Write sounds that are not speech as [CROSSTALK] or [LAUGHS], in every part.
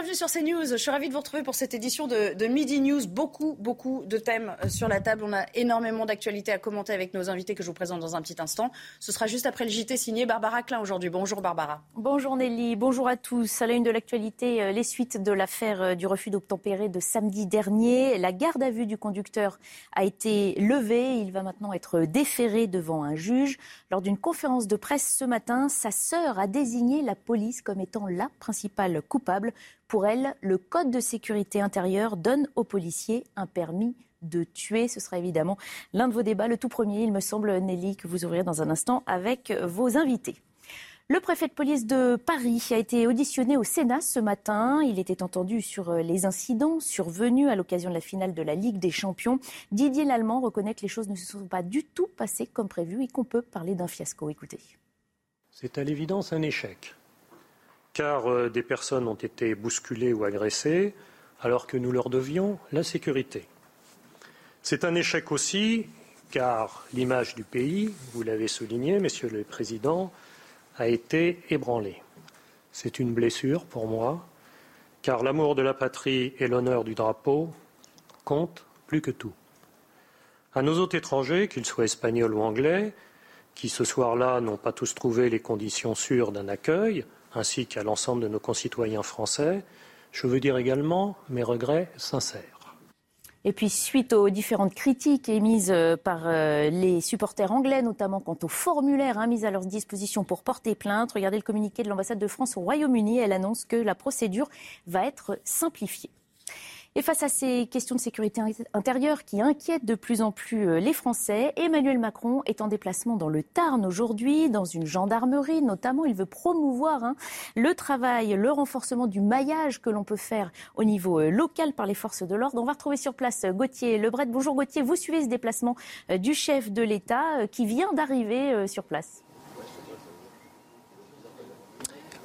bienvenue sur CNews. Je suis ravie de vous retrouver pour cette édition de, Midi News. Beaucoup, beaucoup de thèmes euh, sur la table. On a énormément d'actualités à commenter avec nos invités que je vous présente dans un petit instant. Ce sera juste après le JT signé Barbara Klein aujourd'hui. Bonjour Barbara. Bonjour Nelly, bonjour à tous. À la une de l'actualité, euh, les suites de l'affaire euh, du refus d'obtempérer de samedi dernier. La garde à vue du conducteur a été levée. Il va maintenant être déféré devant un juge. Lors d'une conférence de presse ce matin, sa sœur a désigné la police comme étant la principale coupable. Pour elle, le Code de sécurité intérieure donne aux policiers un permis de tuer. Ce sera évidemment l'un de vos débats, le tout premier, il me semble, Nelly, que vous ouvrirez dans un instant avec vos invités. Le préfet de police de Paris a été auditionné au Sénat ce matin. Il était entendu sur les incidents survenus à l'occasion de la finale de la Ligue des Champions. Didier Lallemand reconnaît que les choses ne se sont pas du tout passées comme prévu et qu'on peut parler d'un fiasco. Écoutez. C'est à l'évidence un échec car des personnes ont été bousculées ou agressées alors que nous leur devions la sécurité. C'est un échec aussi car l'image du pays, vous l'avez souligné, Monsieur le Président, a été ébranlée. C'est une blessure pour moi, car l'amour de la patrie et l'honneur du drapeau comptent plus que tout. À nos hôtes étrangers, qu'ils soient espagnols ou anglais, qui ce soir-là n'ont pas tous trouvé les conditions sûres d'un accueil, ainsi qu'à l'ensemble de nos concitoyens français, je veux dire également mes regrets sincères. Et puis, suite aux différentes critiques émises par les supporters anglais, notamment quant aux formulaires hein, mis à leur disposition pour porter plainte, regardez le communiqué de l'ambassade de France au Royaume-Uni. Elle annonce que la procédure va être simplifiée. Et face à ces questions de sécurité intérieure qui inquiètent de plus en plus les Français, Emmanuel Macron est en déplacement dans le Tarn aujourd'hui, dans une gendarmerie notamment. Il veut promouvoir hein, le travail, le renforcement du maillage que l'on peut faire au niveau local par les forces de l'ordre. On va retrouver sur place Gauthier Lebret. Bonjour Gauthier, vous suivez ce déplacement du chef de l'État qui vient d'arriver sur place.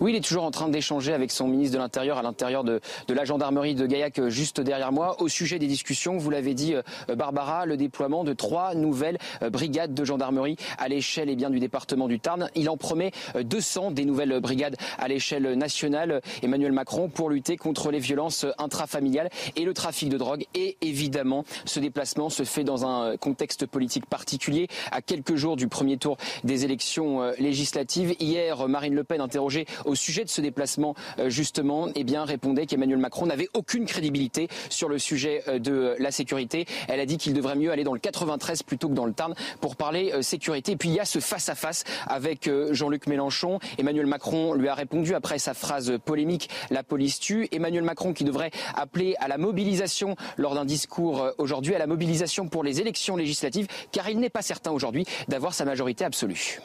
Oui, il est toujours en train d'échanger avec son ministre de l'Intérieur à l'intérieur de, de, la gendarmerie de Gaillac, juste derrière moi. Au sujet des discussions, vous l'avez dit, Barbara, le déploiement de trois nouvelles brigades de gendarmerie à l'échelle eh bien, du département du Tarn. Il en promet 200 des nouvelles brigades à l'échelle nationale, Emmanuel Macron, pour lutter contre les violences intrafamiliales et le trafic de drogue. Et évidemment, ce déplacement se fait dans un contexte politique particulier, à quelques jours du premier tour des élections législatives. Hier, Marine Le Pen interrogée au sujet de ce déplacement, justement, eh bien, répondait qu'Emmanuel Macron n'avait aucune crédibilité sur le sujet de la sécurité. Elle a dit qu'il devrait mieux aller dans le 93 plutôt que dans le Tarn pour parler sécurité. Et puis il y a ce face-à-face avec Jean-Luc Mélenchon. Emmanuel Macron lui a répondu après sa phrase polémique La police tue. Emmanuel Macron qui devrait appeler à la mobilisation lors d'un discours aujourd'hui, à la mobilisation pour les élections législatives, car il n'est pas certain aujourd'hui d'avoir sa majorité absolue.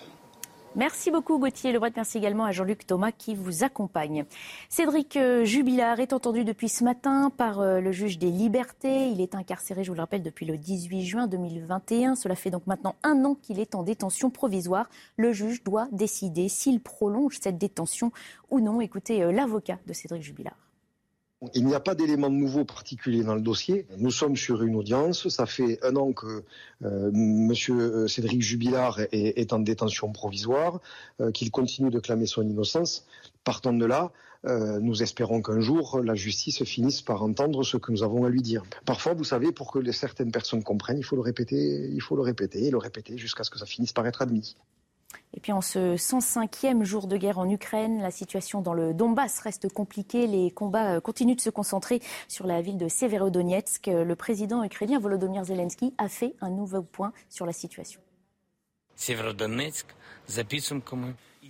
Merci beaucoup Gauthier Lebret. Merci également à Jean-Luc Thomas qui vous accompagne. Cédric Jubilard est entendu depuis ce matin par le juge des libertés. Il est incarcéré, je vous le rappelle, depuis le 18 juin 2021. Cela fait donc maintenant un an qu'il est en détention provisoire. Le juge doit décider s'il prolonge cette détention ou non. Écoutez l'avocat de Cédric Jubilard. Il n'y a pas d'éléments nouveaux particuliers dans le dossier. Nous sommes sur une audience. Ça fait un an que euh, Monsieur Cédric Jubilard est, en détention provisoire, euh, qu'il continue de clamer son innocence. Partant de là, euh, nous espérons qu'un jour la justice finisse par entendre ce que nous avons à lui dire. Parfois, vous savez, pour que certaines personnes comprennent, il faut le répéter, il faut le répéter, et le répéter jusqu'à ce que ça finisse par être admis. Et puis en ce 105e jour de guerre en Ukraine, la situation dans le Donbass reste compliquée. Les combats continuent de se concentrer sur la ville de Severodonetsk. Le président ukrainien Volodymyr Zelensky a fait un nouveau point sur la situation.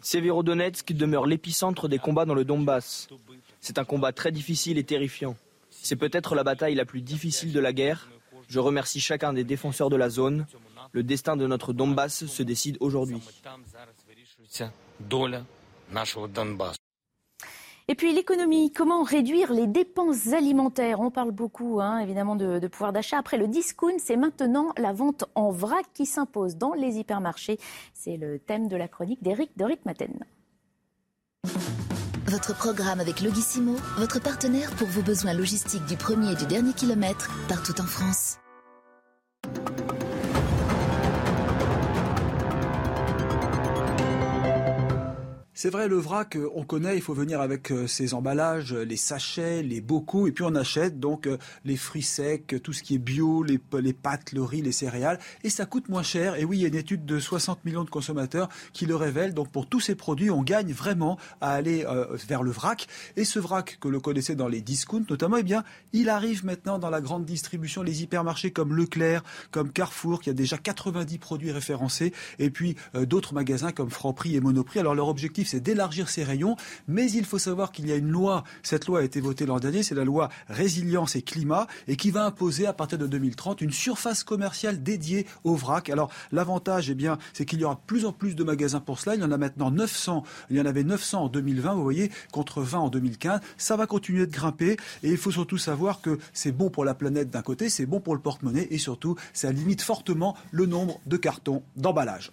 Severodonetsk demeure l'épicentre des combats dans le Donbass. C'est un combat très difficile et terrifiant. C'est peut-être la bataille la plus difficile de la guerre. Je remercie chacun des défenseurs de la zone. Le destin de notre Donbass se décide aujourd'hui. Et puis l'économie, comment réduire les dépenses alimentaires? On parle beaucoup hein, évidemment de, pouvoir d'achat. Après le discount, c'est maintenant la vente en vrac qui s'impose dans les hypermarchés. C'est le thème de la chronique d'Éric de Maten. Votre programme avec Logissimo, votre partenaire pour vos besoins logistiques du premier et du dernier kilomètre partout en France. Thank you. C'est vrai, le vrac, euh, on connaît, il faut venir avec euh, ses emballages, les sachets, les bocaux, et puis on achète donc euh, les fruits secs, tout ce qui est bio, les, les pâtes, le riz, les céréales, et ça coûte moins cher. Et oui, il y a une étude de 60 millions de consommateurs qui le révèle. Donc pour tous ces produits, on gagne vraiment à aller vers le vrac. Et ce vrac que l'on connaissait dans les discounts notamment, eh bien, il arrive maintenant dans la grande distribution, les hypermarchés comme Leclerc, comme Carrefour, qui a déjà 90 produits référencés, et puis d'autres magasins comme Franprix et Monoprix. Alors leur objectif, c'est d'élargir ses rayons. Mais il faut savoir qu'il y a une loi, cette loi a été votée l'an dernier, c'est la loi résilience et climat, et qui va imposer à partir de 2030 une surface commerciale dédiée au vrac. Alors l'avantage, eh bien, c'est qu'il y aura plus en plus de magasins pour cela. Il y en a maintenant 900. Il y en avait 900 en 2020, vous voyez, contre 20 en 2015. Ça va continuer de grimper, et il faut surtout savoir que c'est bon pour la planète d'un côté, c'est bon pour le porte-monnaie, et surtout, ça limite fortement le nombre de cartons d'emballage.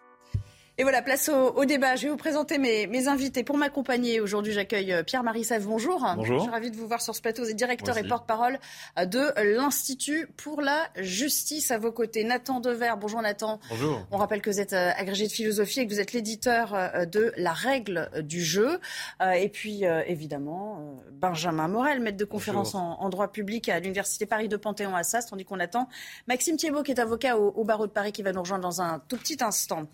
Et voilà, place au, débat. Je vais vous présenter mes, invités. Pour m'accompagner, aujourd'hui, j'accueille euh, Pierre-Marie Sèvres. Bonjour. Bonjour. Je suis ravie de vous voir sur ce plateau. Vous êtes directeur et porte-parole euh, de l'Institut pour la justice à vos côtés. Nathan Dever. Bonjour Nathan. Bonjour. On rappelle que vous êtes euh, agrégé de philosophie et que vous êtes l'éditeur de La règle du jeu. Et puis, évidemment, Benjamin Morel, maître de conférence en, droit public à l'Université Paris de Panthéon-Assas, tandis qu'on attend Maxime Thiebaud, qui est avocat au, barreau de Paris, qui va nous rejoindre dans un tout petit instant.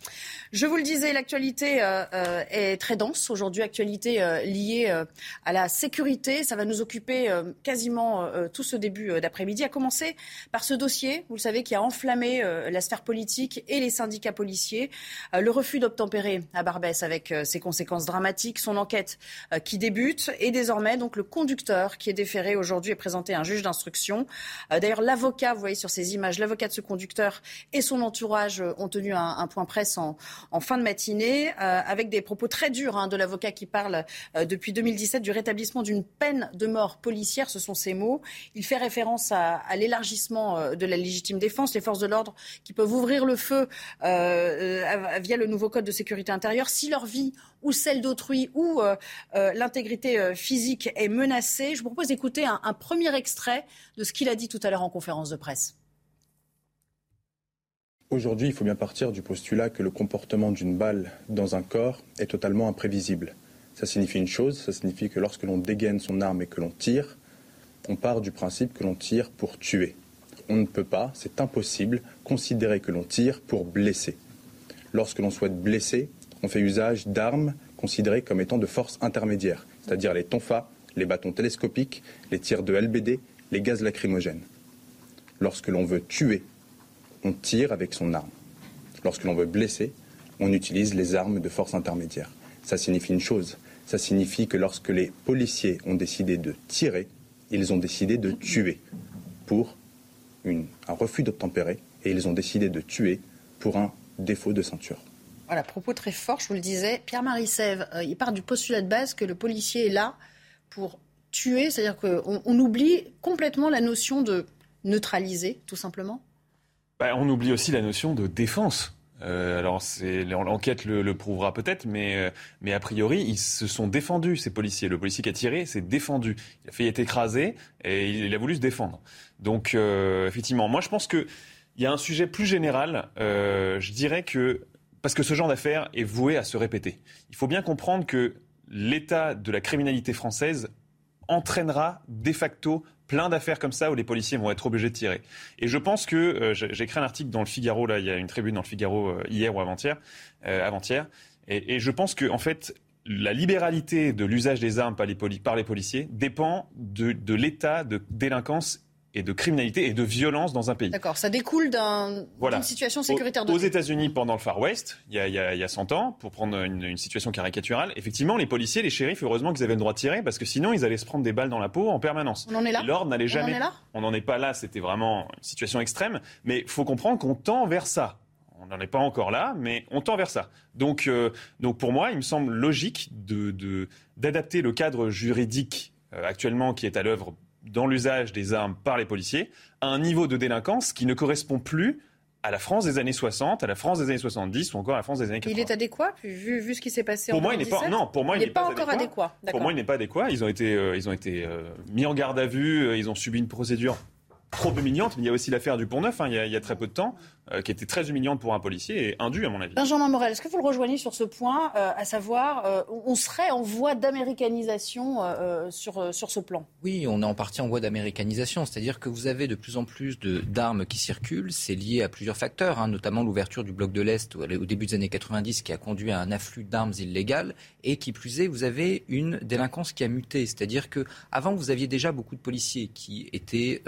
Je vous le disais, l'actualité euh, euh, est très dense aujourd'hui, actualité euh, liée à la sécurité. Ça va nous occuper quasiment tout ce début d'après-midi, à commencer par ce dossier, vous le savez, qui a enflammé la sphère politique et les syndicats policiers. le refus d'obtempérer à Barbès avec ses conséquences dramatiques, son enquête qui débute et désormais donc le conducteur qui est déféré aujourd'hui est présenté à un juge d'instruction. D'ailleurs, l'avocat, vous voyez sur ces images, l'avocat de ce conducteur et son entourage ont tenu un, point presse en fin de matinée, euh, avec des propos très durs hein, de l'avocat qui parle euh, depuis 2017 du rétablissement d'une peine de mort policière. Ce sont ses mots. Il fait référence à, l'élargissement euh, de la légitime défense, les forces de l'ordre qui peuvent ouvrir le feu via le nouveau code de sécurité intérieure si leur vie ou celle d'autrui ou l'intégrité physique est menacée. Je vous propose d'écouter un premier extrait de ce qu'il a dit tout à l'heure en conférence de presse. Aujourd'hui, il faut bien partir du postulat que le comportement d'une balle dans un corps est totalement imprévisible. Ça signifie une chose, ça signifie que lorsque l'on dégaine son arme et que l'on tire, on part du principe que l'on tire pour tuer. On ne peut pas, c'est impossible, considérer que l'on tire pour blesser. Lorsque l'on souhaite blesser, on fait usage d'armes considérées comme étant de forces intermédiaires, c'est-à-dire les tonfas, les bâtons télescopiques, les tirs de LBD, les gaz lacrymogènes. Lorsque l'on veut tuer, on tire avec son arme. Lorsque l'on veut blesser, on utilise les armes de force intermédiaire. Ça signifie une chose, ça signifie que lorsque les policiers ont décidé de tirer, ils ont décidé de tuer pour un refus d'obtempérer et ils ont décidé de tuer pour un défaut de ceinture. Voilà, propos très fort, je vous le disais. Pierre-Marie Sève, euh, il part du postulat de base que le policier est là pour tuer, c'est-à-dire qu'on on oublie complètement la notion de neutraliser, tout simplement bah, on oublie aussi la notion de défense. Euh, alors l'enquête le, prouvera peut-être, mais, euh, mais a priori ils se sont défendus ces policiers. Le policier qui a tiré s'est défendu. Il a failli être écrasé et il, a voulu se défendre. Donc euh, effectivement, moi je pense que il y a un sujet plus général. je dirais que parce que ce genre d'affaire est voué à se répéter. Il faut bien comprendre que l'état de la criminalité française entraînera de facto plein d'affaires comme ça où les policiers vont être obligés de tirer. Et je pense que euh, j'ai écrit un article dans le Figaro, là, il y a une tribune dans le Figaro euh, hier ou avant-hier, euh, avant-hier, et, je pense que en fait la libéralité de l'usage des armes par les, policiers dépend de, l'état de délinquance et de criminalité et de violence dans un pays. D'accord, ça découle d'une situation sécuritaire de Aux États-Unis, pendant le Far West, il y, a, il, y a, il y a 100 ans, pour prendre une, une, situation caricaturale, effectivement, les policiers, les shérifs, heureusement qu'ils avaient le droit de tirer, parce que sinon, ils allaient se prendre des balles dans la peau en permanence. On en est là L'ordre n'allait jamais. On en est là On n'en est pas là, c'était vraiment une situation extrême, mais il faut comprendre qu'on tend vers ça. On n'en est pas encore là, mais on tend vers ça. Donc, euh, donc pour moi, il me semble logique d'adapter de, le cadre juridique euh, actuellement qui est à l'œuvre dans l'usage des armes par les policiers à un niveau de délinquance qui ne correspond plus à la France des années 60, à la France des années 70 ou encore à la France des années 80. Il est adéquat, vu, vu ce qui s'est passé pour en moi, il n'est pas, non, pour moi, il, n'est pas, encore adéquat. Pour moi, il n'est pas adéquat. Ils ont été, euh, ils ont été euh, mis en garde à vue, euh, ils ont subi une procédure trop humiliante. Mais il y a aussi l'affaire du Pont-Neuf, hein, il, il, y a très peu de temps, euh, qui était très humiliante pour un policier et indue, à mon avis. Benjamin Morel, est-ce que vous le rejoignez sur ce point, euh, à savoir, euh, on serait en voie d'américanisation euh, sur, sur ce plan? Oui, on est en partie en voie d'américanisation, c'est-à-dire que vous avez de plus en plus d'armes qui circulent. C'est lié à plusieurs facteurs, hein, notamment l'ouverture du bloc de l'Est au, au début des années 90, qui a conduit à un afflux d'armes illégales, et qui plus est, vous avez une délinquance qui a muté, c'est-à-dire que avant vous aviez déjà beaucoup de policiers qui étaient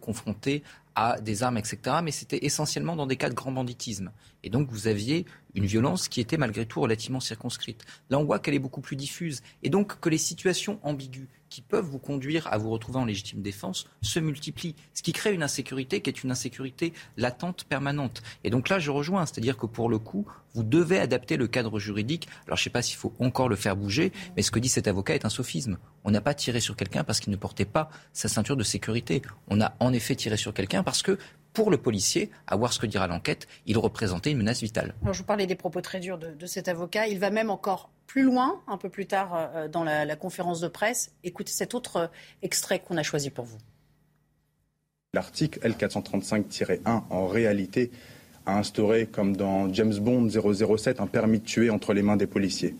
confrontés à des armes, etc. Mais c'était essentiellement dans des cas de grand banditisme. Et donc vous aviez une violence qui était malgré tout relativement circonscrite. Là, on voit qu'elle est beaucoup plus diffuse. Et donc que les situations ambiguës qui peuvent vous conduire à vous retrouver en légitime défense se multiplient. Ce qui crée une insécurité qui est une insécurité latente, permanente. Et donc là, je rejoins. C'est-à-dire que pour le coup, vous devez adapter le cadre juridique. Alors je ne sais pas s'il faut encore le faire bouger, mais ce que dit cet avocat est un sophisme. On n'a pas tiré sur quelqu'un parce qu'il ne portait pas sa ceinture de sécurité. On a en effet tiré sur quelqu'un parce que pour le policier, à voir ce que dira l'enquête, il représentait une menace vitale. Alors, je vous parlais des propos très durs de, de, cet avocat. Il va même encore plus loin, un peu plus tard euh, dans la, la, conférence de presse. Écoutez cet autre euh, extrait qu'on a choisi pour vous. L'article L435-1, en réalité, a instauré, comme dans James Bond 007, un permis de tuer entre les mains des policiers.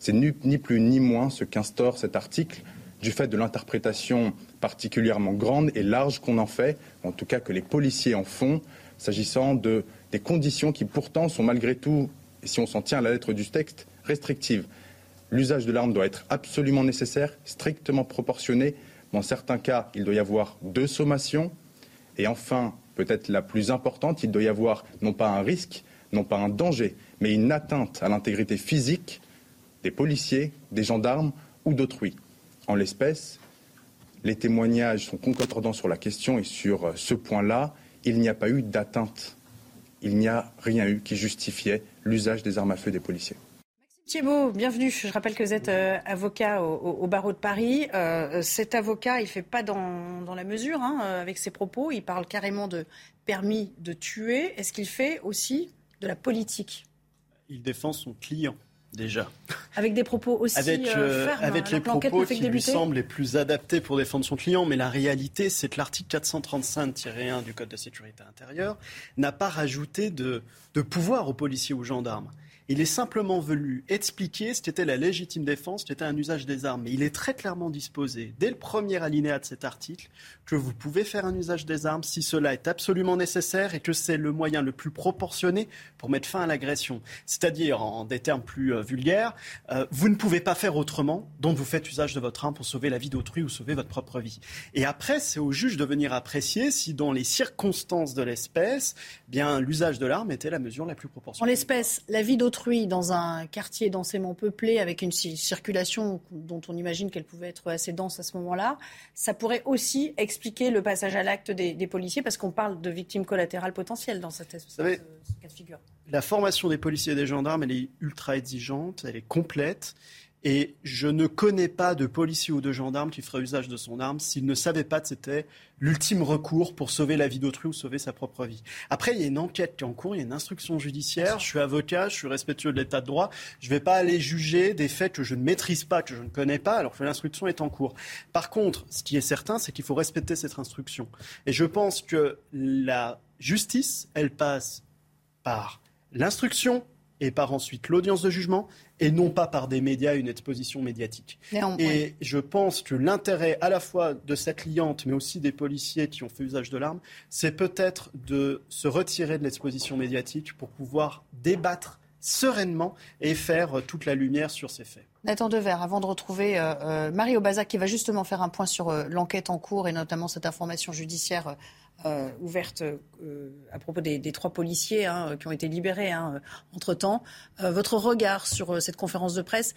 C'est ni, ni plus ni moins ce qu'instaure cet article du fait de l'interprétation particulièrement grande et large qu'on en fait, en tout cas que les policiers en font, s'agissant de, des conditions qui pourtant sont malgré tout, si on s'en tient à la lettre du texte, restrictives. L'usage de l'arme doit être absolument nécessaire, strictement proportionné. Dans certains cas, il doit y avoir deux sommations. Et enfin, peut-être la plus importante, il doit y avoir non pas un risque, non pas un danger, mais une atteinte à l'intégrité physique des policiers, des gendarmes ou d'autrui. En l'espèce, les témoignages sont concordants sur la question et sur ce point-là, il n'y a pas eu d'atteinte. Il n'y a rien eu qui justifiait l'usage des armes à feu des policiers. Thiebaud, bienvenue. Je rappelle que vous êtes euh, avocat au, au, barreau de Paris. Euh, cet avocat, il ne fait pas dans, dans la mesure hein, avec ses propos. Il parle carrément de permis de tuer. Est-ce qu'il fait aussi de la politique? Il défend son client déjà. Avec des propos aussi avec, euh, fermes. Avec les propos qui lui semblent les plus adaptés pour défendre son client. Mais la réalité, c'est que l'article 435-1 du Code de sécurité intérieure n'a pas rajouté de, de pouvoir aux policiers ou aux gendarmes. Il est simplement venu expliquer ce qu'était la légitime défense, ce qu'était un usage des armes. Mais il est très clairement disposé, dès le premier alinéa de cet article, que vous pouvez faire un usage des armes si cela est absolument nécessaire et que c'est le moyen le plus proportionné pour mettre fin à l'agression. C'est-à-dire, en des termes plus euh, vulgaires, euh, vous ne pouvez pas faire autrement, donc vous faites usage de votre arme pour sauver la vie d'autrui ou sauver votre propre vie. Et après, c'est au juge de venir apprécier si, dans les circonstances de l'espèce, bien l'usage de l'arme était la mesure la plus proportionnée. Dans un quartier densément peuplé avec une circulation dont on imagine qu'elle pouvait être assez dense à ce moment-là, ça pourrait aussi expliquer le passage à l'acte des, des, policiers parce qu'on parle de victimes collatérales potentielles dans cette, cette, savez, ce cas de figure. La formation des policiers et des gendarmes, elle est ultra exigeante, elle est complète. Et je ne connais pas de policier ou de gendarme qui ferait usage de son arme s'il ne savait pas que c'était l'ultime recours pour sauver la vie d'autrui ou sauver sa propre vie. Après, il y a une enquête qui est en cours, il y a une instruction judiciaire. Je suis avocat, je suis respectueux de l'état de droit. Je ne vais pas aller juger des faits que je ne maîtrise pas, que je ne connais pas, alors que l'instruction est en cours. Par contre, ce qui est certain, c'est qu'il faut respecter cette instruction. Et je pense que la justice, elle passe par l'instruction et par ensuite l'audience de jugement, et non pas par des médias, une exposition médiatique. Et je pense que l'intérêt à la fois de sa cliente, mais aussi des policiers qui ont fait usage de l'arme, c'est peut-être de se retirer de l'exposition médiatique pour pouvoir débattre sereinement et faire toute la lumière sur ces faits. Nathan Dever, avant de retrouver Marie Aubazac qui va justement faire un point sur l'enquête en cours et notamment cette information judiciaire ouverte à propos des, trois policiers hein, qui ont été libérés hein, entre-temps. votre regard sur cette conférence de presse,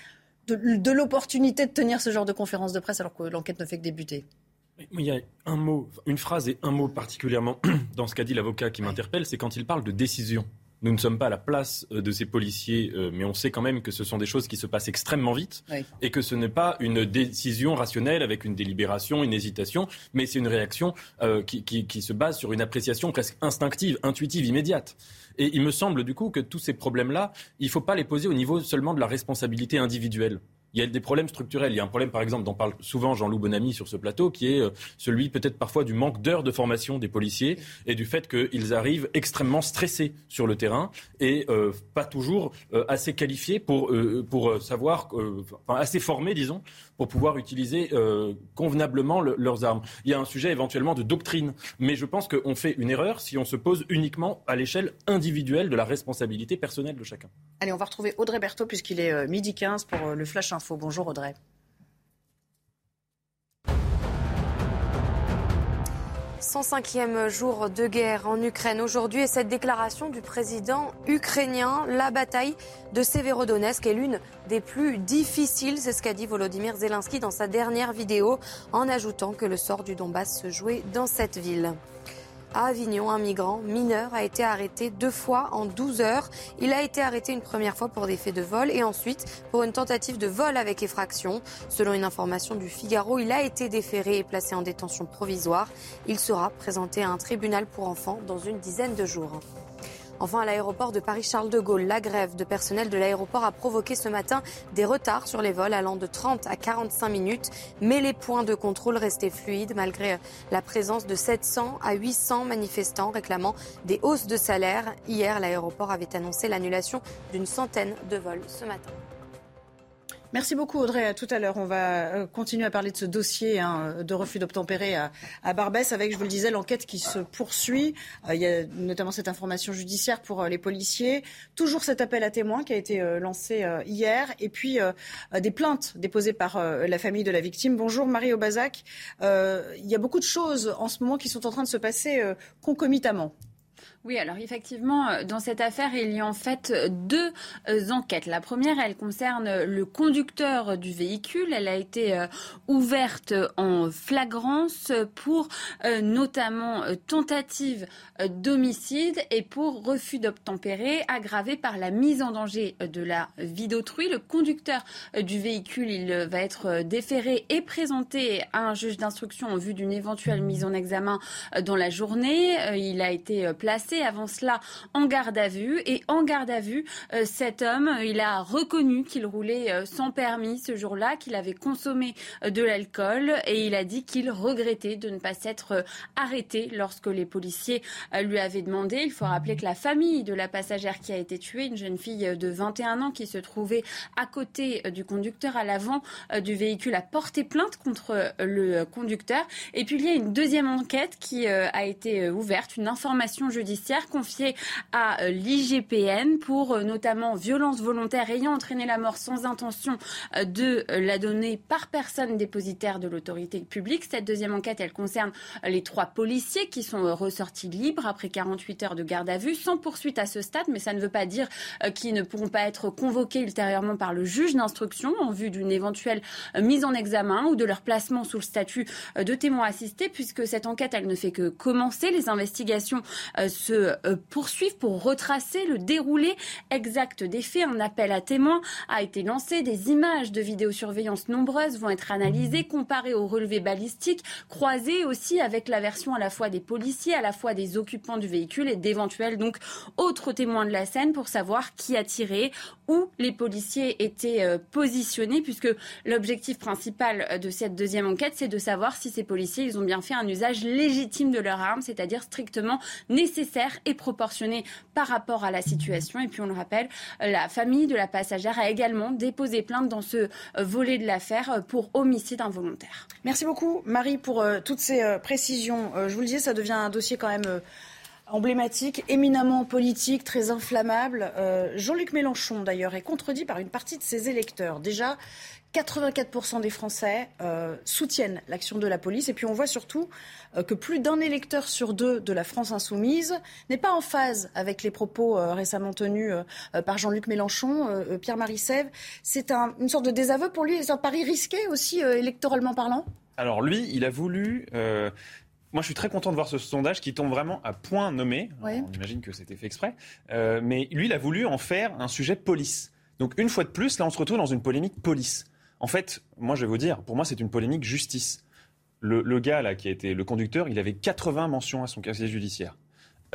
de l'opportunité de tenir ce genre de conférence de presse alors que l'enquête ne fait que débuter? Il y a un mot, une phrase et un mot particulièrement [CLEARS THROAT] dans ce qu'a dit l'avocat qui m'interpelle, c'est quand il parle de décision. Nous ne sommes pas à la place euh, de ces policiers, euh, mais on sait quand même que ce sont des choses qui se passent extrêmement vite et que ce n'est pas une décision rationnelle avec une délibération, une hésitation, mais c'est une réaction euh, qui, qui, se base sur une appréciation presque instinctive, intuitive, immédiate. Et il me semble du coup que tous ces problèmes-là, il ne faut pas les poser au niveau seulement de la responsabilité individuelle il y a des problèmes structurels. Il y a un problème, par exemple, dont parle souvent Jean-Loup Bonamy sur ce plateau, qui est euh, celui peut-être parfois du manque d'heures de formation des policiers et du fait qu'ils arrivent extrêmement stressés sur le terrain et euh, pas toujours euh, assez qualifiés pour, pour savoir, assez formés, disons, pour pouvoir utiliser convenablement leurs armes. Il y a un sujet éventuellement de doctrine, mais je pense qu'on fait une erreur si on se pose uniquement à l'échelle individuelle de la responsabilité personnelle de chacun. Allez, on va retrouver Audrey Berthaud puisqu'il est midi 15 pour le Flash Info. Bonjour Audrey. 105e jour de guerre en Ukraine aujourd'hui et cette déclaration du président ukrainien, la bataille de Severodonetsk est l'une des plus difficiles, c'est ce qu'a dit Volodymyr Zelensky dans sa dernière vidéo en ajoutant que le sort du Donbass se jouait dans cette ville. À Avignon, un migrant mineur a été arrêté deux fois en 12 heures. Il a été arrêté une première fois pour des faits de vol et ensuite pour une tentative de vol avec effraction. Selon une information du Figaro, il a été déféré et placé en détention provisoire. Il sera présenté à un tribunal pour enfants dans une dizaine de jours. Enfin, à l'aéroport de Paris-Charles de Gaulle, la grève de personnel de l'aéroport a provoqué ce matin des retards sur les vols allant de 30 à 45 minutes. Mais les points de contrôle restaient fluides malgré la présence de 700 à 800 manifestants réclamant des hausses de salaire. Hier, l'aéroport avait annoncé l'annulation d'une centaine de vols ce matin. Merci beaucoup Audrey. À tout à l'heure. On va euh, continuer à parler de ce dossier hein, de refus d'obtempérer à, Barbès avec, je vous le disais, l'enquête qui se poursuit. Euh, il y a notamment cette information judiciaire pour euh, les policiers. Toujours cet appel à témoins qui a été lancé hier. Et puis des plaintes déposées par la famille de la victime. Bonjour Marie Aubazac. il y a beaucoup de choses en ce moment qui sont en train de se passer concomitamment. Oui, alors effectivement, euh, dans cette affaire, il y a en fait deux euh, enquêtes. La première, elle concerne le conducteur du véhicule. Elle a été euh, ouverte en flagrance pour notamment tentative d'homicide et pour refus d'obtempérer aggravé par la mise en danger de la vie d'autrui. Le conducteur du véhicule, il va être déféré et présenté à un juge d'instruction en vue d'une éventuelle mise en examen dans la journée. Il a été placé avant cela en garde à vue. Et en garde à vue, euh, cet homme, il a reconnu qu'il roulait euh, sans permis ce jour-là, qu'il avait consommé euh, de l'alcool et il a dit qu'il regrettait de ne pas s'être arrêté lorsque les policiers lui avaient demandé. Il faut rappeler que la famille de la passagère qui a été tuée, une jeune fille de 21 ans qui se trouvait à côté du conducteur à l'avant du véhicule, a porté plainte contre le conducteur. Et puis il y a une deuxième enquête qui a été ouverte, une information judiciaire confiée à euh, l'IGPN pour euh, notamment violence volontaire ayant entraîné la mort sans intention euh, de la donner par personne dépositaire de l'autorité publique. Cette deuxième enquête, elle concerne les trois policiers qui sont ressortis libres après 48 heures de garde à vue, sans poursuite à ce stade, mais ça ne veut pas dire qu'ils ne pourront pas être convoqués ultérieurement par le juge d'instruction en vue d'une éventuelle mise en examen ou de leur placement sous le statut de témoin assisté, puisque cette enquête, elle ne fait que commencer. Les investigations se euh, poursuivre pour retracer le déroulé exact des faits. Un appel à témoins a été lancé. Des images de vidéosurveillance nombreuses vont être analysées, comparées aux relevés balistiques, croisées aussi avec la version à la fois des policiers, à la fois des occupants du véhicule et d'éventuels donc autres témoins de la scène pour savoir qui a tiré, où les policiers étaient euh, positionnés, puisque l'objectif principal euh, de cette deuxième enquête, c'est de savoir si ces policiers, ils ont bien fait un usage légitime de leur arme, c'est-à-dire strictement nécessaire et proportionné par rapport à la situation. Et puis, on le rappelle, euh, la famille de la passagère a également déposé plainte dans ce volet de l'affaire pour homicide involontaire. Merci beaucoup, Marie, pour toutes ces précisions. Je vous le disais, ça devient un dossier quand même emblématique, éminemment politique, très inflammable. Euh, Jean-Luc Mélenchon, d'ailleurs, est contredit par une partie de ses électeurs. Déjà, 84% des Français euh, soutiennent l'action de la police. Et puis on voit surtout euh, que plus d'un électeur sur deux de la France insoumise n'est pas en phase avec les propos récemment tenus par Jean-Luc Mélenchon, Pierre-Marie Sèvres. C'est une sorte de désaveu pour lui. C'est un pari risqué aussi, électoralement parlant? Alors lui, il a voulu moi, je suis très content de voir ce sondage qui tombe vraiment à point nommé. On imagine que c'était fait exprès. Euh, mais lui, il a voulu en faire un sujet police. Donc, une fois de plus, là, on se retrouve dans une polémique police. En fait, moi, je vais vous dire, pour moi, c'est une polémique justice. Le, gars, là, qui a été le conducteur, il avait 80 mentions à son casier judiciaire.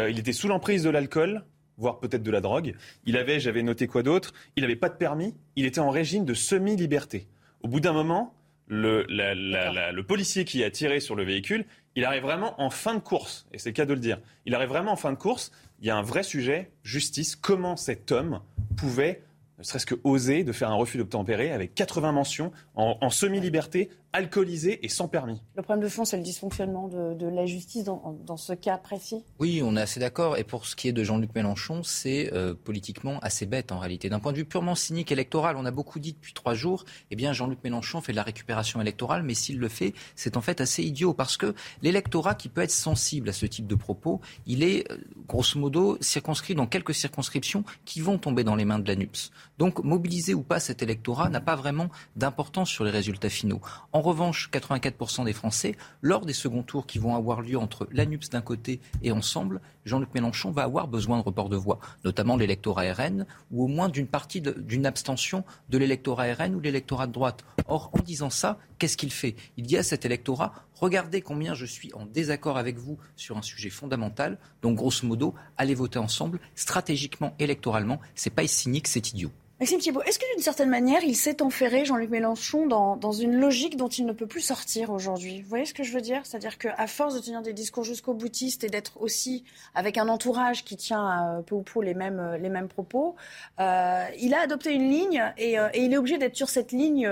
Euh, il était sous l'emprise de l'alcool, voire peut-être de la drogue. Il avait, j'avais noté quoi d'autre, il n'avait pas de permis, il était en régime de semi-liberté. Au bout d'un moment, le, le, policier qui a tiré sur le véhicule, il arrive vraiment en fin de course, et c'est le cas de le dire. Il arrive vraiment en fin de course. Il y a un vrai sujet, justice. Comment cet homme pouvait ne serait-ce que oser de faire un refus d'obtempérer avec 80 mentions en, semi-liberté, alcoolisé et sans permis. Le problème de fond, c'est le dysfonctionnement de, la justice dans, ce cas précis Oui, on est assez d'accord. Et pour ce qui est de Jean-Luc Mélenchon, c'est euh, politiquement assez bête en réalité. D'un point de vue purement cynique électoral, on a beaucoup dit depuis trois jours, eh bien Jean-Luc Mélenchon fait de la récupération électorale, mais s'il le fait, c'est en fait assez idiot parce que l'électorat qui peut être sensible à ce type de propos, il est euh, grosso modo circonscrit dans quelques circonscriptions qui vont tomber dans les mains de la NUPS. Donc mobiliser ou pas cet électorat n'a pas vraiment d'importance sur les résultats finaux. En revanche, 84% des Français, lors des seconds tours qui vont avoir lieu entre l'ANUPS d'un côté et Ensemble, Jean-Luc Mélenchon va avoir besoin de report de voix, notamment l'électorat RN, ou au moins d'une partie d'une abstention de l'électorat RN ou l'électorat de droite. Or, en disant ça, qu'est-ce qu'il fait? Il dit à cet électorat, regardez combien je suis en désaccord avec vous sur un sujet fondamental, donc grosso modo, allez voter ensemble, stratégiquement, électoralement, c'est pas cynique, c'est idiot. Maxime Thibault, est-ce que d'une certaine manière, il s'est enferré, Jean-Luc Mélenchon, dans, une logique dont il ne peut plus sortir aujourd'hui? Vous voyez ce que je veux dire? C'est-à-dire qu'à force de tenir des discours jusqu'au boutiste et d'être aussi avec un entourage qui tient euh, peu ou peu les mêmes, les mêmes propos, euh, il a adopté une ligne et, euh, et il est obligé d'être sur cette ligne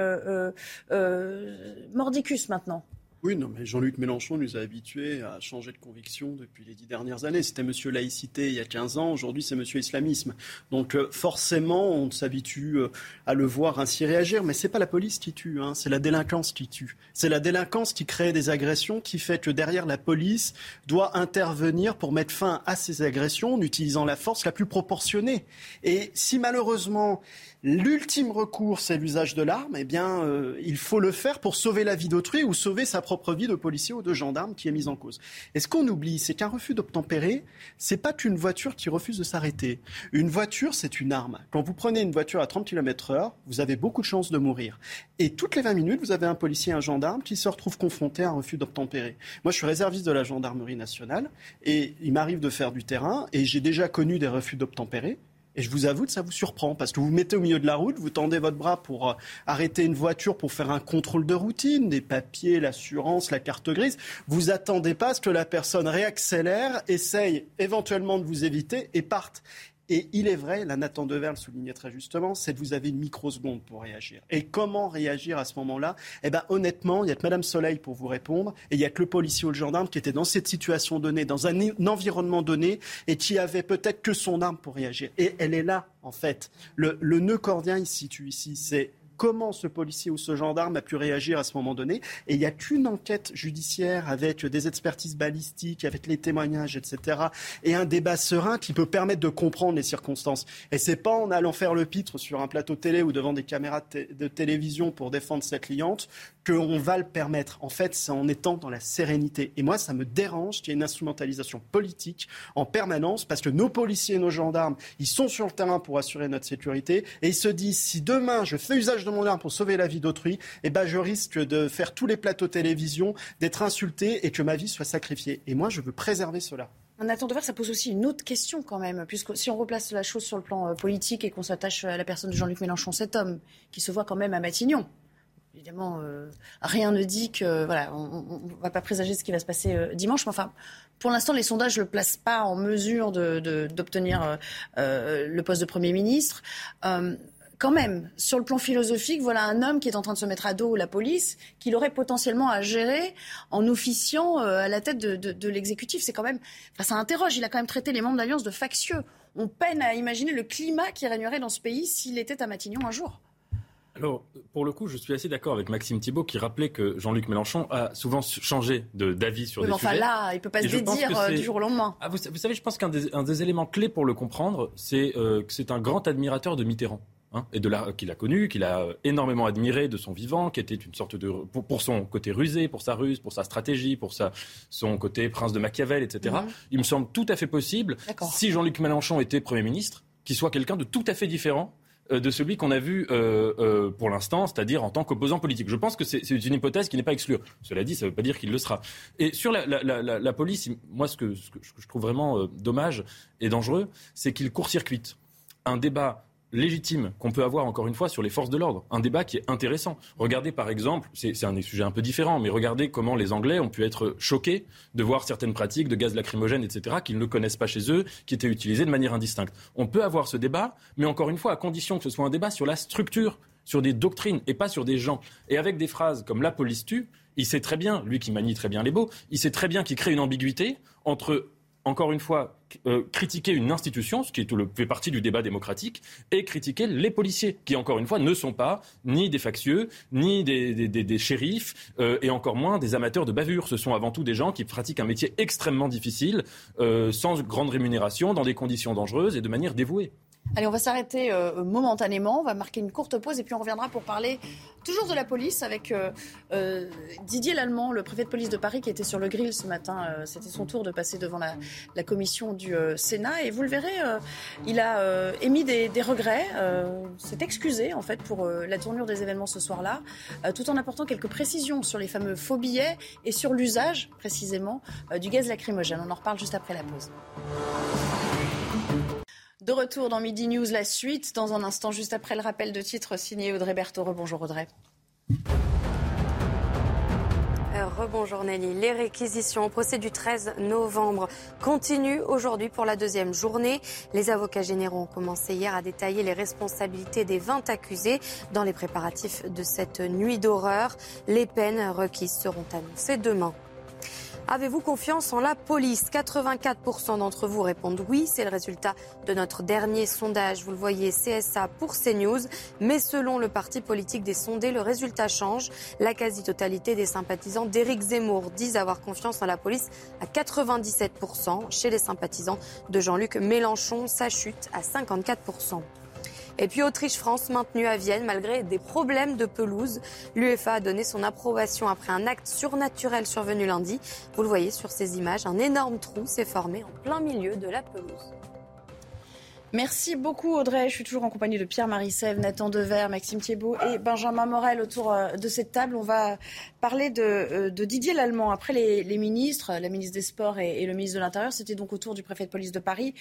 mordicus maintenant. Oui, non, mais Jean-Luc Mélenchon nous a habitués à changer de conviction depuis les dix dernières années. C'était Monsieur laïcité il y a 15 ans, aujourd'hui c'est Monsieur islamisme. Donc euh, forcément, on s'habitue euh, à le voir ainsi réagir, mais c'est pas la police qui tue, hein, c'est la délinquance qui tue. C'est la délinquance qui crée des agressions, qui fait que derrière la police doit intervenir pour mettre fin à ces agressions en utilisant la force la plus proportionnée. Et si malheureusement l'ultime recours c'est l'usage de l'arme, eh bien euh, il faut le faire pour sauver la vie d'autrui ou sauver sa propre vie de policier ou de gendarme qui est mise en cause. Et ce qu'on oublie, c'est qu'un refus d'obtempérer, c'est pas qu'une voiture qui refuse de s'arrêter. Une voiture, c'est une arme. Quand vous prenez une voiture à 30 km heure, vous avez beaucoup de chances de mourir. Et toutes les 20 minutes, vous avez un policier et un gendarme qui se retrouvent confrontés à un refus d'obtempérer. Moi, je suis réserviste de la gendarmerie nationale et il m'arrive de faire du terrain et j'ai déjà connu des refus d'obtempérer. Et je vous avoue que ça vous surprend parce que vous vous mettez au milieu de la route, vous tendez votre bras pour euh, arrêter une voiture pour faire un contrôle de routine, des papiers, l'assurance, la carte grise. Vous attendez pas à ce que la personne réaccélère, essaye éventuellement de vous éviter et parte. Et il est vrai, la Nathan Dever le soulignait très justement, c'est que vous avez une microseconde pour réagir. Et comment réagir à ce moment-là? Eh bien, honnêtement, il y a que Madame Soleil pour vous répondre, et il y a que le policier ou le gendarme qui était dans cette situation donnée, dans un, environnement donné, et qui avait peut-être que son arme pour réagir. Et elle est là, en fait. Le, le nœud cordien, il se situe ici. C'est comment ce policier ou ce gendarme a pu réagir à ce moment donné. Et il n'y a qu'une enquête judiciaire avec des expertises balistiques, avec les témoignages, etc. Et un débat serein qui peut permettre de comprendre les circonstances. Et c'est pas en allant faire le pitre sur un plateau télé ou devant des caméras de, télévision pour défendre sa cliente qu'on va le permettre. En fait, c'est en étant dans la sérénité. Et moi, ça me dérange qu'il y ait une instrumentalisation politique en permanence parce que nos policiers et nos gendarmes, ils sont sur le terrain pour assurer notre sécurité et ils se disent si demain je fais usage de mon arme pour sauver la vie d'autrui, eh ben, je risque de faire tous les plateaux télévision, d'être insulté et que ma vie soit sacrifiée. Et moi, je veux préserver cela. Nathan Dever, ça pose aussi une autre question quand même, puisque si on replace la chose sur le plan euh, politique et qu'on s'attache à la personne de Jean-Luc Mélenchon, cet homme qui se voit quand même à Matignon, évidemment, euh, rien ne dit que voilà, on ne va pas présager ce qui va se passer euh, dimanche. Mais enfin, pour l'instant, les sondages ne le placent pas en mesure d'obtenir le poste de Premier ministre quand même, sur le plan philosophique, voilà un homme qui est en train de se mettre à dos la police, qu'il aurait potentiellement à gérer en officiant euh, à la tête de, l'exécutif. C'est quand même, enfin, ça interroge. Il a quand même traité les membres d'Alliance de factieux. On peine à imaginer le climat qui régnerait dans ce pays s'il était à Matignon un jour. Alors, pour le coup, je suis assez d'accord avec Maxime Thibault qui rappelait que Jean-Luc Mélenchon a souvent changé d'avis sur oui, des enfin là, il ne peut pas se dédire euh, du jour au lendemain. Ah, vous, savez, je pense qu'un des, éléments clés pour le comprendre, c'est que c'est un grand admirateur de Mitterrand. Hein, et de qu'il a connu, qu'il a énormément admiré de son vivant, qui était une sorte de pour, son côté rusé, pour sa ruse, pour sa stratégie, pour sa, son côté prince de Machiavel, etc. Mhm. Il me semble tout à fait possible, si Jean-Luc Mélenchon était Premier ministre, qu'il soit quelqu'un de tout à fait différent euh, de celui qu'on a vu euh, euh, pour l'instant, c'est-à-dire en tant qu'opposant politique. Je pense que c'est une hypothèse qui n'est pas exclue. Cela dit, ça ne veut pas dire qu'il le sera. Et sur la, police, moi, ce que, ce que, je trouve vraiment dommage et dangereux, c'est qu'il court-circuite un débat légitime qu'on peut avoir encore une fois sur les forces de l'ordre. Un débat qui est intéressant. Regardez par exemple, c'est un sujet un peu différent, mais regardez comment les Anglais ont pu être choqués de voir certaines pratiques de gaz lacrymogène, etc., qu'ils ne connaissent pas chez eux, qui étaient utilisées de manière indistincte. On peut avoir ce débat, mais encore une fois, à condition que ce soit un débat sur la structure, sur des doctrines et pas sur des gens. Et avec des phrases comme la police tue, il sait très bien, lui qui manie très bien les mots, il sait très bien qu'il crée une ambiguïté entre encore une fois, euh, critiquer une institution, ce qui fait partie du débat démocratique, et critiquer les policiers, qui encore une fois ne sont pas ni des factieux, ni des, shérifs, euh, et encore moins des amateurs de bavure. Ce sont avant tout des gens qui pratiquent un métier extrêmement difficile, euh, sans grande rémunération, dans des conditions dangereuses et de manière dévouée. Allez, on va s'arrêter euh, momentanément, on va marquer une courte pause et puis on reviendra pour parler toujours de la police avec euh, euh, Didier Lallemand, le préfet de police de Paris qui était sur le grill ce matin. C'était son tour de passer devant la, commission du Sénat et vous le verrez, il a émis des, des regrets, s'est excusé en fait pour la tournure des événements ce soir-là, tout en apportant quelques précisions sur les fameux faux billets et sur l'usage précisément du gaz lacrymogène. On en reparle juste après la pause. De retour dans Midi News, la suite, dans un instant, juste après le rappel de titre signé Audrey Berthaud. Bonjour Audrey. Euh, rebonjour Nelly. Les réquisitions au procès du 13 novembre continuent aujourd'hui pour la deuxième journée. Les avocats généraux ont commencé hier à détailler les responsabilités des 20 accusés dans les préparatifs de cette nuit d'horreur. Les peines requises seront annoncées demain. Avez-vous confiance en la police? 84% d'entre vous répondent oui. C'est le résultat de notre dernier sondage. Vous le voyez, CSA pour CNews. Mais selon le parti politique des sondés, le résultat change. La quasi-totalité des sympathisants d'Éric Zemmour disent avoir confiance en la police à 97%. Chez les sympathisants de Jean-Luc Mélenchon, ça chute à 54%. Et puis Autriche-France maintenue à Vienne malgré des problèmes de pelouse. L'UEFA a donné son approbation après un acte surnaturel survenu lundi. Vous le voyez sur ces images, un énorme trou s'est formé en plein milieu de la pelouse. Merci beaucoup Audrey. Je suis toujours en compagnie de Pierre-Marie Sèvres, Nathan Dever, Maxime Thiebaud et Benjamin Morel autour euh, de cette table. On va parler de, euh, Didier Lallemand. Après les, ministres, la ministre des Sports et, le ministre de l'Intérieur, c'était donc au tour du préfet de police de Paris.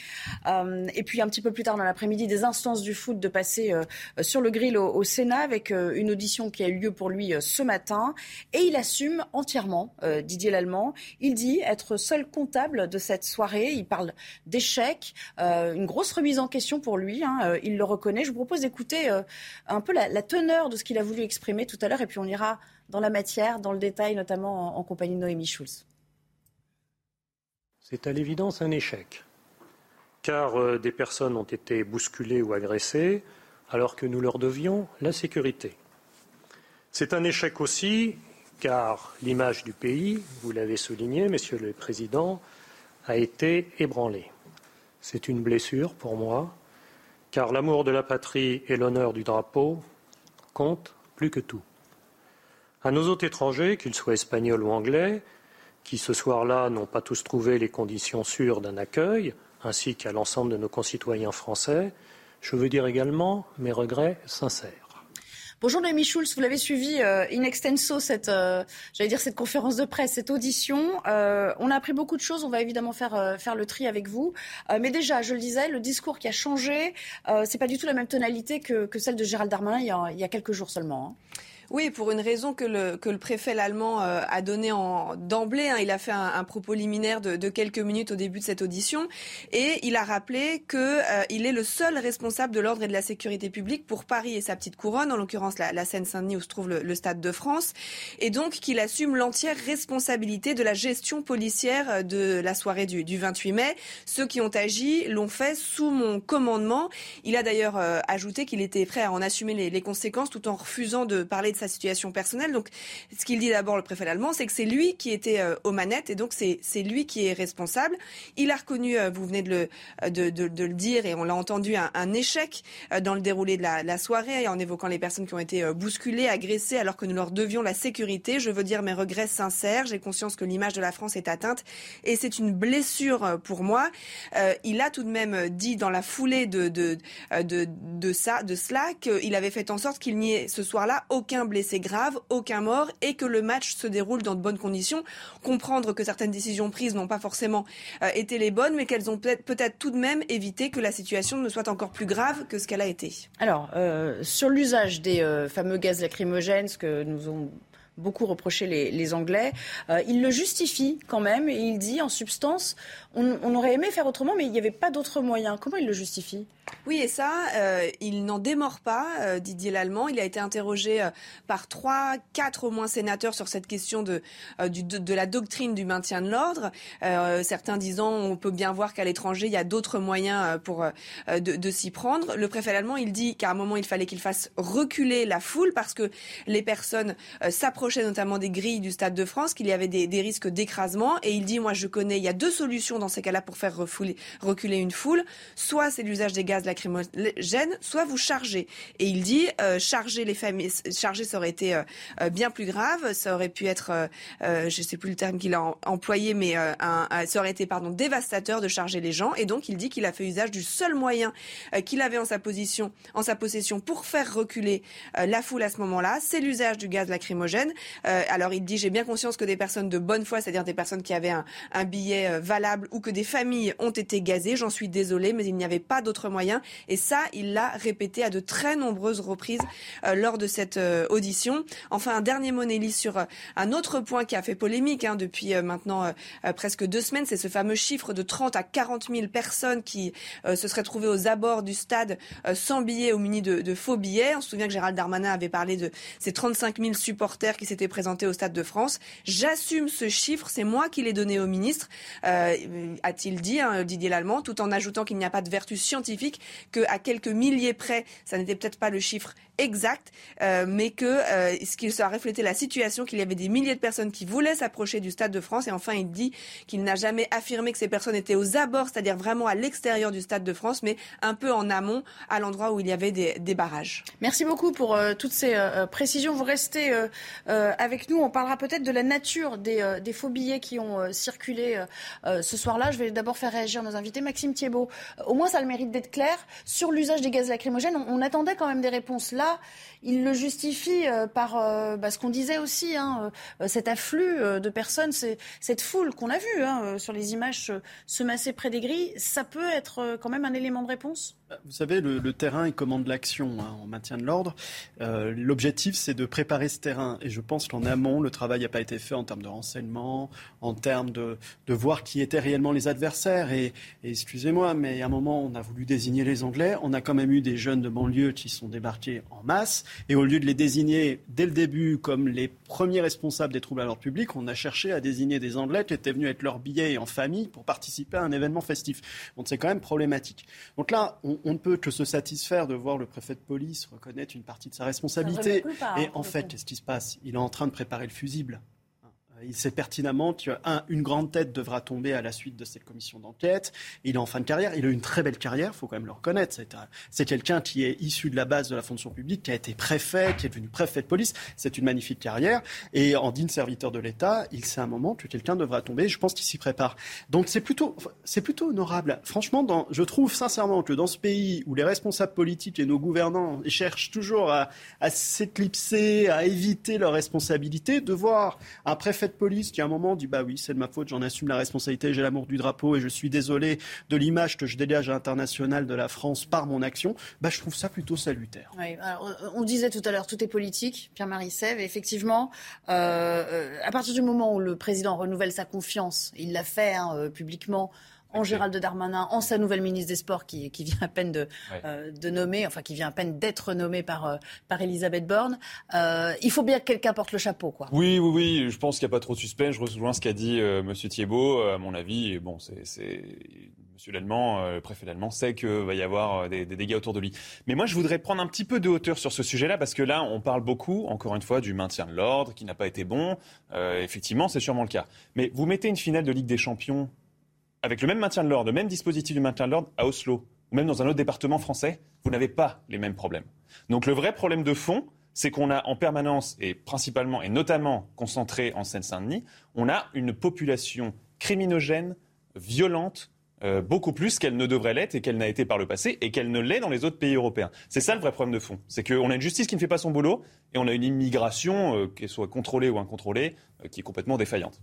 Euh, et puis un petit peu plus tard dans l'après-midi, des instances du foot de passer sur le grill au, Sénat avec une audition qui a eu lieu pour lui ce matin. Et il assume entièrement, Didier Lallemand. Il dit être seul comptable de cette soirée. Il parle d'échec, une grosse remise en question pour lui. Hein, euh, il le reconnaît. Je vous propose d'écouter euh, un peu la, teneur de ce qu'il a voulu exprimer tout à l'heure, et puis on ira dans la matière, dans le détail, notamment en, compagnie de Noémie Schulz. C'est à l'évidence un échec, car euh, des personnes ont été bousculées ou agressées, alors que nous leur devions la sécurité. C'est un échec aussi, car l'image du pays, vous l'avez souligné, Monsieur le Président, a été ébranlée. C'est une blessure pour moi, car l'amour de la patrie et l'honneur du drapeau comptent plus que tout. À nos hôtes étrangers, qu'ils soient espagnols ou anglais, qui ce soir-là n'ont pas tous trouvé les conditions sûres d'un accueil, ainsi qu'à l'ensemble de nos concitoyens français, je veux dire également mes regrets sincères. Bonjour Noémie Schulz, vous l'avez suivi euh, in extenso cette, euh, j'allais dire cette conférence de presse, cette audition. Euh, on a appris beaucoup de choses. On va évidemment faire faire le tri avec vous. mais déjà, je le disais, le discours qui a changé, c'est pas du tout la même tonalité que, celle de Gérald Darmanin il y a, quelques jours seulement. Hein. Oui, pour une raison que le, que le préfet allemand euh, a donné d'emblée. Hein. il a fait un, propos liminaire de, de, quelques minutes au début de cette audition et il a rappelé qu'il euh, est le seul responsable de l'ordre et de la sécurité publique pour Paris et sa petite couronne, en l'occurrence la, la Seine-Saint-Denis où se trouve le, le, Stade de France, et donc qu'il assume l'entière responsabilité de la gestion policière euh, de la soirée du, du 28 mai. Ceux qui ont agi l'ont fait sous mon commandement. Il a d'ailleurs ajouté qu'il était prêt à en assumer les, les conséquences tout en refusant de parler de sa situation personnelle. Donc, ce qu'il dit d'abord, le préfet allemand, c'est que c'est lui qui était euh, aux manettes et donc c'est lui qui est responsable. Il a reconnu, euh, vous venez de le, euh, de, de, le dire et on l'a entendu, un, échec dans le déroulé de la, la, soirée en évoquant les personnes qui ont été bousculées, agressées alors que nous leur devions la sécurité. Je veux dire mes regrets sincères. J'ai conscience que l'image de la France est atteinte et c'est une blessure pour moi. il a tout de même dit dans la foulée de, de, de, de ça, de cela, qu'il avait fait en sorte qu'il n'y ait ce soir-là aucun blessé grave, aucun mort et que le match se déroule dans de bonnes conditions. Comprendre que certaines décisions prises n'ont pas forcément euh, été les bonnes, mais qu'elles ont peut-être tout de même évité que la situation ne soit encore plus grave que ce qu'elle a été. Alors, euh, sur l'usage des euh, fameux gaz lacrymogènes, ce que nous ont beaucoup reproché les, Anglais. il le justifie quand même et il dit en substance, on, on aurait aimé faire autrement, mais il n'y avait pas d'autre moyen. Comment il le justifie? Oui, et ça, euh, il n'en démord pas, euh, Didier Lallemand. Il a été interrogé euh, par trois, quatre au moins sénateurs sur cette question de, de, la doctrine du maintien de l'ordre. certains disant on peut bien voir qu'à l'étranger, il y a d'autres moyens pour de, de s'y prendre. Le préfet allemand, il dit qu'à un moment, il fallait qu'il fasse reculer la foule parce que les personnes notamment des grilles du Stade de France, qu'il y avait des, risques d'écrasement. Et il dit, moi, je connais, il y a deux solutions dans ces cas-là pour faire reculer une foule. Soit c'est l'usage des gaz gaz lacrymogène, soit vous chargez. Et il dit euh, charger les familles, charger ça aurait été euh, euh, bien plus grave, ça aurait pu être, je je sais plus le terme qu'il a employé, mais un, ça aurait été pardon dévastateur de charger les gens. Et donc il dit qu'il a fait usage du seul moyen qu'il avait en sa position, en sa possession pour faire reculer la foule à ce moment-là, c'est l'usage du gaz lacrymogène. Alors il dit j'ai bien conscience que des personnes de bonne foi, c'est-à-dire des personnes qui avaient un, un billet valable ou que des familles ont été gazées, j'en suis désolée, mais il n'y avait pas d'autre moyen et ça, il l'a répété à de très nombreuses reprises euh, lors de cette euh, audition. Enfin, un dernier mot, Nelly, sur euh, un autre point qui a fait polémique hein, depuis maintenant presque deux semaines, c'est ce fameux chiffre de 30 à 40 000 personnes qui se seraient trouvées aux abords du stade sans billets ou munis de, de, faux billets. On se souvient que Gérald Darmanin avait parlé de ces 35 000 supporters qui s'étaient présentés au Stade de France. J'assume ce chiffre, c'est moi qui l'ai donné au ministre, a-t-il dit, hein, Didier Lallemand, tout en ajoutant qu'il n'y a pas de vertu scientifique qu'à quelques milliers près, ça n'était peut-être pas le chiffre exact, euh, mais que euh, ce qu'il a reflété la situation, qu'il y avait des milliers de personnes qui voulaient s'approcher du Stade de France. Et enfin, il dit qu'il n'a jamais affirmé que ces personnes étaient aux abords, c'est-à-dire vraiment à l'extérieur du Stade de France, mais un peu en amont, à l'endroit où il y avait des, des barrages. Merci beaucoup pour euh, toutes ces euh, précisions. Vous restez avec nous. On parlera peut-être de la nature des, des faux billets qui ont circulé ce soir-là. Je vais d'abord faire réagir nos invités. Maxime Thiebaud, au moins ça a le mérite d'être clair. Sur l'usage des gaz lacrymogènes, on, on attendait quand même des réponses là il le justifie euh, par euh, bah, ce qu'on disait aussi, hein, euh, cet afflux de personnes, cette foule qu'on a vue hein, sur les images se masser près des grilles. Ça peut être quand même un élément de réponse? Vous savez, le, terrain, il commande l'action hein, en maintien de l'ordre. L'objectif, c'est de préparer ce terrain. Et je pense qu'en amont, le travail n'a pas été fait en termes de renseignement, en termes de, voir qui étaient réellement les adversaires. Et, et excusez-moi, mais à un moment, on a voulu désigner les Anglais. On a quand même eu des jeunes de banlieue qui sont débarqués en masse. Et au lieu de les désigner dès le début comme les premiers responsables des troubles à l'ordre public, on a cherché à désigner des Anglais qui étaient venus avec leur billet en famille pour participer à un événement festif. Donc c'est quand même problématique. Donc là, on, ne peut que se satisfaire de voir le préfet de police reconnaître une partie de sa responsabilité. et hein, en fait, qu'est-ce qui se passe? Il est en train de préparer le fusible. Il sait pertinemment qu'une grande tête devra tomber à la suite de cette commission d'enquête. Il est en fin de carrière. Il a eu une très belle carrière, il faut quand même le reconnaître. C'est quelqu'un qui est issu de la base de la fonction publique, qui a été préfet, qui est devenu préfet de police. C'est une magnifique carrière. Et en digne serviteur de l'État, il sait un moment que quelqu'un devra tomber. Je pense qu'il s'y prépare. Donc c'est plutôt, c'est plutôt honorable. Franchement, je trouve sincèrement que dans ce pays où les responsables politiques et nos gouvernants cherchent toujours à, à s'éclipser, à éviter leurs responsabilités, de voir un préfet préfet de police qui à un moment dit bah oui c'est de ma faute, j'en assume la responsabilité, j'ai l'amour du drapeau et je suis désolé de l'image que je dégage à l'international de la France par mon action, bah je trouve ça plutôt salutaire. on disait tout à l'heure tout est politique, Pierre-Marie Sèvres, effectivement, euh, à partir du moment où le président renouvelle sa confiance, il l'a fait hein, publiquement en Gérald Darmanin, en sa nouvelle ministre des Sports qui, qui vient à peine de, euh, de, nommer, enfin qui vient à peine d'être nommée par, euh, par Elisabeth Borne. Euh, il faut bien que quelqu'un porte le chapeau, quoi. Oui, oui, oui. Je pense qu'il n'y a pas trop de suspense. Je rejoins ce qu'a dit Monsieur Thiebaud. À mon avis, bon, c'est Monsieur l'Allemand, le préfet l'Allemand, sait qu'il va y avoir des, des, dégâts autour de lui. Mais moi, je voudrais prendre un petit peu de hauteur sur ce sujet-là, parce que là, on parle beaucoup, encore une fois, du maintien de l'ordre, qui n'a pas été bon. effectivement, c'est sûrement le cas. Mais vous mettez une finale de Ligue des Champions avec le même maintien de l'ordre, le même dispositif du maintien de l'ordre à Oslo, ou même dans un autre département français, vous n'avez pas les mêmes problèmes. Donc le vrai problème de fond, c'est qu'on a en permanence, et principalement et notamment concentré en Seine-Saint-Denis, on a une population criminogène, violente, euh, beaucoup plus qu'elle ne devrait l'être et qu'elle n'a été par le passé et qu'elle ne l'est dans les autres pays européens. C'est ça le vrai problème de fond. C'est qu'on a une justice qui ne fait pas son boulot et on a une immigration, euh, qu'elle soit contrôlée ou incontrôlée, euh, qui est complètement défaillante.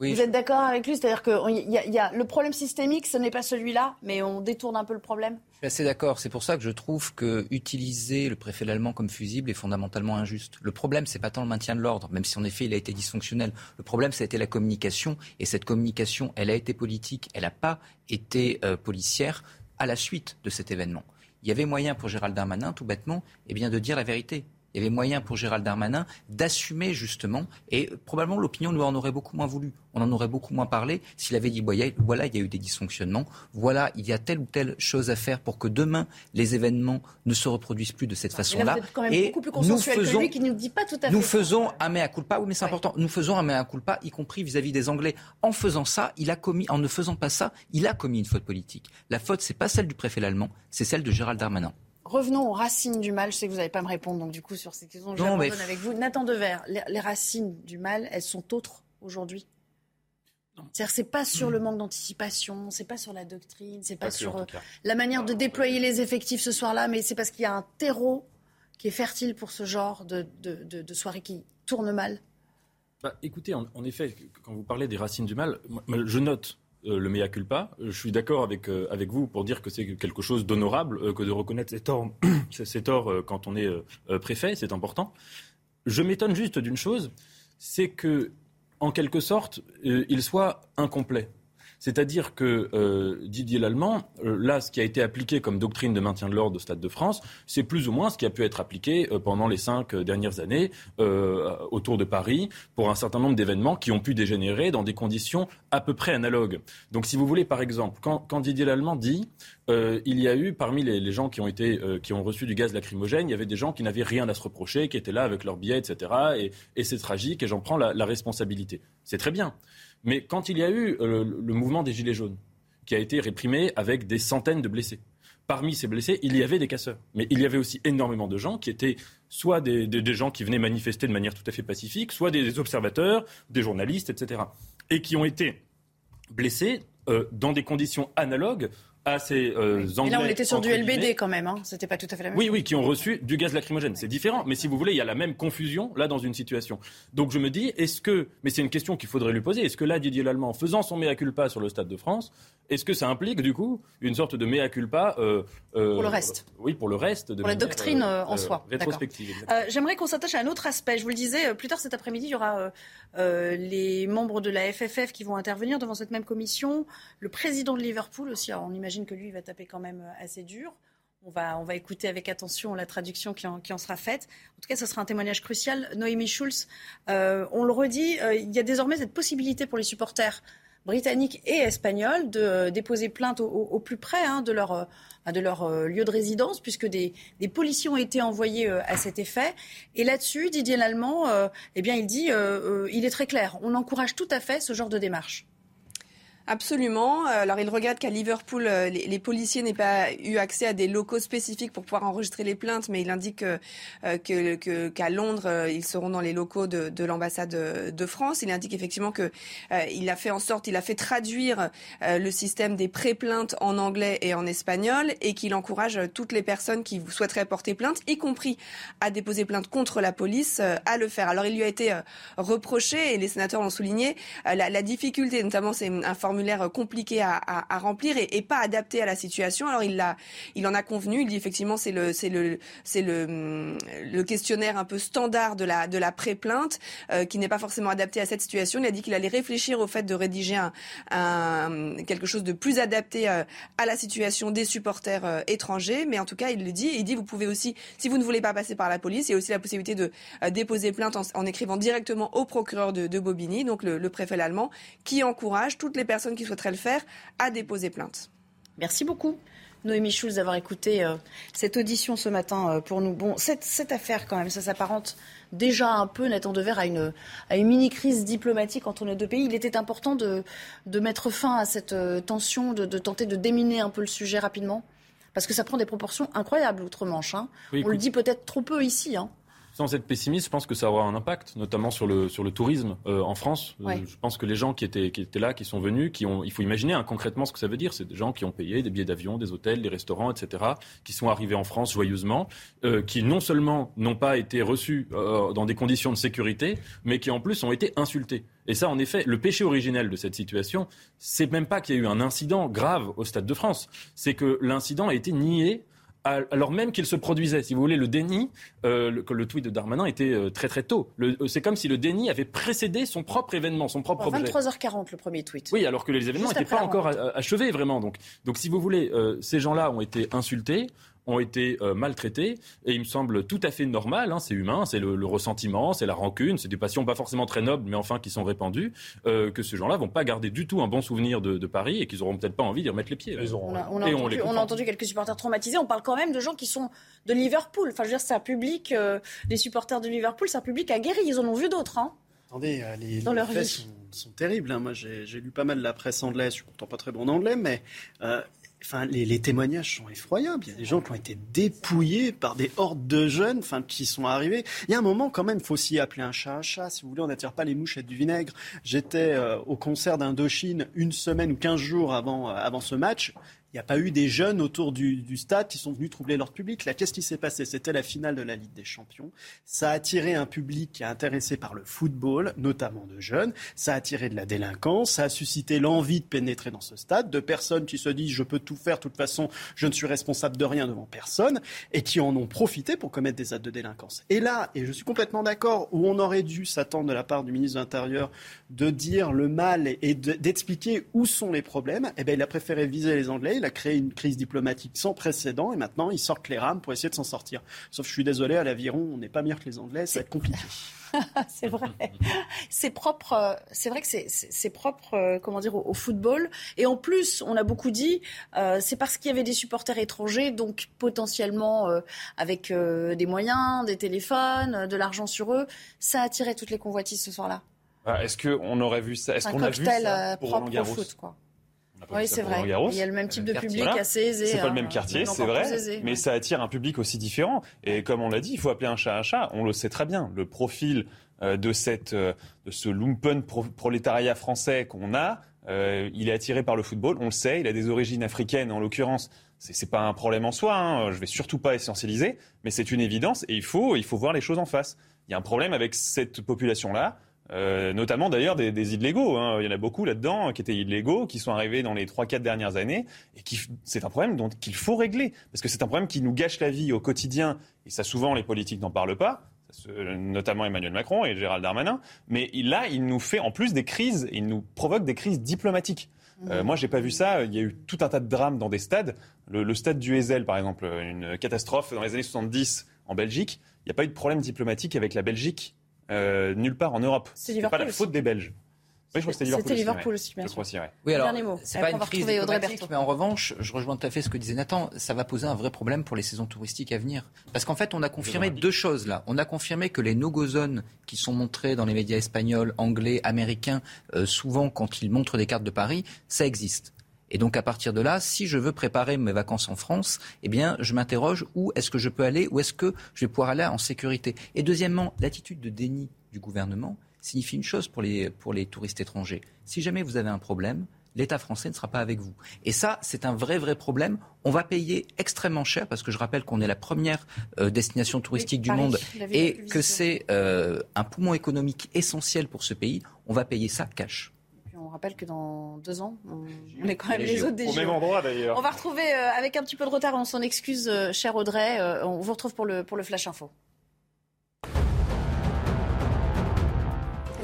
Vous êtes d'accord avec lui? C'est-à-dire que y y a, le problème systémique, ce n'est pas celui-là, mais on détourne un peu le problème? Je suis assez d'accord. C'est pour ça que je trouve que utiliser le préfet allemand comme fusible est fondamentalement injuste. Le problème, c'est pas tant le maintien de l'ordre, même si en effet il a été dysfonctionnel. Le problème, ça a été la communication. Et cette communication, elle a été politique, elle n'a pas été euh, policière à la suite de cet événement. Il y avait moyen pour Gérald Darmanin, tout bêtement, eh bien, de dire la vérité il y avait moyen pour Gérald Darmanin d'assumer justement, et probablement l'opinion nous en aurait beaucoup moins voulu. On en aurait beaucoup moins parlé s'il avait dit voilà, il y a eu des dysfonctionnements, voilà, il y a telle ou telle chose à faire pour que demain les événements ne se reproduisent plus de cette façon-là. Et nous faisons, qui nous dit pas tout à Nous faisons un mea culpa, oui, mais c'est important. Nous faisons un mea culpa, y compris vis-à-vis des Anglais. En faisant ça, il a commis, en ne faisant pas ça, il a commis une faute politique. La faute, c'est pas celle du préfet allemand, c'est celle de Gérald Darmanin. Revenons aux racines du mal. Je sais que vous n'allez pas me répondre, donc du coup, sur ces questions, je vais avec vous. Nathan Dever, les, les racines du mal, elles sont autres aujourd'hui? C'est-à-dire c'est pas sur le manque d'anticipation, c'est pas sur la doctrine, c'est pas, pas sur euh, la manière de déployer les effectifs ce soir-là, mais c'est parce qu'il y a un terreau qui est fertile pour ce genre de, de, de, soirée qui tourne mal. Bah, écoutez, en, effet, quand vous parlez des racines du mal, je note euh, le mea culpa. Euh, je suis d'accord avec, euh, avec vous pour dire que c'est quelque chose d'honorable que de reconnaître ses torts [COUGHS] quand on est préfet, c'est important. Je m'étonne juste d'une chose, c'est que, en quelque sorte, il soit incomplet. C'est-à-dire que euh, Didier Lallemand, euh, là, ce qui a été appliqué comme doctrine de maintien de l'ordre au Stade de France, c'est plus ou moins ce qui a pu être appliqué euh, pendant les cinq dernières années autour de Paris pour un certain nombre d'événements qui ont pu dégénérer dans des conditions à peu près analogues. Donc, si vous voulez, par exemple, quand, quand Didier Lallemand dit il y a eu parmi les, gens qui ont été qui ont reçu du gaz lacrymogène, il y avait des gens qui n'avaient rien à se reprocher, qui étaient là avec leurs billets, etc. Et, et c'est tragique et j'en prends la, la responsabilité. C'est très bien. Mais quand il y a eu euh, le, mouvement des Gilets jaunes, qui a été réprimé avec des centaines de blessés, parmi ces blessés, il y avait des casseurs. Mais il y avait aussi énormément de gens qui étaient soit des, gens qui venaient manifester de manière tout à fait pacifique, soit des observateurs, des journalistes, etc. Et qui ont été blessés euh, dans des conditions analogues à ces euh, Et là, on était sur du LBD quand même, hein. c'était pas tout à fait la même oui, chose. Oui, qui ont reçu du gaz lacrymogène. C'est différent, mais si vous voulez, il y a la même confusion là dans une situation. Donc je me dis, est-ce que, mais c'est une question qu'il faudrait lui poser, est-ce que là, Didier Lallemand, faisant son mea culpa sur le Stade de France, est-ce que ça implique du coup une sorte de mea culpa euh, euh, pour le reste Oui, pour le reste. De pour la doctrine en soi. Rétrospective. J'aimerais qu'on s'attache à un autre aspect. Je vous le disais, plus tard cet après-midi, il y aura les membres de la FFF qui vont intervenir devant cette même commission, le président de Liverpool aussi. Alors on imagine que lui, il va taper quand même euh, assez dur. On va, on va écouter avec attention la traduction qui en, sera faite. En tout cas, ce sera un témoignage crucial. Noémie Schulz, euh, on le redit, euh, il y a désormais cette possibilité pour les supporters britanniques et espagnols de déposer plainte au, plus près hein, de leur, de leur lieu de résidence, puisque des, des, policiers ont été envoyés à cet effet. Et là-dessus, Didier Lallemand, eh bien, il dit, il est très clair, on encourage tout à fait ce genre de démarche. Absolument. Euh, alors il regrette qu'à Liverpool, euh, les, policiers n'aient pas eu accès à des locaux spécifiques pour pouvoir enregistrer les plaintes, mais il indique euh, que, qu'à Londres, ils seront dans les locaux de, de l'ambassade de France. Il indique effectivement que il a fait en sorte, il a fait traduire le système des pré-plaintes en anglais et en espagnol, et qu'il encourage toutes les personnes qui souhaiteraient porter plainte, y compris à déposer plainte contre la police, à le faire. Alors il lui a été reproché, et les sénateurs l'ont souligné, la, la difficulté, notamment c'est un formulaire compliqué à, remplir et, pas adapté à la situation. Alors il il en a convenu. Il dit effectivement c'est le, c'est le, c'est le, le questionnaire un peu standard de la, de la pré-plainte euh, qui n'est pas forcément adapté à cette situation. Il a dit qu'il allait réfléchir au fait de rédiger un, quelque chose de plus adapté euh, à la situation des supporters euh, étrangers. Mais en tout cas, il le dit. Il dit vous pouvez aussi, si vous ne voulez pas passer par la police, il y a aussi la possibilité de déposer plainte en, écrivant directement au procureur de, de Bobigny, donc le, le préfet allemand, qui encourage toutes les personnes qui souhaiteraient le faire à déposer plainte. Merci beaucoup. Noémie Schulz d'avoir écouté euh, cette audition ce matin euh, pour nous. Bon, cette, cette affaire quand même, ça s'apparente déjà un peu net en devers à une, à une mini-crise diplomatique entre nos deux pays. Il était important de, de mettre fin à cette euh, tension, de, de, tenter de déminer un peu le sujet rapidement, parce que ça prend des proportions incroyables outre-Manche. Hein. On le dit peut-être trop peu ici. Hein sans être pessimiste, je pense que ça aura un impact, notamment sur le, sur le tourisme euh, en France. Euh, je pense que les gens qui étaient, qui étaient là, qui sont venus, qui ont, il faut imaginer hein, concrètement ce que ça veut dire. C'est des gens qui ont payé des billets d'avion, des hôtels, des restaurants, etc., qui sont arrivés en France joyeusement, euh, qui non seulement n'ont pas été reçus dans des conditions de sécurité, mais qui en plus ont été insultés. Et ça, en effet, le péché originel de cette situation, c'est même pas qu'il y a eu un incident grave au Stade de France, c'est que l'incident a été nié alors même qu'il se produisait. Si vous voulez, le déni, euh, le, le, tweet de Darmanin était euh, très très tôt. Euh, c'est comme si le déni avait précédé son propre événement, son propre 23h40 le premier tweet. Oui, alors que les événements n'étaient pas encore achevés vraiment. Donc, donc si vous voulez, ces gens-là ont été insultés ont été euh, maltraités. Et il me semble tout à fait normal, hein, c'est humain, c'est le, ressentiment, c'est la rancune, c'est des passions pas forcément très nobles, mais enfin qui sont répandues, euh, que ces gens-là vont pas garder du tout un bon souvenir de, Paris et qu'ils auront peut-être pas envie d'y remettre les pieds. on, a, entendu, quelques supporters traumatisés. On parle quand même de gens qui sont de Liverpool. Enfin, je veux dire, c'est un public, euh, les supporters de Liverpool, c'est un public aguerri. Ils en ont vu d'autres. Hein. Attendez, les, Dans les sont, terribles. Hein. Moi, j'ai lu pas mal la presse anglaise. Je suis pourtant pas très bon en anglais, mais Enfin, les, témoignages sont effroyables. Il y a des gens qui ont été dépouillés par des hordes de jeunes, enfin, qui sont arrivés. Il y a un moment, quand même, il faut aussi appeler un chat un chat. Si vous voulez, on n'attire pas les mouches du vinaigre. J'étais euh, au concert d'Indochine une semaine ou quinze jours avant, euh, avant ce match. Il n'y a pas eu des jeunes autour du, stade qui sont venus troubler l'ordre public. Là, qu'est-ce qui s'est passé? C'était la finale de la Ligue des Champions. Ça a attiré un public qui est intéressé par le football, notamment de jeunes. Ça a attiré de la délinquance. Ça a suscité l'envie de pénétrer dans ce stade, de personnes qui se disent je peux tout faire, de toute façon, je ne suis responsable de rien devant personne, et qui en ont profité pour commettre des actes de délinquance. Et là, et je suis complètement d'accord, où on aurait dû s'attendre de la part du ministre de l'Intérieur de dire le mal et d'expliquer où sont les problèmes, eh bien, il a préféré viser les Anglais il a créé une crise diplomatique sans précédent et maintenant il sortent les rames pour essayer de s'en sortir. Sauf je suis désolé, à l'aviron, on n'est pas meilleur que les Anglais, ça va être compliqué. [LAUGHS] c'est vrai. C'est propre. Euh, c'est vrai que c'est propre, euh, comment dire, au, football. Et en plus, on a beaucoup dit, euh, c'est parce qu'il y avait des supporters étrangers, donc potentiellement avec des moyens, des téléphones, de l'argent sur eux, ça attirait toutes les convoitises ce soir-là. Ah, est-ce qu'on aurait vu ça? Est-ce qu'on a vu ça pour Roland Garros? foot, quoi. Oui, c'est vrai. Il y a le même type de public assez aisé. C'est pas le même hein. quartier, c'est vrai, mais ça attire un public aussi différent. Et comme on l'a dit, il faut appeler un chat un chat. On le sait très bien. Le profil euh, de, cette, euh, de ce lumpen prolétariat français qu'on a, euh, il est attiré par le football. On le sait. Il a des origines africaines, en l'occurrence. C'est pas un problème en soi. Hein. Je vais surtout pas essentialiser, mais c'est une évidence. Et il faut, il faut voir les choses en face. Il y a un problème avec cette population-là euh, notamment d'ailleurs des, des, illégaux. Hein. Il y en a beaucoup là-dedans qui étaient illégaux, qui sont arrivés dans les 3-4 dernières années, et qui c'est un problème dont qu'il faut régler, parce que c'est un problème qui nous gâche la vie au quotidien, et ça souvent les politiques n'en parlent pas, notamment Emmanuel Macron et Gérald Darmanin, mais là il nous fait en plus des crises, il nous provoque des crises diplomatiques. Euh, moi, j'ai pas vu ça. Il y a eu tout un tas de drames dans des stades. Le, le stade du Heysel, par exemple, une catastrophe dans les années 70 en Belgique. Il n'y a pas eu de problème diplomatique avec la Belgique euh, nulle part en Europe. C'est pas la faute des Belges. Oui, je crois que c'était Liverpool, Liverpool aussi. bien Je sûr. crois aussi, ouais. Oui, alors, Dernier mot. c'est pas une crise diplomatique, mais en revanche, je rejoins tout à fait ce que disait Nathan, ça va poser un vrai problème pour les saisons touristiques à venir. Parce qu'en fait, on a confirmé deux choses là. On a confirmé que les no-go zones qui sont montrées dans les médias espagnols, anglais, américains, euh, souvent quand ils montrent des cartes de Paris, ça existe. Et donc à partir de là, si je veux préparer mes vacances en France, eh bien je m'interroge où est-ce que je peux aller, où est-ce que je vais pouvoir aller en sécurité. Et deuxièmement, l'attitude de déni du gouvernement signifie une chose pour les, pour les touristes étrangers. Si jamais vous avez un problème, l'État français ne sera pas avec vous. Et ça, c'est un vrai, vrai problème. On va payer extrêmement cher, parce que je rappelle qu'on est la première euh, destination touristique du Paris, monde et que c'est euh, un poumon économique essentiel pour ce pays. On va payer ça cash. On rappelle que dans deux ans, on, on est quand même Les autres des Au même endroit d'ailleurs. On va retrouver, euh, avec un petit peu de retard, on s'en excuse, euh, cher Audrey. euh, on vous retrouve pour le, pour le Flash Info.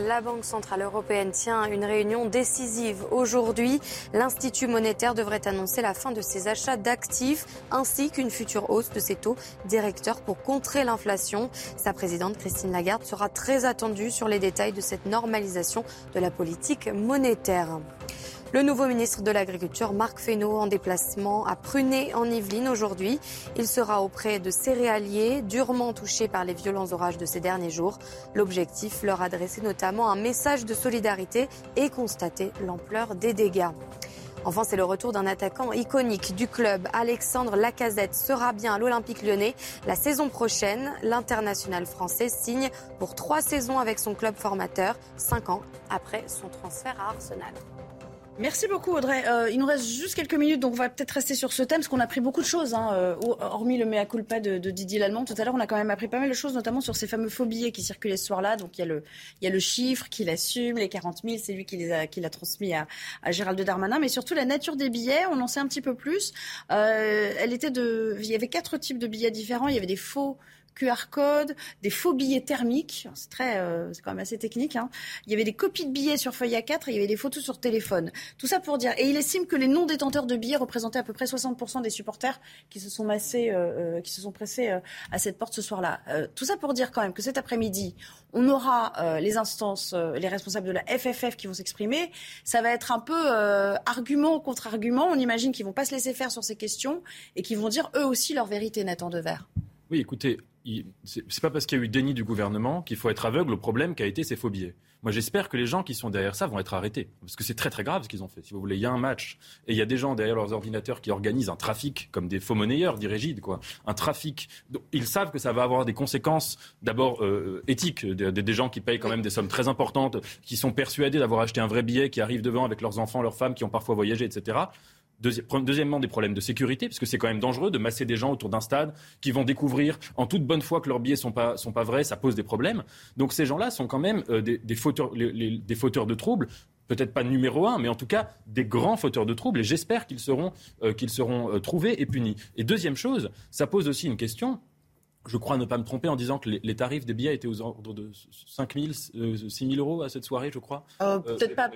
La Banque Centrale Européenne tient une réunion décisive aujourd'hui. L'Institut monétaire devrait annoncer la fin de ses achats d'actifs ainsi qu'une future hausse de ses taux directeurs pour contrer l'inflation. Sa présidente Christine Lagarde sera très attendue sur les détails de cette normalisation de la politique monétaire. Le nouveau ministre de l'Agriculture, Marc Fesneau, en déplacement à Prunay en Yvelines aujourd'hui. Il sera auprès de céréaliers durement touchés par les violents orages de ces derniers jours. L'objectif, leur adresser notamment un message de solidarité et constater l'ampleur des dégâts. Enfin, c'est le retour d'un attaquant iconique du club. Alexandre Lacazette sera bien à l'Olympique lyonnais la saison prochaine. L'international français signe pour trois saisons avec son club formateur, cinq ans après son transfert à Arsenal. Merci beaucoup Audrey. Euh, il nous reste juste quelques minutes, donc on va peut-être rester sur ce thème, parce qu'on a appris beaucoup de choses, hein, euh, hormis le mea culpa de, Didier Lallemand. Tout à l'heure, on a quand même appris pas mal de choses, notamment sur ces fameux faux billets qui circulaient ce soir-là. Donc il y a le, y a le chiffre qu'il assume, les 40 000, c'est lui qui a, l'a transmis à, à Gérald Darmanin, mais surtout la nature des billets. On en sait un petit peu plus. Euh, elle était de, il y avait quatre types de billets différents. Il y avait des faux QR code, des faux billets thermiques, c'est très, euh, c'est quand même assez technique. Hein. Il y avait des copies de billets sur feuille A4 et il y avait des photos sur téléphone. Tout ça pour dire. Et il estime que les non détenteurs de billets représentaient à peu près 60% des supporters qui se sont massés, euh, euh, qui se sont pressés à cette porte ce soir-là. Tout ça pour dire quand même que cet après-midi, on aura les instances, les responsables de la FFF qui vont s'exprimer. Ça va être un peu argument contre argument. On imagine qu'ils vont pas se laisser faire sur ces questions et qu'ils vont dire eux aussi leur vérité, Nathan Devers. Oui, écoutez, c'est pas parce qu'il y a eu déni du gouvernement qu'il faut être aveugle au problème qu'a été ces faux billets. Moi, j'espère que les gens qui sont derrière ça vont être arrêtés. Parce que c'est très très grave ce qu'ils ont fait. Si vous voulez, il y a un match et il y a des gens derrière leurs ordinateurs qui organisent un trafic, comme des faux monnayeurs, dit Régide, quoi. Un trafic. Ils savent que ça va avoir des conséquences, d'abord euh, éthiques, des- des gens qui payent quand même des sommes très importantes, qui sont persuadés d'avoir acheté un vrai billet, qui arrivent devant avec leurs enfants, leurs femmes, qui ont parfois voyagé, etc. Deuxièmement, des problèmes de sécurité, parce que c'est quand même dangereux de masser des gens autour d'un stade qui vont découvrir en toute bonne foi que leurs billets sont pas sont pas vrais, ça pose des problèmes. Donc ces gens-là sont quand même euh, des, fauteurs des fauteurs de troubles. Peut-être pas numéro un, mais en tout cas des grands fauteurs de troubles. Et j'espère qu'ils seront euh, seront euh, trouvés et punis. Et deuxième chose, ça pose aussi une question. Je crois ne pas me tromper en disant que les, les tarifs des billets étaient aux ordres de 5 000, euh, 6 000 euros à cette soirée, je crois. Euh, Euh, Peut-être pas.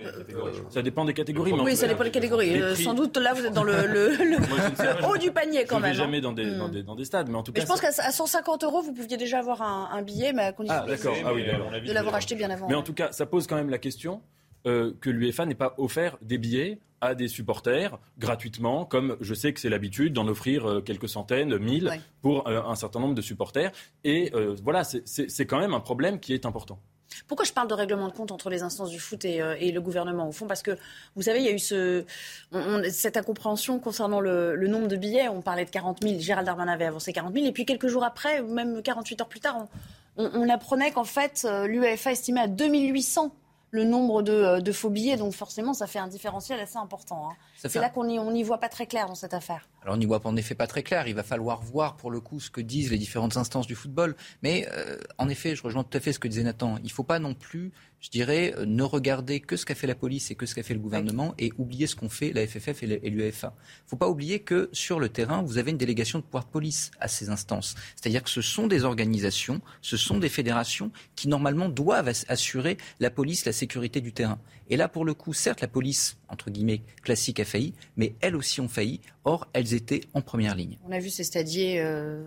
Ça dépend des catégories. mais Oui, ça dépend des catégories. Euh, prix- Sans doute, là, vous êtes dans le, [LAUGHS] le- le- Moi, je ne sais pas, le haut du panier quand je même. jamais hein. dans des, Hmm. dans, des, dans des stades, mais en tout Mais cas. je pense qu'à à 150 euros, vous pouviez déjà avoir un, un billet, mais à condition Ah, d'accord. Ah oui, de l'avoir acheté bien avant. Mais en tout cas, ça pose quand même la question euh, que l'UEFA n'ait pas offert des billets à des supporters gratuitement, comme je sais que c'est l'habitude d'en offrir euh, quelques centaines, mille, Ouais. pour euh, un certain nombre de supporters. Et voilà, c'est- quand même un problème qui est important. Pourquoi je parle de règlement de compte entre les instances du foot et, euh, et le gouvernement au fond? Parce que vous savez, il y a eu ce, on- on- cette incompréhension concernant le, le nombre de billets. On parlait de 40 000. Gérald Darmanin avait avancé 40 000. Et puis quelques jours après, ou même 48 heures plus tard, on, on- apprenait qu'en fait, l'UEFA estimait à 2800 le nombre de, euh, de faux billets. Donc forcément, ça fait un différentiel assez important. hein. C'est fait là qu'on n'y on n'y voit pas très clair dans cette affaire. Alors on n'y voit en effet pas très clair. Il va falloir voir pour le coup ce que disent les différentes instances du football. Mais euh, en effet, je rejoins tout à fait ce que disait Nathan. Il ne faut pas non plus, je dirais, euh, ne regarder que ce qu'a fait la police et que ce qu'a fait le gouvernement et oublier ce qu'ont fait la FFF et l'UEFA. Il ne faut pas oublier que sur le terrain, vous avez une délégation de pouvoir de police à ces instances. C'est-à-dire que ce sont des organisations, ce sont des fédérations qui normalement doivent ass- assurer la police, la sécurité du terrain. Et là, pour le coup, certes, la police, entre guillemets, classique a failli, mais elles aussi ont failli. Or, elles étaient en première ligne. On a vu ces stadiers, euh,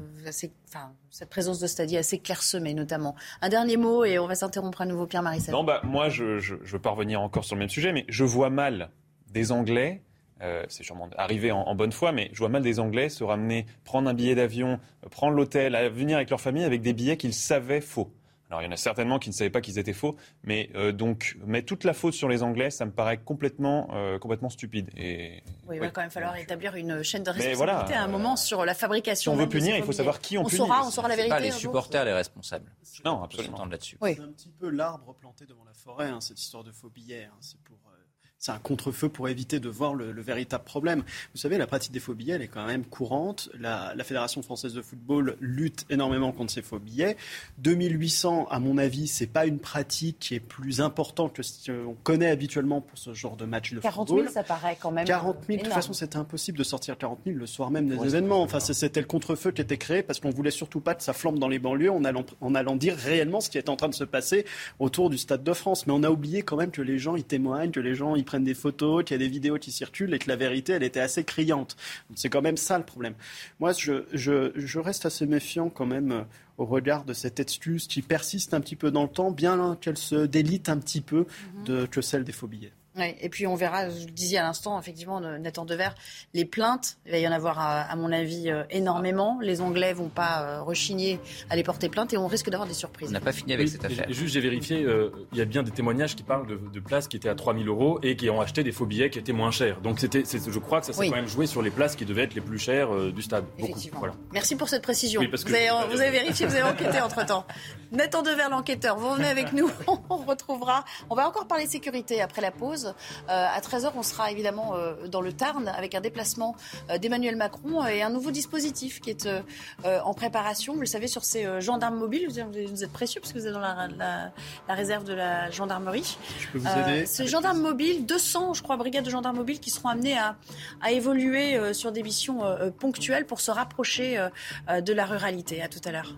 enfin, cette présence de stadiers assez clairsemée, notamment. Un dernier mot et on va s'interrompre à nouveau, Pierre Marissal. Non, bah, moi, je ne veux pas revenir encore sur le même sujet, mais je vois mal des Anglais euh, c'est sûrement arrivé en, bonne foi, mais je vois mal des Anglais se ramener, prendre un billet d'avion, euh, prendre l'hôtel, venir avec leur famille avec des billets qu'ils savaient faux. Alors il y en a certainement qui ne savaient pas qu'ils étaient faux, mais euh, donc mettre toute la faute sur les Anglais, ça me paraît complètement, complètement stupide. Et, oui, il va quand même falloir établir une chaîne de responsabilité à un moment sur la fabrication. Si on veut punir, il faut savoir qui on, on punit. Saura, on saura la vérité. Pas les supporters les responsables. Non, absolument. là-dessus. C'est un petit peu l'arbre planté devant la forêt, hein, cette histoire de faux billets. Hein. c'est pour c'est un contre-feu pour éviter de voir le, véritable problème. Vous savez, la pratique des faux billets, elle est quand même courante. La, Fédération française de football lutte énormément contre ces faux billets. 2800, à mon avis, c'est pas une pratique qui est plus importante que ce qu'on connaît habituellement pour ce genre de match de 40 000, ça paraît quand même. 40 000, de toute façon, c'était impossible de sortir 40 000 le soir même des événements. Enfin, c'était le contre-feu qui était créé parce qu'on voulait surtout pas que ça flambe dans les banlieues en allant, en allant dire réellement ce qui est en train de se passer autour du Stade de France. Mais on a oublié quand même que les gens y témoignent, que les gens y prennent des photos, qu'il y a des vidéos qui circulent et que la vérité, elle était assez criante. C'est quand même ça le problème. Moi, je, je, je reste assez méfiant quand même euh, au regard de cette excuse qui persiste un petit peu dans le temps, bien qu'elle se délite un petit peu de, que celle des faux billets et puis on verra, je le disais à l'instant, effectivement, Nathan Dever, les plaintes, il va y en avoir à, mon avis euh, énormément. Les Anglais vont pas euh, rechigner à les porter plainte et on risque d'avoir des surprises. On n'a pas fini avec cette affaire. Juste, j'ai vérifié, euh, il y a bien des témoignages qui parlent de, places qui étaient à 3000 euros et qui ont acheté des faux billets qui étaient moins chers. Donc c'était, je crois que ça s'est quand même joué sur les places qui devaient être les plus chères du stade. Effectivement. Merci pour cette précision. vous, avez, vérifié, vous avez enquêté [LAUGHS] entre temps. Nathan Dever, l'enquêteur, vous revenez avec nous. [LAUGHS] On retrouvera. On va encore parler sécurité après la pause. À 13h, on sera évidemment euh, dans le Tarn avec un déplacement euh, d'Emmanuel Macron et un nouveau dispositif qui est euh, en préparation. Vous le savez, sur ces gendarmes mobiles, vous êtes précieux parce que vous êtes dans la, réserve de la gendarmerie. Je peux vous aider Ces gendarmes mobiles, 200, je crois, brigades de gendarmes mobiles qui seront amenées à, à évoluer sur des missions ponctuelles pour se rapprocher de la ruralité. À tout à l'heure.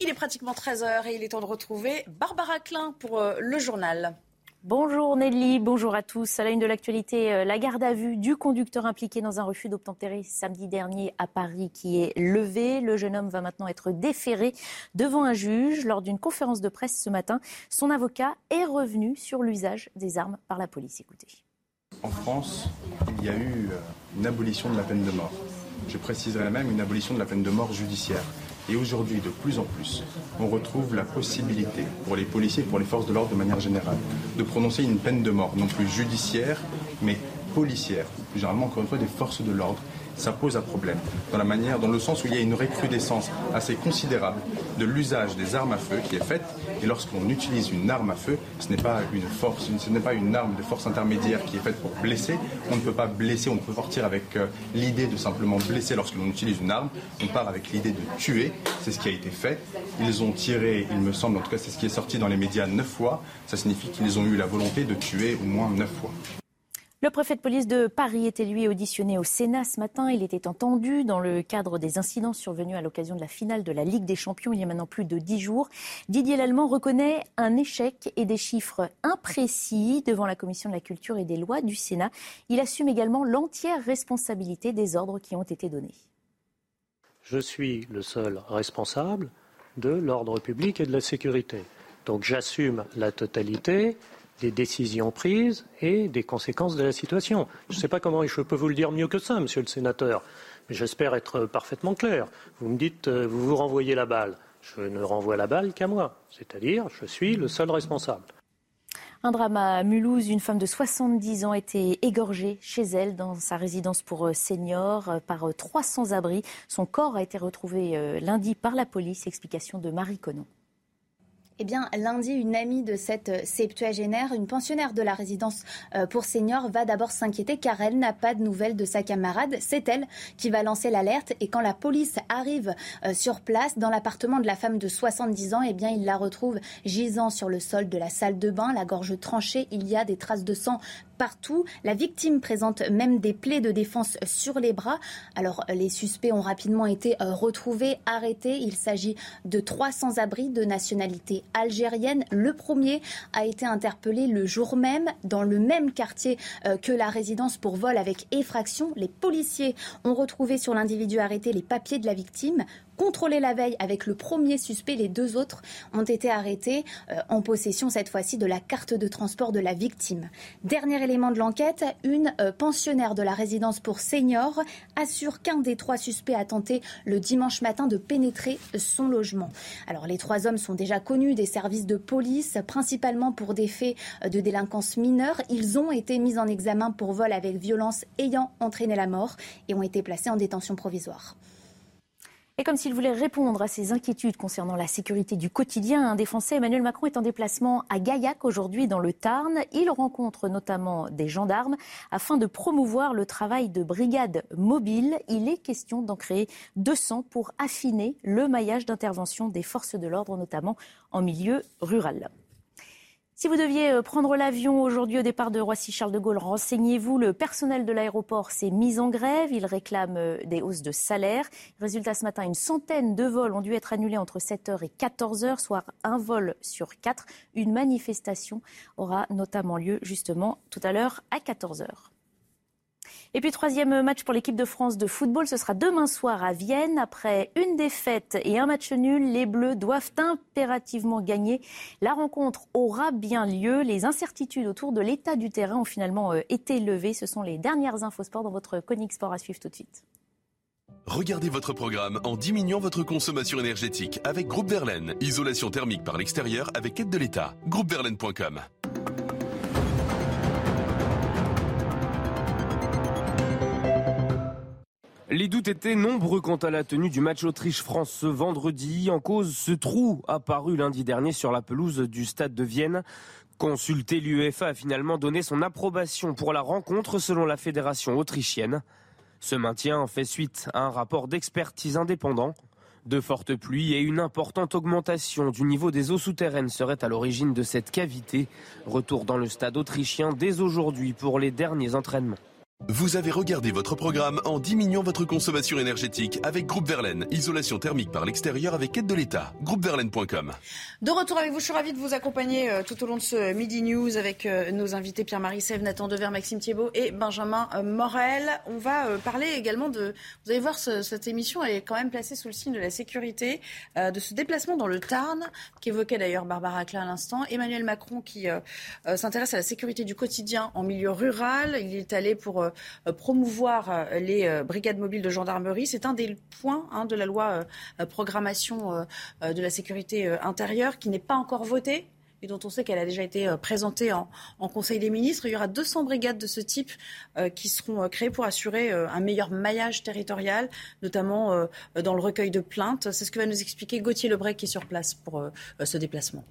Il est pratiquement 13h et il est temps de retrouver Barbara Klein pour le journal. Bonjour Nelly, bonjour à tous. À la une de l'actualité, euh, la garde à vue du conducteur impliqué dans un refus d'obtempérer samedi dernier à Paris qui est levée. Le jeune homme va maintenant être déféré devant un juge. Lors d'une conférence de presse ce matin, son avocat est revenu sur l'usage des armes par la police. Écoutez. En France, il y a eu euh, une abolition de la peine de mort. Je préciserai même une abolition de la peine de mort judiciaire. Et aujourd'hui, de plus en plus, on retrouve la possibilité pour les policiers et pour les forces de l'ordre de manière générale de prononcer une peine de mort, non plus judiciaire, mais policière, généralement encore une fois des forces de l'ordre ça pose un problème. Dans la manière, dans le sens où il y a une recrudescence assez considérable de l'usage des armes à feu qui est faite. Et lorsqu'on utilise une arme à feu, ce n'est pas une arme de force intermédiaire qui est faite pour blesser. On ne peut pas blesser, on ne peut partir avec euh, l'idée de simplement blesser lorsque l'on utilise une arme. On part avec l'idée de tuer. C'est ce qui a été fait. Ils ont tiré, il me semble, en tout cas c'est ce qui est sorti dans les médias neuf fois. Ça signifie qu'ils ont eu la volonté de tuer au moins neuf fois. Le préfet de police de Paris était lui auditionné au Sénat ce matin. Il était entendu dans le cadre des incidents survenus à l'occasion de la finale de la Ligue des Champions il y a maintenant plus de dix jours. Didier Lallemand reconnaît un échec et des chiffres imprécis devant la Commission de la Culture et des lois du Sénat. Il assume également l'entière responsabilité des ordres qui ont été donnés. Je suis le seul responsable de l'ordre public et de la sécurité. Donc j'assume la totalité des décisions prises et des conséquences de la situation. Je ne sais pas comment je peux vous le dire mieux que ça, monsieur le sénateur, mais j'espère être parfaitement clair. Vous me dites, euh, vous vous renvoyez la balle. Je ne renvoie la balle qu'à moi, c'est-à-dire je suis le seul responsable. Un drame à Mulhouse, une femme de 70 ans a été égorgée chez elle dans sa résidence pour euh, seniors euh, par 300 abris. Son corps a été retrouvé lundi par la police. Explication de Marie Conon. Eh bien, lundi, une amie de cette euh, septuagénaire, une pensionnaire de la résidence euh, pour seniors, va d'abord s'inquiéter car elle n'a pas de nouvelles de sa camarade. C'est elle qui va lancer l'alerte et quand la police arrive euh, sur place dans l'appartement de la femme de 70 ans, eh bien, il la retrouve gisant sur le sol de la salle de bain, la gorge tranchée. Il y a des traces de sang partout. La victime présente même des plaies de défense sur les bras. Alors les suspects ont rapidement été euh, retrouvés, arrêtés. Il s'agit de trois sans-abri de nationalité algérienne. Le premier a été interpellé le jour même dans le même quartier euh, que la résidence pour vol avec effraction. Les policiers ont retrouvé sur l'individu arrêté les papiers de la victime contrôlé la veille avec le premier suspect. Les deux autres ont été arrêtés euh, en possession cette fois-ci de la carte de transport de la victime. Dernier élément de l'enquête, une euh, pensionnaire de la résidence pour seniors assure qu'un des trois suspects a tenté le dimanche matin de pénétrer son logement. Alors les trois hommes sont déjà connus des services de police, principalement pour des faits euh, de délinquance mineure. Ils ont été mis en examen pour vol avec violence ayant entraîné la mort et ont été placés en détention provisoire. Et comme s'il voulait répondre à ces inquiétudes concernant la sécurité du quotidien, un des Français, Emmanuel Macron, est en déplacement à Gaillac aujourd'hui dans le Tarn. Il rencontre notamment des gendarmes afin de promouvoir le travail de brigades mobiles. Il est question d'en créer 200 pour affiner le maillage d'intervention des forces de l'ordre, notamment en milieu rural. Si vous deviez euh, prendre l'avion aujourd'hui au départ de Roissy-Charles de Gaulle, renseignez-vous, le personnel de l'aéroport s'est mis en grève. Il réclame euh, des hausses de salaire. Résultat, ce matin, une centaine de vols ont dû être annulés entre 7h et 14h, soit un vol sur quatre. Une manifestation aura notamment lieu justement tout à l'heure à 14h. Et puis troisième match pour l'équipe de France de football, ce sera demain soir à Vienne. Après une défaite et un match nul, les Bleus doivent impérativement gagner. La rencontre aura bien lieu. Les incertitudes autour de l'état du terrain ont finalement euh, été levées. Ce sont les dernières infos sport dans votre Conic Sport à suivre tout de suite. Regardez votre programme en diminuant votre consommation énergétique avec Groupe Verlaine. Isolation thermique par l'extérieur avec aide de l'État. Groupeverlaine.com Les doutes étaient nombreux quant à la tenue du match Autriche-France ce vendredi. En cause, ce trou apparu lundi dernier sur la pelouse du stade de Vienne. Consulté, l'UEFA a finalement donné son approbation pour la rencontre selon la fédération autrichienne. Ce maintien fait suite à un rapport d'expertise indépendant. De fortes pluies et une importante augmentation du niveau des eaux souterraines seraient à l'origine de cette cavité. Retour dans le stade autrichien dès aujourd'hui pour les derniers entraînements. Vous avez regardé votre programme en diminuant votre consommation énergétique avec Groupe Verlaine. Isolation thermique par l'extérieur avec aide de l'État. Groupeverlaine.com. De retour avec vous, je suis ravie de vous accompagner euh, tout au long de ce Midi News avec euh, nos invités Pierre-Marie Sèvres, Nathan Dever, Maxime Thiebaud et Benjamin euh, Morel. On va parler également de... Vous allez voir, cette émission est quand même placée sous le signe de la sécurité, de ce déplacement dans le Tarn, qu'évoquait d'ailleurs Barbara Klein à l'instant. Emmanuel Macron qui s'intéresse à la sécurité du quotidien en milieu rural. Il est allé pour promouvoir euh, les euh, brigades mobiles de gendarmerie. C'est un des points hein, de la loi programmation de la sécurité intérieure qui n'est pas encore voté et dont on sait qu'elle a déjà été présentée en, Conseil des ministres. Il y aura 200 brigades de ce type qui seront créées pour assurer un meilleur maillage territorial, notamment dans le recueil de plaintes. C'est ce que va nous expliquer Gauthier Lebray qui est sur place pour ce déplacement.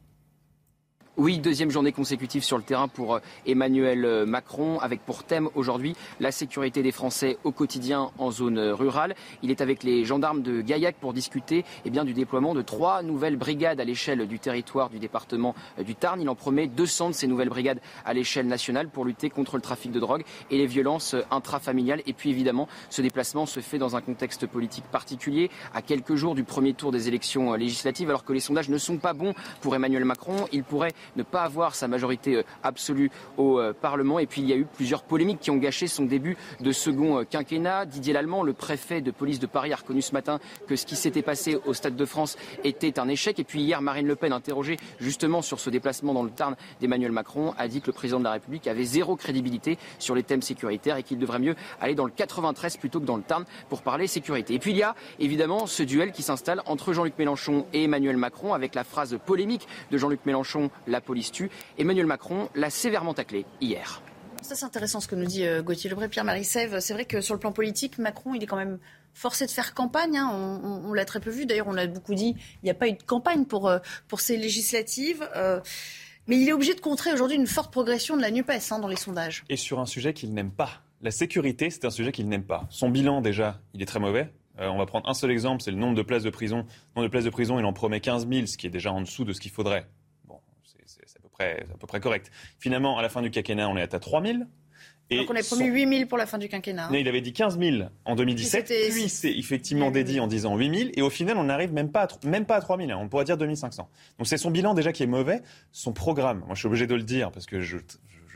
Oui, deuxième journée consécutive sur le terrain pour euh, Emmanuel euh, Macron, avec pour thème aujourd'hui la sécurité des Français au quotidien en zone euh, rurale. Il est avec les gendarmes de Gaillac pour discuter eh bien, du déploiement de trois nouvelles brigades à l'échelle du territoire du département du Tarn. Il en promet 200 de ces nouvelles brigades à l'échelle nationale pour lutter contre le trafic de drogue et les violences intrafamiliales. Et puis évidemment, ce déplacement se fait dans un contexte politique particulier, à quelques jours du premier tour des élections législatives, alors que les sondages ne sont pas bons pour Emmanuel Macron. Il pourrait ne pas avoir sa majorité euh, absolue au euh, Parlement. Et puis il y a eu plusieurs polémiques qui ont gâché son début de second euh, quinquennat. Didier Lallemand, le préfet de police de Paris, a reconnu ce matin que ce qui s'était passé au Stade de France était un échec. Et puis hier, Marine Le Pen, interrogée justement sur ce déplacement dans le Tarn d'Emmanuel Macron, a dit que le président de la République avait zéro crédibilité sur les thèmes sécuritaires et qu'il devrait mieux aller dans le 93 plutôt que dans le Tarn pour parler sécurité. Et puis il y a évidemment ce duel qui s'installe entre Jean-Luc Mélenchon et Emmanuel Macron avec la phrase polémique de Jean-Luc Mélenchon, police tue. Emmanuel Macron l'a sévèrement taclé hier. Ça, c'est intéressant ce que nous dit euh, Gauthier Lebray, Pierre-Marie Sèvres. C'est vrai que sur le plan politique, Macron, il est quand même forcé de faire campagne. Hein. On, l'a très peu vu. D'ailleurs, on l'a beaucoup dit. Il n'y a pas eu de campagne pour, euh, pour ces législatives. Euh, mais il est obligé de contrer aujourd'hui une forte progression de la NUPES hein, dans les sondages. Et sur un sujet qu'il n'aime pas. La sécurité, c'est un sujet qu'il n'aime pas. Son bilan, déjà, il est très mauvais. on va prendre un seul exemple, c'est le nombre de places de prison. Le nombre de places de prison, il en promet 15 000, ce qui est déjà en dessous de ce qu'il faudrait près, à peu près correct. Finalement, à la fin du quinquennat, on est à 3 000. Et Donc on a promis 8 000 pour la fin du quinquennat. Hein. il avait dit 15 000 en 2017, puis c'est effectivement dédié en disant 8 000, et au final on n'arrive même pas à, même pas à 3 000, hein. on pourrait dire 2500. Donc c'est son bilan déjà qui est mauvais, son programme, moi je suis obligé de le dire parce que je,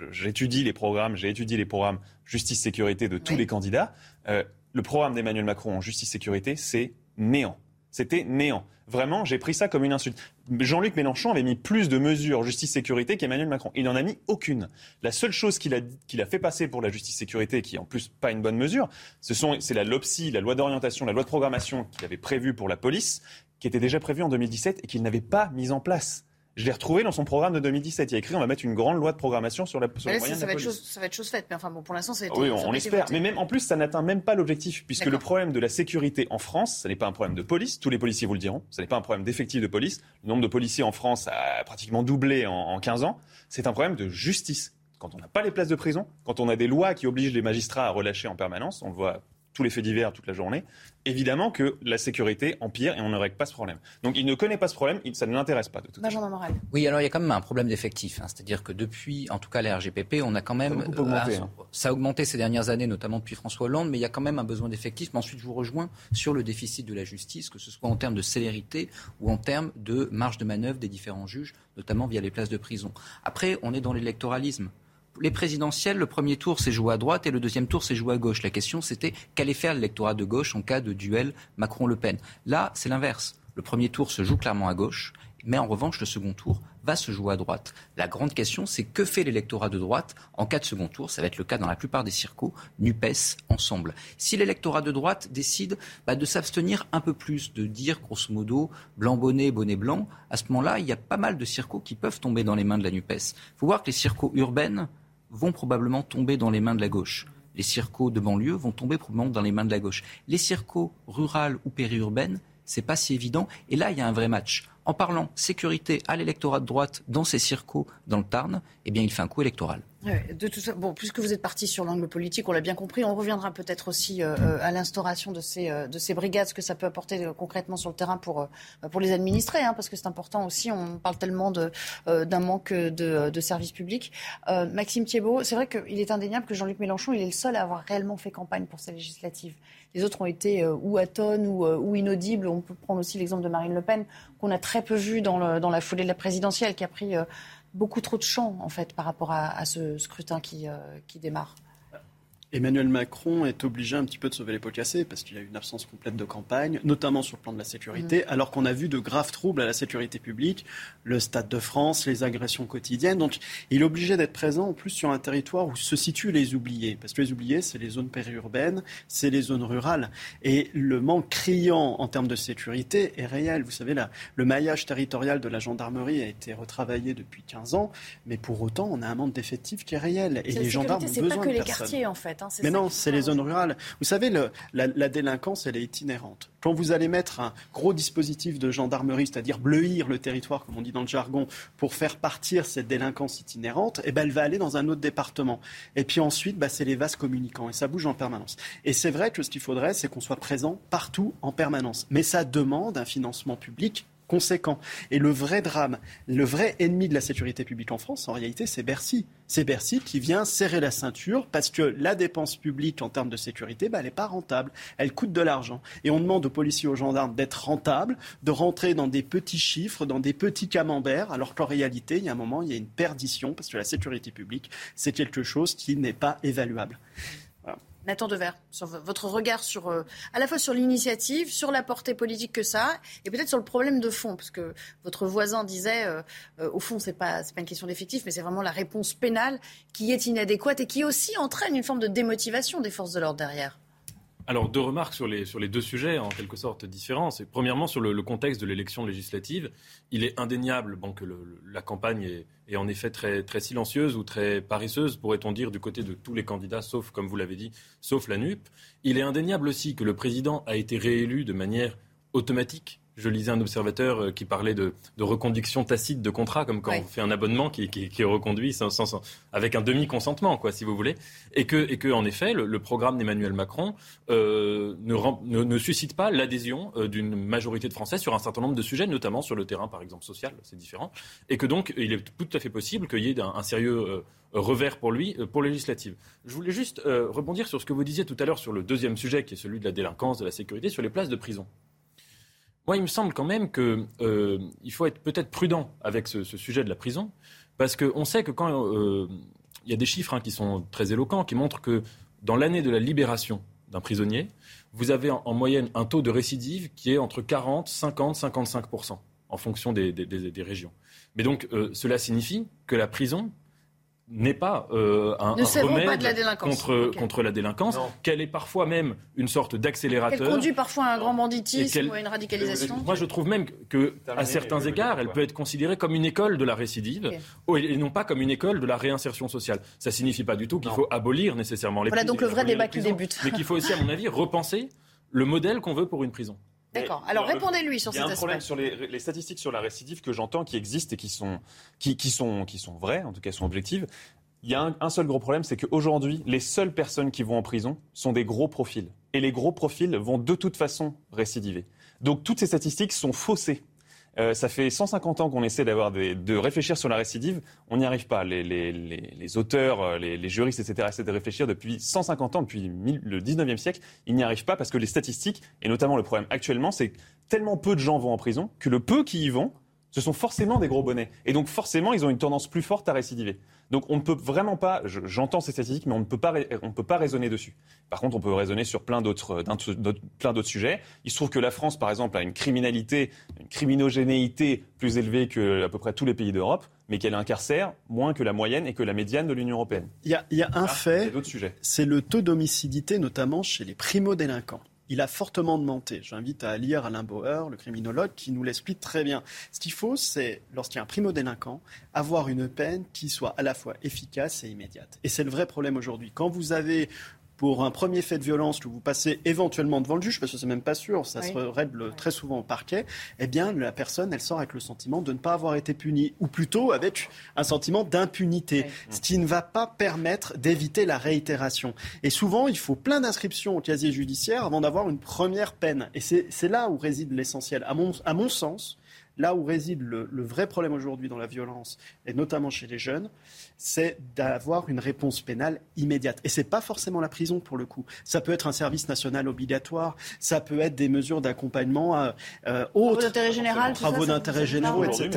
j'étudie les programmes, j'ai étudié les programmes justice-sécurité de tous les candidats. Euh, le programme d'Emmanuel Macron en justice-sécurité, c'est néant. C'était néant. Vraiment, j'ai pris ça comme une insulte. Jean-Luc Mélenchon avait mis plus de mesures justice-sécurité qu'Emmanuel Macron. Il n'en a mis aucune. La seule chose qu'il a, a fait passer pour la justice-sécurité, qui est en plus pas une bonne mesure, ce sont, c'est la LOPSI, la loi d'orientation, la loi de programmation qu'il avait prévue pour la police, qui était déjà prévue en 2017 et qu'il n'avait pas mise en place. Je l'ai retrouvé dans son programme de 2017. Il a écrit on va mettre une grande loi de programmation sur la sur là, ça, va Être chose, ça va être chose faite. Mais enfin, bon, pour l'instant, c'est. Oui, on, on espère. Mais même en plus, ça n'atteint même pas l'objectif, puisque le problème de la sécurité en France, ce n'est pas un problème de police. Tous les policiers vous le diront. Ce n'est pas un problème d'effectif de police. Le nombre de policiers en France a pratiquement doublé en, en 15 ans. C'est un problème de justice. Quand on n'a pas les places de prison, quand on a des lois qui obligent les magistrats à relâcher en permanence, on le voit tous les faits divers toute la journée, évidemment que la sécurité empire et on ne règle pas ce problème. Donc il ne connaît pas ce problème, ça ne l'intéresse pas de toute façon. Oui, alors il y a quand même un problème d'effectif. Hein. C'est-à-dire que depuis, en tout cas, la RGPP, on a quand même... Ça a, augmenté, hein. ça a augmenté ces dernières années, notamment depuis François Hollande, mais il y a quand même un besoin d'effectif. Mais ensuite, je vous rejoins sur le déficit de la justice, que ce soit en termes de célérité ou en termes de marge de manœuvre des différents juges, notamment via les places de prison. Après, on est dans l'électoralisme les présidentielles, le premier tour s'est joué à droite et le deuxième tour s'est joué à gauche. La question, c'était qu'allait faire l'électorat de gauche en cas de duel Macron-Le Pen? Là, c'est l'inverse. Le premier tour se joue clairement à gauche, mais en revanche, le second tour va se jouer à droite. La grande question, c'est que fait l'électorat de droite en cas de second tour? Ça va être le cas dans la plupart des circos, NUPES, ensemble. Si l'électorat de droite décide bah, de s'abstenir un peu plus, de dire grosso modo blanc bonnet, bonnet blanc, à ce moment-là, il y a pas mal de circos qui peuvent tomber dans les mains de la NUPES. Il faut voir que les circos urbaines, vont probablement tomber dans les mains de la gauche. Les circos de banlieue vont tomber probablement dans les mains de la gauche. Les circos rurales ou périurbaines, c'est pas si évident. Et là, il y a un vrai match. En parlant sécurité à l'électorat de droite dans ces circos dans le Tarn, eh bien, il fait un coup électoral de tout ça, bon, puisque vous êtes parti sur l'angle politique, on l'a bien compris, on reviendra peut-être aussi euh, euh, à l'instauration de ces, euh, de ces brigades, ce que ça peut apporter concrètement sur le terrain pour, pour les administrés, hein, parce que c'est important aussi, on parle tellement d'un manque de, de services publics. Maxime Thiebaud, c'est vrai qu'il est indéniable que Jean-Luc Mélenchon, il est le seul à avoir réellement fait campagne pour ces législatives. Les autres ont été ou à tonnes ou, ou, inaudibles. On peut prendre aussi l'exemple de Marine Le Pen, qu'on a très peu vu dans, la foulée de la présidentielle, qui a pris beaucoup trop de champ, en fait, par rapport à, ce scrutin euh, qui démarre. Emmanuel Macron est obligé un petit peu de sauver les pots cassés parce qu'il a une absence complète de campagne, notamment sur le plan de la sécurité, mm. alors qu'on a vu de graves troubles à la sécurité publique, le Stade de France, les agressions quotidiennes. Donc il est obligé d'être présent en plus sur un territoire où se situent les oubliés. Parce que les oubliés, c'est les zones périurbaines, c'est les zones rurales. Et le manque criant en termes de sécurité est réel. Vous savez, là, le maillage territorial de la gendarmerie a été retravaillé depuis 15 ans, mais pour autant, on a un manque d'effectifs qui est réel. Et les gendarmes ont besoin pas que les quartiers, en fait. Hein, Mais non, c'est les zones rurales. Vous savez, la, délinquance, elle est itinérante. Quand vous allez mettre un gros dispositif de gendarmerie, c'est-à-dire bleuir le territoire, comme on dit dans le jargon, pour faire partir cette délinquance itinérante, eh ben, elle va aller dans un autre département. Et puis ensuite, bah, c'est les vases communicants. Et ça bouge en permanence. Et c'est vrai que ce qu'il faudrait, c'est qu'on soit présent partout en permanence. Mais ça demande un financement public Et le vrai drame, le vrai ennemi de la sécurité publique en France, en réalité, c'est Bercy. C'est Bercy qui vient serrer la ceinture parce que la dépense publique en termes de sécurité, bah, elle n'est pas rentable. Elle coûte de l'argent. Et on demande aux policiers, aux gendarmes d'être rentables, de rentrer dans des petits chiffres, dans des petits camemberts, alors qu'en réalité, il y a un moment, il y a une perdition parce que la sécurité publique, c'est quelque chose qui n'est pas évaluable. Nathan Dever, sur votre regard sur, euh, à la fois sur l'initiative, sur la portée politique que ça a, et peut-être sur le problème de fond, parce que votre voisin disait, euh, euh, au fond, c'est pas, pas une question d'effectif, mais c'est vraiment la réponse pénale qui est inadéquate et qui aussi entraîne une forme de démotivation des forces de l'ordre derrière. Alors, deux remarques sur les, sur les deux sujets, en quelque sorte différents. Premièrement sur le, contexte de l'élection législative. Il est indéniable que la campagne est, est, en effet très, très silencieuse ou très paresseuse, pourrait-on dire, du côté de tous les candidats, sauf, comme vous l'avez dit, sauf la NUP. Il est indéniable aussi que le président a été réélu de manière automatique Je lisais un observateur euh, qui parlait de, reconduction tacite de contrat, comme quand on fait un abonnement qui, est reconduit sans, avec un demi-consentement, quoi, si vous voulez. Et que, et que en effet, le, programme d'Emmanuel Macron euh, ne, ne, suscite pas l'adhésion euh, d'une majorité de Français sur un certain nombre de sujets, notamment sur le terrain, par exemple, social, c'est différent. Et que donc, il est tout à fait possible qu'il y ait un, sérieux revers pour lui, pour législative. Je voulais juste rebondir sur ce que vous disiez tout à l'heure sur le deuxième sujet, qui est celui de la délinquance, de la sécurité, sur les places de prison. Moi, il me semble quand même qu'il euh, faut être peut-être prudent avec ce, sujet de la prison, parce qu'on sait que quand euh, il y a des chiffres hein, qui sont très éloquents, qui montrent que dans l'année de la libération d'un prisonnier, vous avez en, moyenne un taux de récidive qui est entre 40, 50, 55% en fonction des, régions. Mais donc, euh, cela signifie que la prison n'est pas euh, un, remède contre, contre la délinquance, qu'elle est parfois même une sorte d'accélérateur. Qu'elle conduit parfois à un grand banditisme ou à une radicalisation. moi, je trouve même que, à certains égards, elle peut être considérée comme une école de la récidive et non pas comme une école de la réinsertion sociale. Ça ne signifie pas du tout qu'il faut abolir nécessairement les Voilà donc le vrai débat qui débute. Mais qu'il faut aussi, à mon avis, repenser le modèle qu'on veut pour une prison. D'accord. Alors répondez-lui sur cet aspect. Il y a un problème sur les, statistiques sur la récidive que j'entends qui existent et qui sont, qui, sont, qui sont vraies, en tout cas sont objectives. Il y a un, seul gros problème, c'est qu'aujourd'hui, les seules personnes qui vont en prison sont des gros profils. Et les gros profils vont de toute façon récidiver. Donc toutes ces statistiques sont faussées. Euh, ça fait 150 ans qu'on essaie d'avoir de réfléchir sur la récidive. On n'y arrive pas. Les, les, les, auteurs, euh, les, juristes, etc., essaient de réfléchir depuis 150 ans, depuis le 19e siècle. Ils n'y arrivent pas parce que les statistiques, et notamment le problème actuellement, c'est que tellement peu de gens vont en prison que le peu qui y vont, ce sont forcément des gros bonnets. Et donc forcément, ils ont une tendance plus forte à récidiver. Donc on ne peut vraiment pas, j'entends ces statistiques, mais on ne peut pas, on peut pas raisonner dessus. Par contre, on peut raisonner sur plein d'autres, plein d'autres sujets. Il se trouve que la France, par exemple, a une criminalité, une criminogénéité plus élevée que à peu près tous les pays d'Europe, mais qu'elle incarcère moins que la moyenne et que la médiane de l'Union européenne. Il y a, il y a un fait, c'est le taux d'homicidité, notamment chez les primo-délinquants il a fortement augmenté. J'invite à lire Alain Bauer, le criminologue, qui nous l'explique très bien. Ce qu'il faut, c'est, lorsqu'il y a un primo-délinquant, avoir une peine qui soit à la fois efficace et immédiate. Et c'est le vrai problème aujourd'hui. Quand vous avez pour un premier fait de violence que vous passez éventuellement devant le juge, parce que c'est même pas sûr, ça se règle très souvent au parquet, eh bien la personne, elle sort avec le sentiment de ne pas avoir été punie, ou plutôt avec un sentiment d'impunité, ce qui ne va pas permettre d'éviter la réitération. Et souvent, il faut plein d'inscriptions au casier judiciaire avant d'avoir une première peine. Et c'est là où réside l'essentiel. À mon, à mon sens, là où réside le, le vrai problème aujourd'hui dans la violence, et notamment chez les jeunes, c'est d'avoir une réponse pénale immédiate. Et ce n'est pas forcément la prison pour le coup. Ça peut être un service national obligatoire, ça peut être des mesures d'accompagnement euh, euh autres. Travaux d'intérêt général, travaux d'intérêt généraux, etc.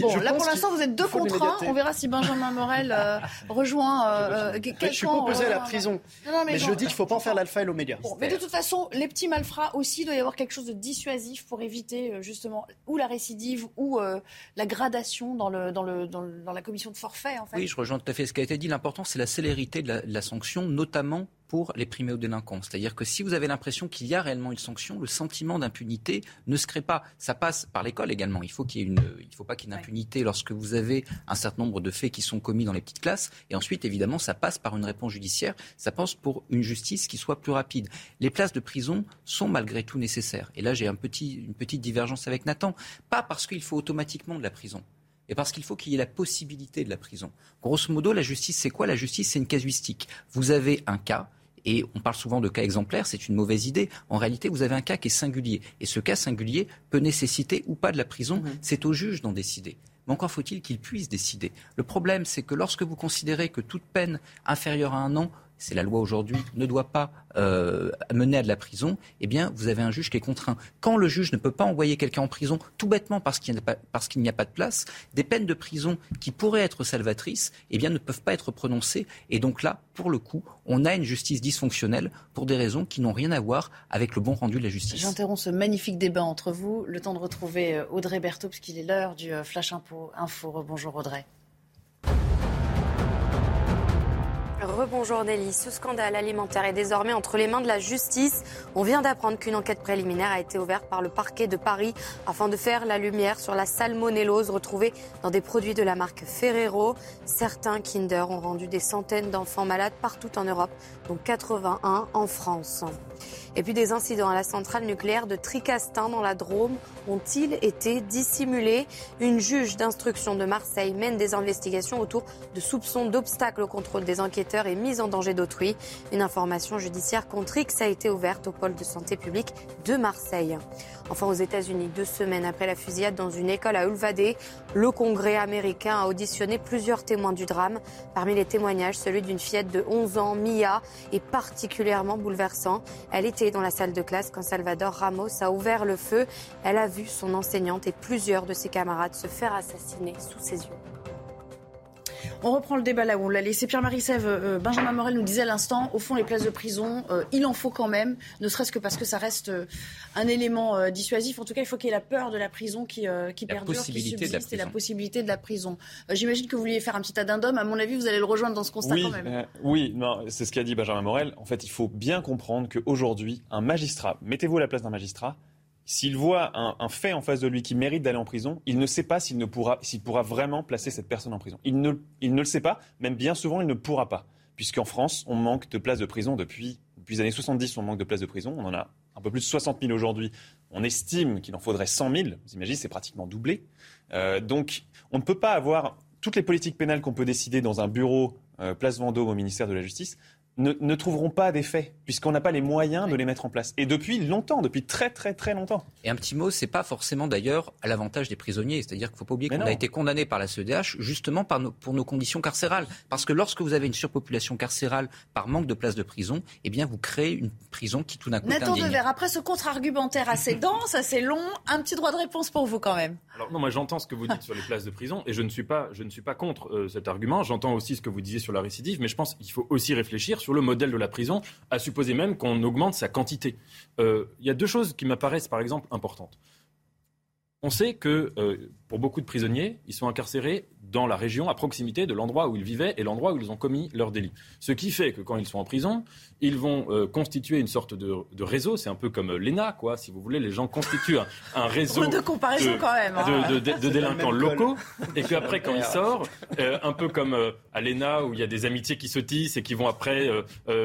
bon, là pour l'instant vous êtes deux contre un. On verra si Benjamin Morel euh, rejoint. Euh, euh je suis pas opposé à la prison, mais, je dis qu'il ne faut pas en faire l'alpha et l'oméga. mais de toute façon, les petits malfrats aussi, il doit y avoir quelque chose de dissuasif pour éviter justement ou la récidive ou la gradation dans la commission de forfait. Oui, je rejoins tout à fait ce qui a été dit. L'important, c'est la célérité de la, sanction, notamment pour les primo-délinquants. C'est-à-dire que si vous avez l'impression qu'il y a réellement une sanction, le sentiment d'impunité ne se crée pas. Ça passe par l'école également. Il faut qu'il y ait une, il faut pas qu'il y ait une impunité lorsque vous avez un certain nombre de faits qui sont commis dans les petites classes. Et ensuite, évidemment, ça passe par une réponse judiciaire. Ça passe pour une justice qui soit plus rapide. Les places de prison sont malgré tout nécessaires. Et là, j'ai un petit, une petite divergence avec Nathan. Pas parce qu'il faut automatiquement de la prison et parce qu'il faut qu'il y ait la possibilité de la prison. Grosso modo, la justice, c'est quoi? La justice, c'est une casuistique. Vous avez un cas, et on parle souvent de cas exemplaires, c'est une mauvaise idée. En réalité, vous avez un cas qui est singulier. Et ce cas singulier peut nécessiter ou pas de la prison. Mmh. C'est au juge d'en décider. Mais encore faut-il qu'il puisse décider. Le problème, c'est que lorsque vous considérez que toute peine inférieure à un an c'est la loi aujourd'hui, ne doit pas euh, mener à de la prison, eh bien, vous avez un juge qui est contraint. Quand le juge ne peut pas envoyer quelqu'un en prison, tout bêtement parce qu'il n'y a, pas de place, des peines de prison qui pourraient être salvatrices, eh ne peuvent pas être prononcées. Et donc là, pour le coup, on a une justice dysfonctionnelle pour des raisons qui n'ont rien à voir avec le bon rendu de la justice. J'interromps ce magnifique débat entre vous. Le temps de retrouver euh, Audrey Berthaud, puisqu'il est l'heure du euh, Flash Info. Info. Bonjour Audrey. Rebonjour Nelly. Ce scandale alimentaire est désormais entre les mains de la justice. On vient d'apprendre qu'une enquête préliminaire a été ouverte par le parquet de Paris afin de faire la lumière sur la salmonellose retrouvée dans des produits de la marque Ferrero. Certains Kinder ont rendu des centaines d'enfants malades partout en Europe, dont 81 en France. Et puis des incidents à la centrale nucléaire de Tricastin dans la Drôme ont-ils été dissimulés? Une juge d'instruction de Marseille mène des investigations autour de soupçons d'obstacles au contrôle des enquêteurs et mise en danger d'autrui. Une information judiciaire contre X a été ouverte au pôle de santé publique de Marseille. Enfin, aux États-Unis, deux semaines après la fusillade dans une école à Ulvade, le Congrès américain a auditionné plusieurs témoins du drame. Parmi les témoignages, celui d'une fillette de 11 ans, Mia, est particulièrement bouleversant. Elle était dans la salle de classe quand Salvador Ramos a ouvert le feu. Elle a vu son enseignante et plusieurs de ses camarades se faire assassiner sous ses yeux. On reprend le débat là où on l'a laissé. Pierre-Marie Sève, euh, Benjamin Morel nous disait à l'instant, au fond, les places de prison, euh, il en faut quand même, ne serait-ce que parce que ça reste euh, un élément dissuasif. En tout cas, il faut qu'il y ait la peur de la prison qui, qui perdure, qui subsiste et la possibilité de la prison. J'imagine que vous vouliez faire un petit addendum. À mon avis, vous allez le rejoindre dans ce constat oui, quand même. oui, c'est ce qu'a dit Benjamin Morel. En fait, il faut bien comprendre qu'aujourd'hui, un magistrat, mettez-vous à la place d'un magistrat, s'il voit un, fait en face de lui qui mérite d'aller en prison, il ne sait pas s'il pourra, pourra vraiment placer cette personne en prison. Il ne, il ne le sait pas, même bien souvent, il ne pourra pas. Puisqu'en France, on manque de places de prison depuis, depuis les années 70, on manque de places de prison. On en a un peu plus de 60 000 aujourd'hui. On estime qu'il en faudrait 100 000. Vous imaginez, c'est pratiquement doublé. Euh, donc, on ne peut pas avoir toutes les politiques pénales qu'on peut décider dans un bureau euh, place Vendôme au ministère de la Justice ne, trouveront pas d'effet, puisqu'on n'a pas les moyens de les mettre en place. Et depuis longtemps, depuis très très très longtemps. Et un petit mot, c'est pas forcément d'ailleurs à l'avantage des prisonniers. C'est-à-dire qu'il ne faut pas oublier qu'on a été condamné par la CEDH justement par pour nos conditions carcérales. Parce que lorsque vous avez une surpopulation carcérale par manque de places de prison, eh bien vous créez une prison qui tout d'un coup Nathan Devers, après ce contre-argumentaire assez [LAUGHS] dense, assez long, un petit droit de réponse pour vous quand même. Alors non, moi j'entends ce que vous dites sur les places de prison et je ne suis pas, je ne suis pas contre euh, cet argument. J'entends aussi ce que vous disiez sur la récidive, mais je pense qu'il faut aussi réfléchir sur le modèle de la prison, à supposer même qu'on augmente sa quantité. Euh, il y a deux choses qui m'apparaissent, par exemple, importantes. On sait que euh, pour beaucoup de prisonniers, ils sont incarcérés dans la région, à proximité de l'endroit où ils vivaient et l'endroit où ils ont commis leur délit. Ce qui fait que quand ils sont en prison, ils vont euh, constituer une sorte de, réseau. C'est un peu comme l'ENA, quoi, si vous voulez. Les gens constituent un, réseau [LAUGHS] de, comparaison quand même, hein. de, délinquants locaux. Et puis après, quand ils sortent, euh, un peu comme euh, à l'ENA, où il y a des amitiés qui se tissent et qui vont après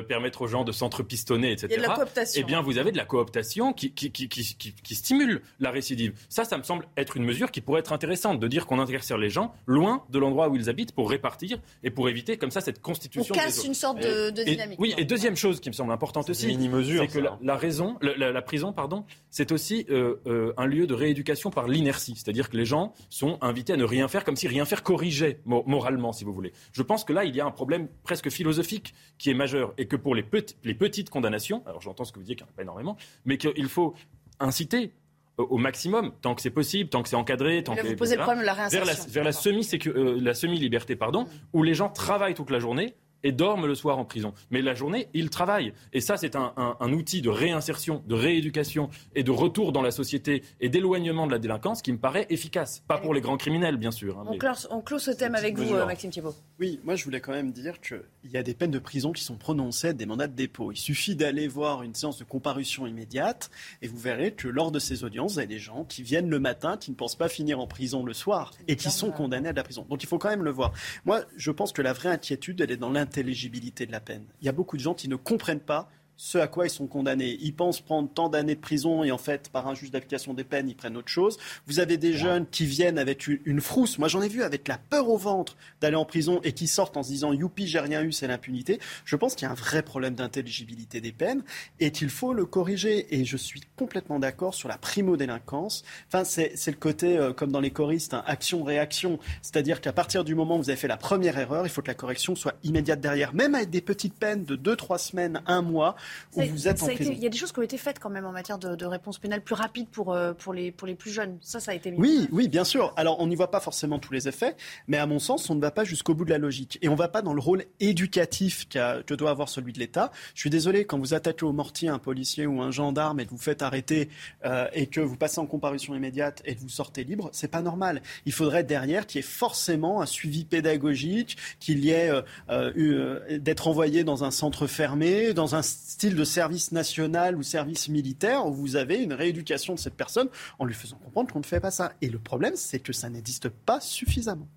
permettre aux gens de s'entrepistonner, etc. Il y a de la cooptation. Eh bien, vous avez de la cooptation qui, qui, qui, qui, stimule la récidive. Ça, ça me semble être une mesure qui pourrait être intéressante, de dire qu'on incarcère les gens loin de l'endroit où ils habitent pour répartir et pour éviter comme ça cette constitution. On casse une sorte de, dynamique. oui, et deuxième chose qui me semble importante aussi, c'est que la, raison, la, prison, pardon, c'est aussi euh, euh, un lieu de rééducation par l'inertie, c'est-à-dire que les gens sont invités à ne rien faire comme si rien faire corrigeait moralement, si vous voulez. Je pense que là, il y a un problème presque philosophique qui est majeur et que pour les, les petites condamnations, alors j'entends ce que vous dites qu'il n'y en a pas énormément, mais qu'il faut inciter au maximum, tant que c'est possible, tant que c'est encadré, tant que vous posez le problème de la réinsertion. Vers la, vers la semi euh, la semi liberté pardon, où les gens travaillent toute la journée et dorment le soir en prison. Mais la journée, ils travaillent. Et ça, c'est un, outil de réinsertion, de rééducation et de retour dans la société et d'éloignement de la délinquance qui me paraît efficace. Pas pour les grands criminels, bien sûr. Hein, on, clôt, ce thème avec vous, euh, Maxime Thibault. Oui, moi je voulais quand même dire qu'il y a des peines de prison qui sont prononcées, des mandats de dépôt. Il suffit d'aller voir une séance de comparution immédiate et vous verrez que lors de ces audiences, il y a des gens qui viennent le matin, qui ne pensent pas finir en prison le soir et qui sont condamnés à de la prison. Donc il faut quand même le voir. Moi, je pense que la vraie inquiétude, elle est dans l'intelligence intelligibilité de la peine. Il y a beaucoup de gens qui ne comprennent pas ce à quoi ils sont condamnés. Ils pensent prendre tant d'années de prison et en fait, par un juge d'application des peines, ils prennent autre chose. Vous avez des jeunes qui viennent avec une frousse. Moi, j'en ai vu avec la peur au ventre d'aller en prison et qui sortent en se disant youpi, j'ai rien eu, c'est l'impunité. Je pense qu'il y a un vrai problème d'intelligibilité des peines et qu'il faut le corriger. Et je suis complètement d'accord sur la primo-délinquance. Enfin, c'est le côté, euh, comme dans les choristes, hein, action-réaction. C'est-à-dire qu'à partir du moment où vous avez fait la première erreur, il faut que la correction soit immédiate derrière. Même avec des petites peines de 2-3 semaines, un mois, vous êtes en Il y a des choses qui ont été faites quand même en matière de, réponse pénale plus rapide pour, euh, pour, les, pour les plus jeunes. Ça, ça a été mis. Oui, oui, bien sûr. Alors, on n'y voit pas forcément tous les effets, mais à mon sens, on ne va pas jusqu'au bout de la logique. Et on ne va pas dans le rôle éducatif que doit avoir celui de l'État. Je suis désolé, quand vous attaquez au mortier un policier ou un gendarme et que vous faites arrêter euh, et que vous passez en comparution immédiate et que vous sortez libre, c'est pas normal. Il faudrait derrière qu'il y ait forcément un suivi pédagogique, qu'il y ait euh, d'être envoyé dans un centre fermé, dans un style de service national ou service militaire où vous avez une rééducation de cette personne en lui faisant comprendre qu'on ne fait pas ça. Et le problème, c'est que ça n'existe pas suffisamment.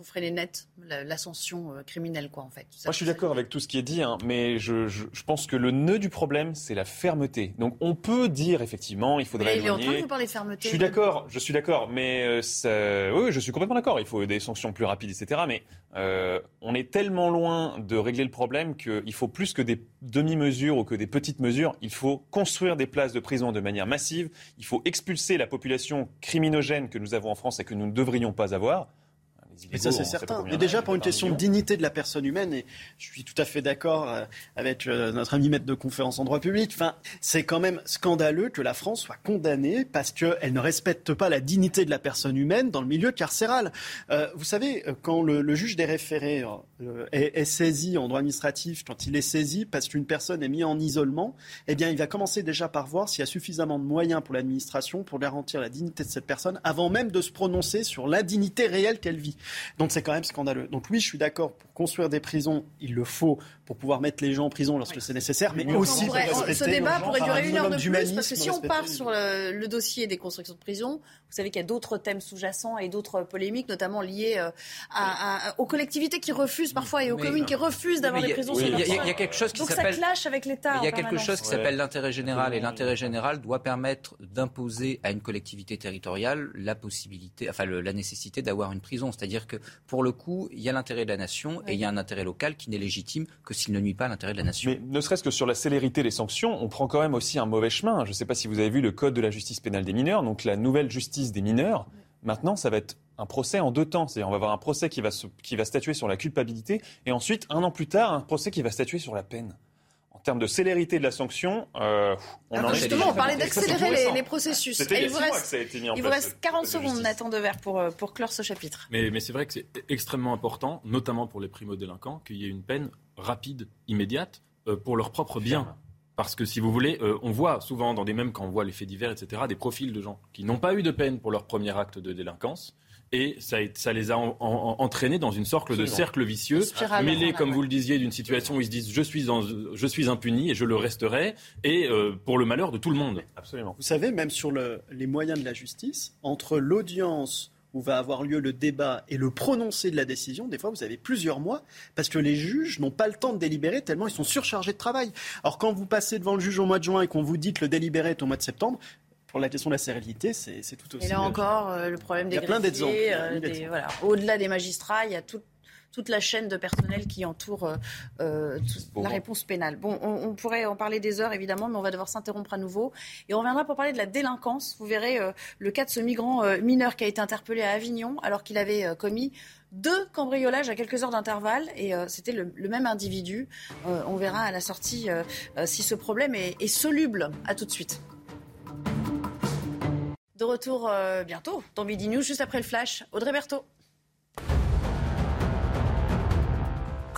Faut freiner net l'ascension euh, criminelle, quoi, en fait. Moi, je suis d'accord avec tout ce qui est dit, hein, mais je, je, pense que le nœud du problème, c'est la fermeté. Donc, on peut dire effectivement, il faudrait. Mais il est en train de parler de fermeté. Je suis d'accord, je suis d'accord, mais euh, ça, oui, je suis complètement d'accord. Il faut des sanctions plus rapides, etc. Mais euh, on est tellement loin de régler le problème qu'il faut plus que des demi-mesures ou que des petites mesures. Il faut construire des places de prison de manière massive. Il faut expulser la population criminogène que nous avons en France et que nous ne devrions pas avoir. Mais ça, c'est certain. Mais déjà, pour une question de dignité de la personne humaine, et je suis tout à fait d'accord euh, avec euh, notre ami maître de conférence en droit public, enfin, c'est quand même scandaleux que la France soit condamnée parce qu'elle ne respecte pas la dignité de la personne humaine dans le milieu carcéral. Euh, vous savez, quand le, juge des référés est, saisi en droit administratif, quand il est saisi parce qu'une personne est mise en isolement, eh bien, il va commencer déjà par voir s'il y a suffisamment de moyens pour l'administration pour garantir la dignité de cette personne avant même de se prononcer sur l'indignité réelle qu'elle vit. Donc c'est quand même scandaleux. Donc oui, je suis d'accord, pour construire des prisons, il le faut pour pouvoir mettre les gens en prison lorsque c'est nécessaire, mais aussi pour respecter Ce débat pourrait durer une heure de plus, parce que si on part sur le, dossier des constructions de prisons, vous savez qu'il y a d'autres thèmes sous-jacents et d'autres polémiques, notamment liées euh, à, aux collectivités qui refusent parfois et aux communes qui refusent d'avoir des prisons. Il y, a quelque chose qui Donc ça clash avec l'État. Il y a quelque chose qui s'appelle l'intérêt général, et l'intérêt général doit permettre d'imposer à une collectivité territoriale la possibilité, enfin la nécessité d'avoir une prison. C'est-à-dire que pour le coup, il y a l'intérêt de la nation et il y a un intérêt local qui n'est légitime que s'il ne nuit pas à l'intérêt de la nation. Mais ne serait-ce que sur la célérité des sanctions, on prend quand même aussi un mauvais chemin. Je ne sais pas si vous avez vu le code de la justice pénale des mineurs, donc la nouvelle justice des mineurs. Maintenant, ça va être un procès en deux temps. C'est-à-dire, on va avoir un procès qui va, qui va statuer sur la culpabilité et ensuite, un an plus tard, un procès qui va statuer sur la peine en termes de célérité de la sanction, euh, on en Justement, on parlait d'accélérer les, processus. Il vous reste, que ça a été mis en il vous reste 40 secondes, Nathan Dever, pour, euh, pour clore ce chapitre. Mais, mais c'est vrai que c'est extrêmement important, notamment pour les primo-délinquants, qu'il y ait une peine rapide, immédiate, euh, pour leur propre bien. Parce que si vous voulez, on voit souvent dans des mêmes, quand on voit les faits divers, etc., des profils de gens qui n'ont pas eu de peine pour leur premier acte de délinquance et ça, ça, les a entraînés dans une sorte de cercle vicieux, mêlé, comme vous le disiez, d'une situation où ils se disent je suis, je suis impuni et je le resterai, et euh, pour le malheur de tout le monde. Absolument. Vous savez, même sur le, les moyens de la justice, entre l'audience où va avoir lieu le débat et le prononcé de la décision, des fois vous avez plusieurs mois, parce que les juges n'ont pas le temps de délibérer tellement ils sont surchargés de travail. Alors quand vous passez devant le juge au mois de juin et qu'on vous dit que le délibéré est au mois de septembre, pour la question de la sérénité, c'est tout aussi. Et là encore, euh, le problème des greffiers, euh, voilà. au-delà des magistrats, il y a toute la chaîne de personnel qui entoure euh, la réponse pénale. Bon, on, pourrait en parler des heures, évidemment, mais on va devoir s'interrompre à nouveau. Et on reviendra pour parler de la délinquance. Vous verrez le cas de ce migrant mineur qui a été interpellé à Avignon alors qu'il avait commis deux cambriolages à quelques heures d'intervalle et c'était le, même individu. on verra à la sortie si ce problème est, est soluble. À tout de suite. De retour euh, bientôt dans Midi News, juste après le flash. Audrey Berthaud.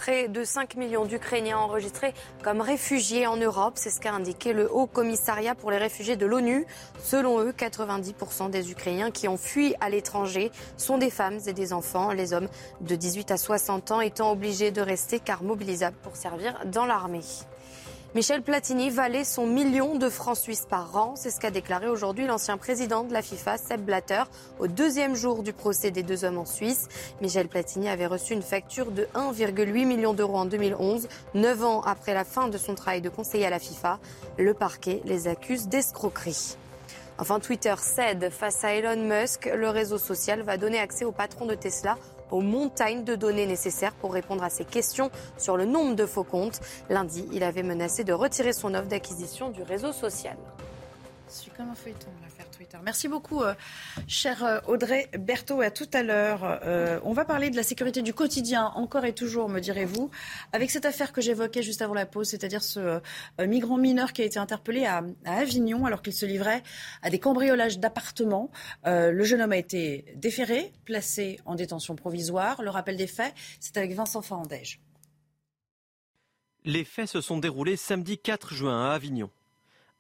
Près de 5 millions d'Ukrainiens enregistrés comme réfugiés en Europe. C'est ce qu'a indiqué le Haut Commissariat pour les réfugiés de l'ONU. Selon eux, 90% des Ukrainiens qui ont fui à l'étranger sont des femmes et des enfants. Les hommes de 18 à 60 ans étant obligés de rester car mobilisables pour servir dans l'armée. Michel Platini valait son million de francs suisses par an. C'est ce qu'a déclaré aujourd'hui l'ancien président de la FIFA, Seb Blatter, au deuxième jour du procès des deux hommes en Suisse. Michel Platini avait reçu une facture de 1,8 million d'euros en 2011, neuf ans après la fin de son travail de conseiller à la FIFA. Le parquet les accuse d'escroquerie. Enfin, Twitter cède face à Elon Musk. Le réseau social va donner accès au patron de Tesla aux montagnes de données nécessaires pour répondre à ces questions sur le nombre de faux comptes. Lundi, il avait menacé de retirer son offre d'acquisition du réseau social. Merci beaucoup, euh, cher euh, Audrey Berthaud. À tout à l'heure. Euh, on va parler de la sécurité du quotidien, encore et toujours, me direz-vous, avec cette affaire que j'évoquais juste avant la pause, c'est-à-dire ce migrant mineur qui a été interpellé à, Avignon alors qu'il se livrait à des cambriolages d'appartements. le jeune homme a été déféré, placé en détention provisoire. Le rappel des faits, c'est avec Vincent Farandège. Les faits se sont déroulés samedi 4 juin à Avignon.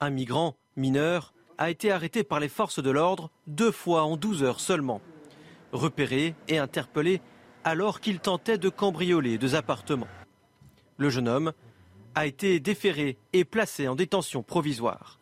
Un migrant mineur, a été arrêté par les forces de l'ordre deux fois en 12 heures seulement. Repéré et interpellé alors qu'il tentait de cambrioler deux appartements. Le jeune homme a été déféré et placé en détention provisoire.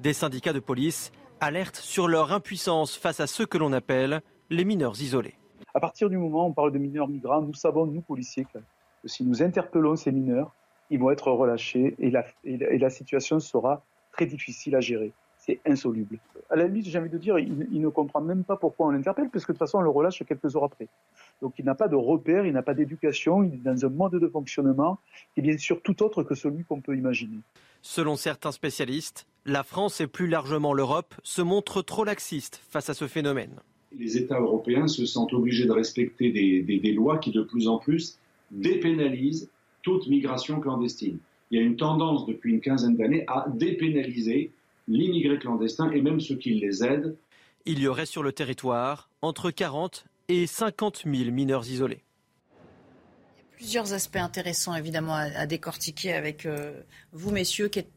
Des syndicats de police alertent sur leur impuissance face à ceux que l'on appelle les mineurs isolés. À partir du moment où on parle de mineurs migrants, nous savons, nous policiers, que si nous interpellons ces mineurs, ils vont être relâchés et la, et la situation sera très difficile à gérer c'est insoluble. À la limite, j'ai envie de dire, il, ne comprend même pas pourquoi on l'interpelle, parce que de toute façon, on le relâche quelques heures après. Donc il n'a pas de repère, il n'a pas d'éducation, il est dans un mode de fonctionnement qui est bien sûr tout autre que celui qu'on peut imaginer. Selon certains spécialistes, la France et plus largement l'Europe se montrent trop laxistes face à ce phénomène. Les États européens se sentent obligés de respecter des, des lois qui de plus en plus dépénalisent toute migration clandestine. Il y a une tendance depuis une quinzaine d'années à dépénaliser l'immigré clandestin et même ceux qui les aident. Il y aurait sur le territoire entre 40 et 50 000 mineurs isolés. Il y a plusieurs aspects intéressants évidemment à, décortiquer avec euh, vous, messieurs, qui êtes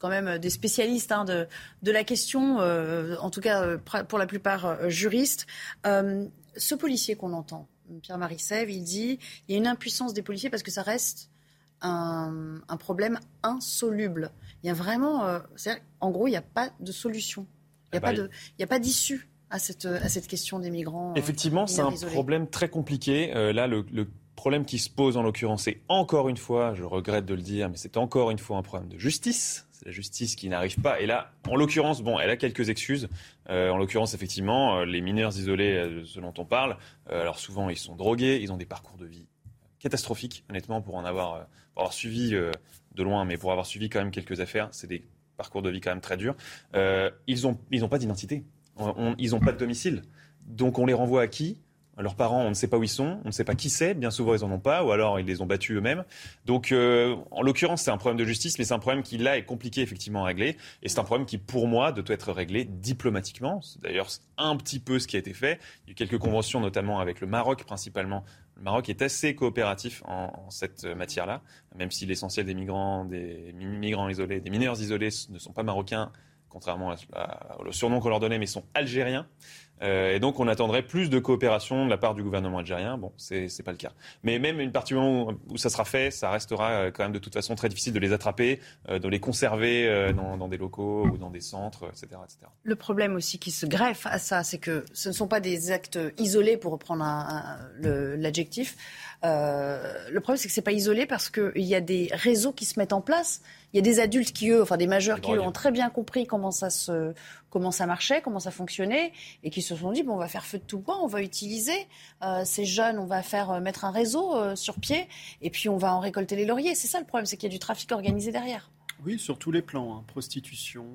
quand même des spécialistes hein, de, de, la question, euh, en tout cas euh, pour la plupart juristes. ce policier qu'on entend, Pierre-Marie Sèvres, il dit il y a une impuissance des policiers parce que ça reste un, un problème insoluble. Il y a vraiment, euh, en gros, il n'y a pas de solution. Il n'y a, pas de, il a pas d'issue à cette, à cette question des migrants. Euh, Effectivement, c'est un problème très compliqué. Euh, là, le, problème qui se pose en l'occurrence, c'est encore une fois, je regrette de le dire, mais c'est encore une fois un problème de justice. C'est la justice qui n'arrive pas. Et là, en l'occurrence, bon, elle a quelques excuses. en l'occurrence, effectivement, les mineurs isolés, ce dont on parle, alors souvent ils sont drogués, ils ont des parcours de vie catastrophiques, honnêtement, pour en avoir, pour avoir suivi de loin, mais pour avoir suivi quand même quelques affaires, c'est des parcours de vie quand même très durs. Euh, ils n'ont ils ont pas d'identité, ils n'ont pas de domicile. Donc on les renvoie à qui? Leurs parents, on ne sait pas où ils sont, on ne sait pas qui c'est, bien souvent ils n'en ont pas, ou alors ils les ont battus eux-mêmes. Donc, euh, en l'occurrence, c'est un problème de justice, mais c'est un problème qui, là, est compliqué effectivement à régler. Et c'est un problème qui, pour moi, doit être réglé diplomatiquement. C'est d'ailleurs un petit peu ce qui a été fait. Il y a eu quelques conventions, notamment avec le Maroc principalement, le Maroc est assez coopératif en, cette matière-là, même si l'essentiel des migrants, des migrants isolés, des mineurs isolés ne sont pas marocains, contrairement au surnom qu'on leur donnait, mais sont algériens. Euh, et donc, on attendrait plus de coopération de la part du gouvernement algérien. Bon, c'est n'est pas le cas. Mais même une partie moment où, ça sera fait, ça restera euh, quand même de toute façon très difficile de les attraper, euh, de les conserver dans, des locaux ou dans des centres, etc., etc. Le problème aussi qui se greffe à ça, c'est que ce ne sont pas des actes isolés, pour reprendre l'adjectif. le problème, c'est que c'est pas isolé parce qu'il y a des réseaux qui se mettent en place. Il y a des adultes qui, eux, enfin des majeurs qui, eux, ont très bien compris comment ça, se, comment ça marchait, comment ça fonctionnait, et qui se sont dit, bon, on va faire feu de tout bois, on va utiliser euh, ces jeunes, on va faire euh, mettre un réseau euh, sur pied, et puis on va en récolter les lauriers. C'est ça le problème, c'est qu'il y a du trafic organisé derrière. Oui, sur tous les plans, hein. prostitution,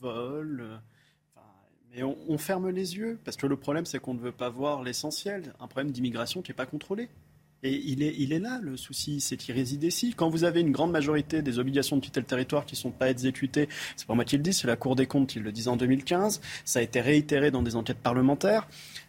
vol. mais on, on, ferme les yeux, parce que le problème, c'est qu'on ne veut pas voir l'essentiel, un problème d'immigration qui n'est pas contrôlé. Et il est, là le souci, c'est qu'il réside ici. Quand vous avez une grande majorité des obligations de quitter le territoire qui ne sont pas exécutées, c'est pas moi qui le dis, c'est la Cour des comptes qui le disait en 2015, ça a été réitéré dans des enquêtes parlementaires.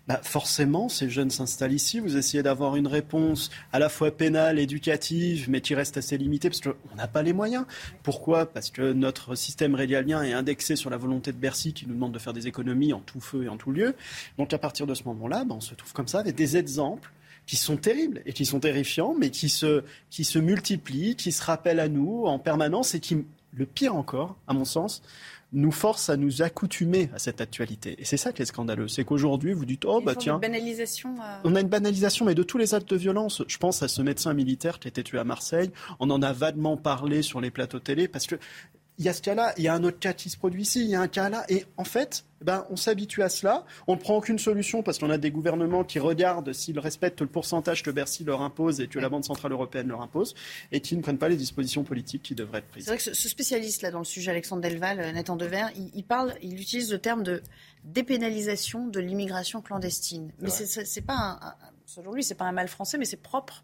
Bah forcément, ces jeunes s'installent ici, vous essayez d'avoir une réponse à la fois pénale, éducative, mais qui reste assez limitée parce qu'on n'a pas les moyens. Pourquoi? Parce que notre système régalien est indexé sur la volonté de Bercy qui nous demande de faire des économies en tout feu et en tout lieu. Donc à partir de ce moment-là, bah, on se trouve comme ça avec des exemples qui sont terribles et qui sont terrifiants, mais qui se, qui se multiplient, qui se rappellent à nous en permanence et qui, le pire encore, à mon sens, nous forcent à nous accoutumer à cette actualité. Et c'est ça qui est scandaleux. C'est qu'aujourd'hui, vous dites, oh, bah tiens. banalisation. Euh, On a une banalisation, mais de tous les actes de violence. Je pense à ce médecin militaire qui a été tué à Marseille. On en a vaguement parlé sur les plateaux télé parce que il y a ce cas-là, il y a un autre cas qui se produit ici, il y a un cas là. Et en fait, eh ben, on s'habitue à cela. On ne prend aucune solution parce qu'on a des gouvernements qui regardent s'ils respectent le pourcentage que Bercy leur impose et que la Banque Centrale Européenne leur impose et qui ne prennent pas les dispositions politiques qui devraient être prises. C'est vrai que ce spécialiste là dans le sujet, Alexandre Delval, euh, Nathan Dever, il, il parle, il utilise le terme de dépénalisation de l'immigration clandestine. Mais c'est pas un, selon lui, c'est pas un mal français, mais c'est propre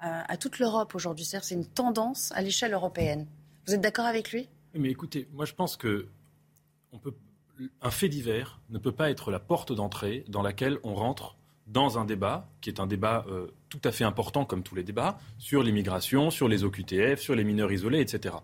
à, à toute l'Europe aujourd'hui. C'est une tendance à l'échelle européenne. Vous êtes d'accord avec lui? Mais écoutez, moi je pense que un fait divers ne peut pas être la porte d'entrée dans laquelle on rentre dans un débat qui est un débat euh, tout à fait important, comme tous les débats, sur l'immigration, sur les OQTF, sur les mineurs isolés, etc.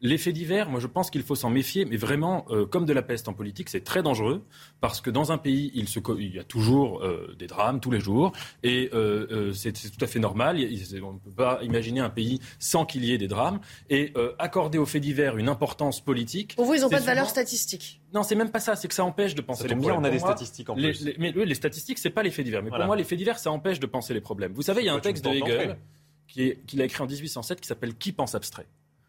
L'effet divers, moi je pense qu'il faut s'en méfier, mais vraiment, euh, comme de la peste en politique, c'est très dangereux, parce que dans un pays, il, se, il y a toujours euh, des drames, tous les jours, et euh, c'est tout à fait normal. on ne peut pas imaginer un pays sans qu'il y ait des drames, et accorder aux faits divers une importance politique. Pour vous, ils n'ont pas de valeur statistique Non, c'est même pas ça, c'est que ça empêche de penser les problèmes. on a des statistiques en plus. Les, mais les statistiques, c'est pas les faits divers, mais pour moi, les faits divers, ça empêche de penser les problèmes. Vous savez, il y a un texte de Hegel qu'il a écrit en 1807 qui s'appelle Qui pense abstrait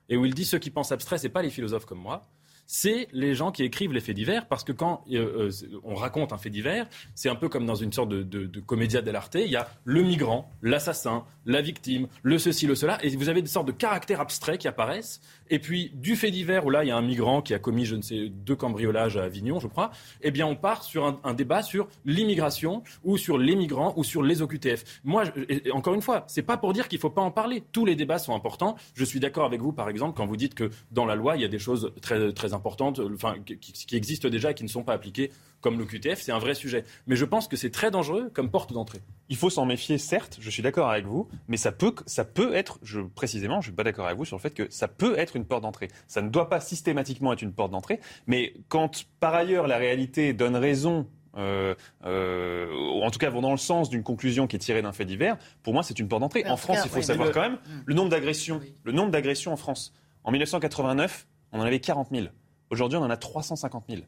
et où il dit ceux qui pensent abstrait, c'est pas les philosophes comme moi, c'est les gens qui écrivent les faits divers, parce que quand euh, euh, on raconte un fait divers, c'est un peu comme dans une sorte de, de, de comédia dell'arte, il y a le migrant, l'assassin, la victime, le ceci, le cela, et vous avez des sortes de caractères abstraits qui apparaissent, et puis du fait divers, où là il y a un migrant qui a commis, je ne sais, deux cambriolages à Avignon, je crois, eh bien on part sur un, débat sur l'immigration, ou sur les migrants, ou sur les OQTF. Moi, encore une fois, c'est pas pour dire qu'il faut pas en parler, tous les débats sont importants, je suis d'accord avec vous, par exemple, quand vous dites que dans la loi, il y a des choses très, très importantes importantes, enfin, qui, existent déjà et qui ne sont pas appliquées, comme le QTF, c'est un vrai sujet. Mais je pense que c'est très dangereux comme porte d'entrée. Il faut s'en méfier, certes, je suis d'accord avec vous, mais ça peut, ça peut être, je, précisément, je ne suis pas d'accord avec vous sur le fait que ça peut être une porte d'entrée. Ça ne doit pas systématiquement être une porte d'entrée, mais quand par ailleurs la réalité donne raison euh, euh, en tout cas vont dans le sens d'une conclusion qui est tirée d'un fait divers, pour moi c'est une porte d'entrée. En France, il faut savoir quand même le nombre d'agressions, le nombre d'agressions en France. En 1989, on en avait 40 000. Aujourd'hui, on en a 350 000.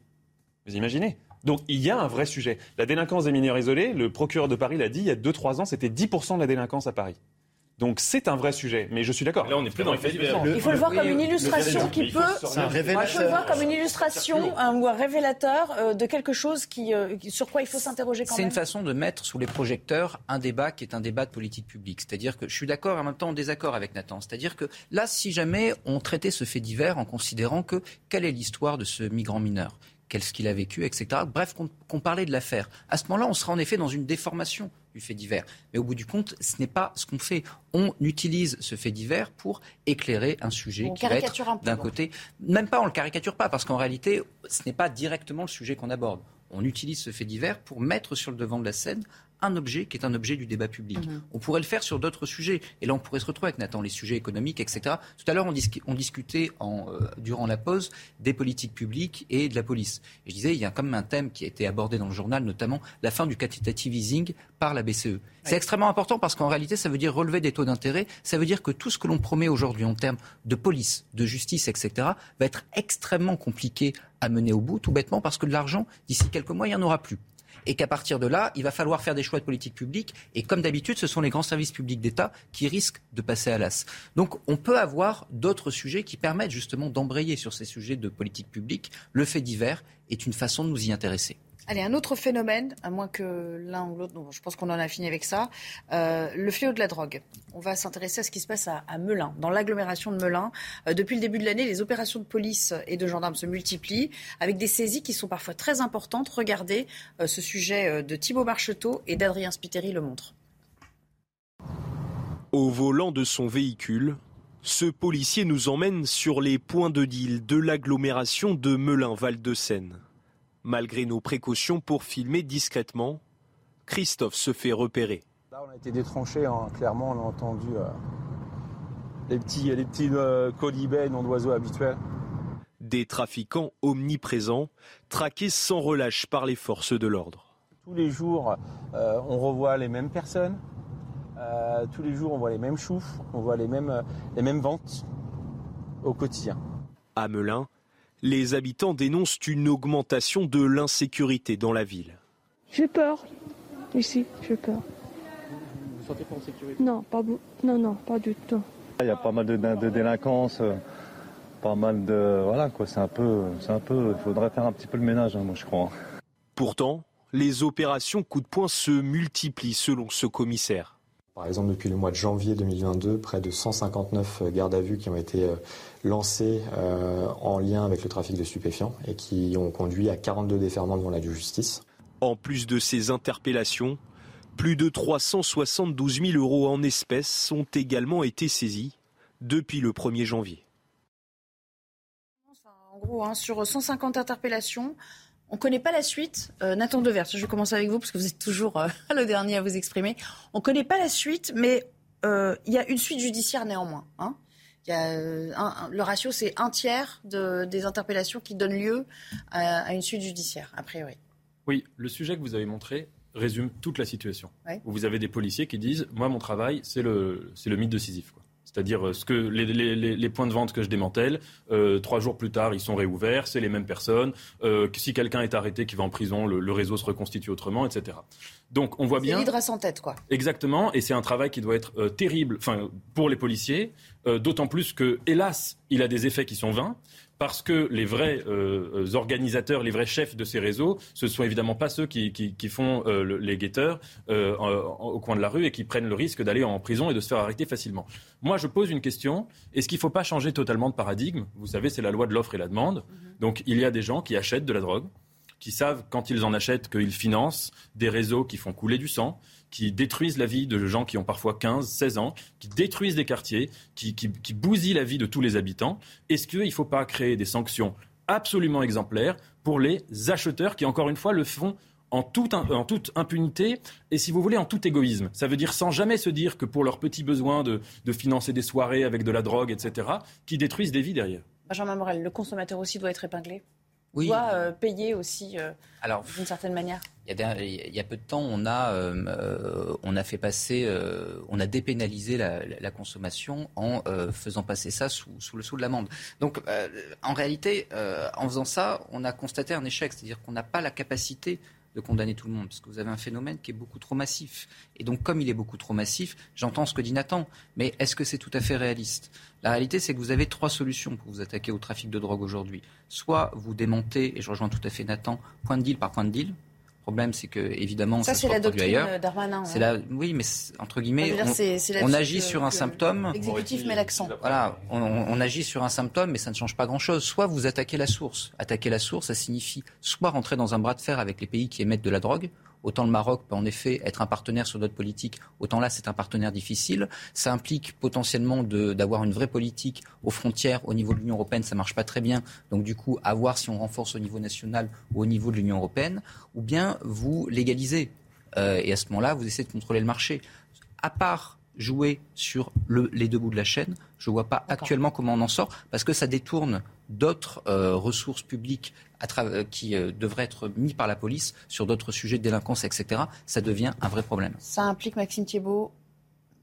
Vous imaginez? Donc il y a un vrai sujet. La délinquance des mineurs isolés, le procureur de Paris l'a dit il y a 2-3 ans, c'était 10% de la délinquance à Paris. Donc c'est un vrai sujet, mais je suis d'accord. Là, on est plus dans les faits Il faut le voir comme une illustration qui peut. Un. Il faut le voir comme une illustration ou un révélateur euh, de quelque chose euh, qui, sur quoi il faut s'interroger quand même. C'est une façon de mettre sous les projecteurs un débat qui est un débat de politique publique. C'est-à-dire que je suis d'accord et en même temps en désaccord avec Nathan. C'est-à-dire que là, si jamais on traitait ce fait divers en considérant que quelle est l'histoire de ce migrant mineur? Qu'est-ce qu'il a vécu, etc. Bref, qu'on parlait de l'affaire. À ce moment-là, on sera en effet dans une déformation du fait divers. Mais au bout du compte, ce n'est pas ce qu'on fait. On utilise ce fait divers pour éclairer un sujet qui va être d'un côté. Même pas, on le caricature pas, parce qu'en réalité, ce n'est pas directement le sujet qu'on aborde. On utilise ce fait divers pour mettre sur le devant de la scène un objet qui est un objet du débat public. Mhm. On pourrait le faire sur d'autres sujets. Et là, on pourrait se retrouver avec Nathan, les sujets économiques, etc. Tout à l'heure, on, discutait en, euh, durant la pause des politiques publiques et de la police. Et je disais, il y a quand même un thème qui a été abordé dans le journal, notamment la fin du quantitative easing par la BCE. C'est extrêmement important parce qu'en réalité, ça veut dire relever des taux d'intérêt. Ça veut dire que tout ce que l'on promet aujourd'hui en termes de police, de justice, etc., va être extrêmement compliqué à mener au bout, tout bêtement parce que de l'argent, d'ici quelques mois, il n'y en aura plus et qu'à partir de là, il va falloir faire des choix de politique publique. Et comme d'habitude, ce sont les grands services publics d'État qui risquent de passer à l'as. Donc on peut avoir d'autres sujets qui permettent justement d'embrayer sur ces sujets de politique publique. Le fait divers est une façon de nous y intéresser. Allez, un autre phénomène, à moins que l'un ou l'autre, je pense qu'on en a fini avec ça, euh, le fléau de la drogue. On va s'intéresser à ce qui se passe à, Melun, dans l'agglomération de Melun. Euh, depuis le début de l'année, les opérations de police et de gendarmes se multiplient, avec des saisies qui sont parfois très importantes. Regardez euh, ce sujet de Thibault Marcheteau et d'Adrien Spiteri le montre. Au volant de son véhicule, ce policier nous emmène sur les points de deal de l'agglomération de Melun-Val-de-Seine. Malgré nos précautions pour filmer discrètement, Christophe se fait repérer. Là, on a été détranché, hein. clairement, on a entendu euh, les petits, les petits euh, colibets, noms d'oiseaux habituels. Des trafiquants omniprésents, traqués sans relâche par les forces de l'ordre. Tous les jours, euh, on revoit les mêmes personnes. tous les jours, on voit les mêmes choufs, on voit les mêmes, les mêmes ventes au quotidien. À Melun, les habitants dénoncent une augmentation de l'insécurité dans la ville. J'ai peur. Ici, j'ai peur. Vous vous sentez pas en sécurité? Non, pas non, non, pas du tout. Il y a pas mal de, de délinquance, euh, pas mal de voilà quoi. C'est un peu, c'est un peu. Il faudrait faire un petit peu le ménage, hein, moi je crois. Pourtant, les opérations coup de poing se multiplient selon ce commissaire. Par exemple, depuis le mois de janvier 2022, près de 159 gardes à vue qui ont été euh, lancés euh, en lien avec le trafic de stupéfiants et qui ont conduit à 42 déferments devant la justice. En plus de ces interpellations, plus de 372 000 euros en espèces ont également été saisis depuis le 1er janvier. En gros, hein, sur 150 interpellations, On ne connaît pas la suite. Euh, Nathan Devers, je vais commencer avec vous parce que vous êtes toujours euh, [LAUGHS] le dernier à vous exprimer. On ne connaît pas la suite, mais euh, il y a une suite judiciaire néanmoins. Hein. Y a, un, le ratio, c'est un tiers de, des interpellations qui donnent lieu à, à, une suite judiciaire, a priori. Oui, le sujet que vous avez montré résume toute la situation. Ouais. Où vous avez des policiers qui disent Moi, mon travail, c'est le, le mythe de Sisyphe. Quoi. C'est-à-dire euh, ce que les, points de vente que je démantèle, euh, trois jours plus tard, ils sont réouverts, c'est les mêmes personnes. Euh, si quelqu'un est arrêté, qui va en prison, le, réseau se reconstitue autrement, etc. Donc on voit bien. L'hydre sans tête, quoi. Exactement, et c'est un travail qui doit être euh, terrible, enfin pour les policiers, euh, d'autant plus que, hélas, il a des effets qui sont vains parce que les vrais euh, organisateurs, les vrais chefs de ces réseaux, ce ne sont évidemment pas ceux qui, qui, qui font le, les guetteurs au coin de la rue et qui prennent le risque d'aller en prison et de se faire arrêter facilement. Moi, je pose une question. Est-ce qu'il ne faut pas changer totalement de paradigme? Vous savez, c'est la loi de l'offre et la demande. Mm-hmm. Donc, il y a des gens qui achètent de la drogue, qui savent, quand ils en achètent, qu'ils financent des réseaux qui font couler du sang, qui détruisent la vie de gens qui ont parfois 15, 16 ans, qui détruisent des quartiers, qui, qui, bousillent la vie de tous les habitants. Est-ce qu'il ne faut pas créer des sanctions absolument exemplaires pour les acheteurs qui, encore une fois, le font en toute, en toute, impunité et, si vous voulez, en tout égoïsme? Ça veut dire sans jamais se dire que pour leurs petits besoins de, de financer des soirées avec de la drogue, etc., qui détruisent des vies derrière. Benjamin Morel, le consommateur aussi doit être épinglé oui. doit euh, payer aussi euh, d'une certaine manière il y, a, il y, a, peu de temps, on a, euh, on a fait passer, on a dépénalisé la, la consommation en faisant passer ça sous, sous le sceau de l'amende. Donc, en réalité, en faisant ça, on a constaté un échec, c'est-à-dire qu'on n'a pas la capacité de condamner tout le monde, parce que vous avez un phénomène qui est beaucoup trop massif. Et donc, comme il est beaucoup trop massif, j'entends ce que dit Nathan, mais est-ce que c'est tout à fait réaliste? La réalité, c'est que vous avez trois solutions pour vous attaquer au trafic de drogue aujourd'hui. Soit vous démontez, et je rejoins tout à fait Nathan, point de deal par point de deal, le problème, c'est que évidemment, ça, ça c'est la doctrine ailleurs. Darmanin. C'est la, oui, mais entre guillemets, on, agit sur un symptôme. L'exécutif met l'accent. Voilà, on, on, agit sur un symptôme, mais ça ne change pas grand-chose. Soit vous attaquez la source. Attaquer la source, ça signifie soit rentrer dans un bras de fer avec les pays qui émettent de la drogue, Autant le Maroc peut en effet être un partenaire sur notre politique, autant là c'est un partenaire difficile. Ça implique potentiellement d'avoir une vraie politique aux frontières au niveau de l'Union européenne, ça marche pas très bien. Donc du coup, à voir si on renforce au niveau national ou au niveau de l'Union européenne, ou bien vous légalisez. Euh, et à ce moment-là, vous essayez de contrôler le marché. À part jouer sur le, les deux bouts de la chaîne, je ne vois pas actuellement comment on en sort, parce que ça détourne d'autres euh, ressources publiques à qui euh, devraient être mis par la police sur d'autres sujets de délinquance, etc. Ça devient un vrai problème. Ça implique, Maxime Thiebaud,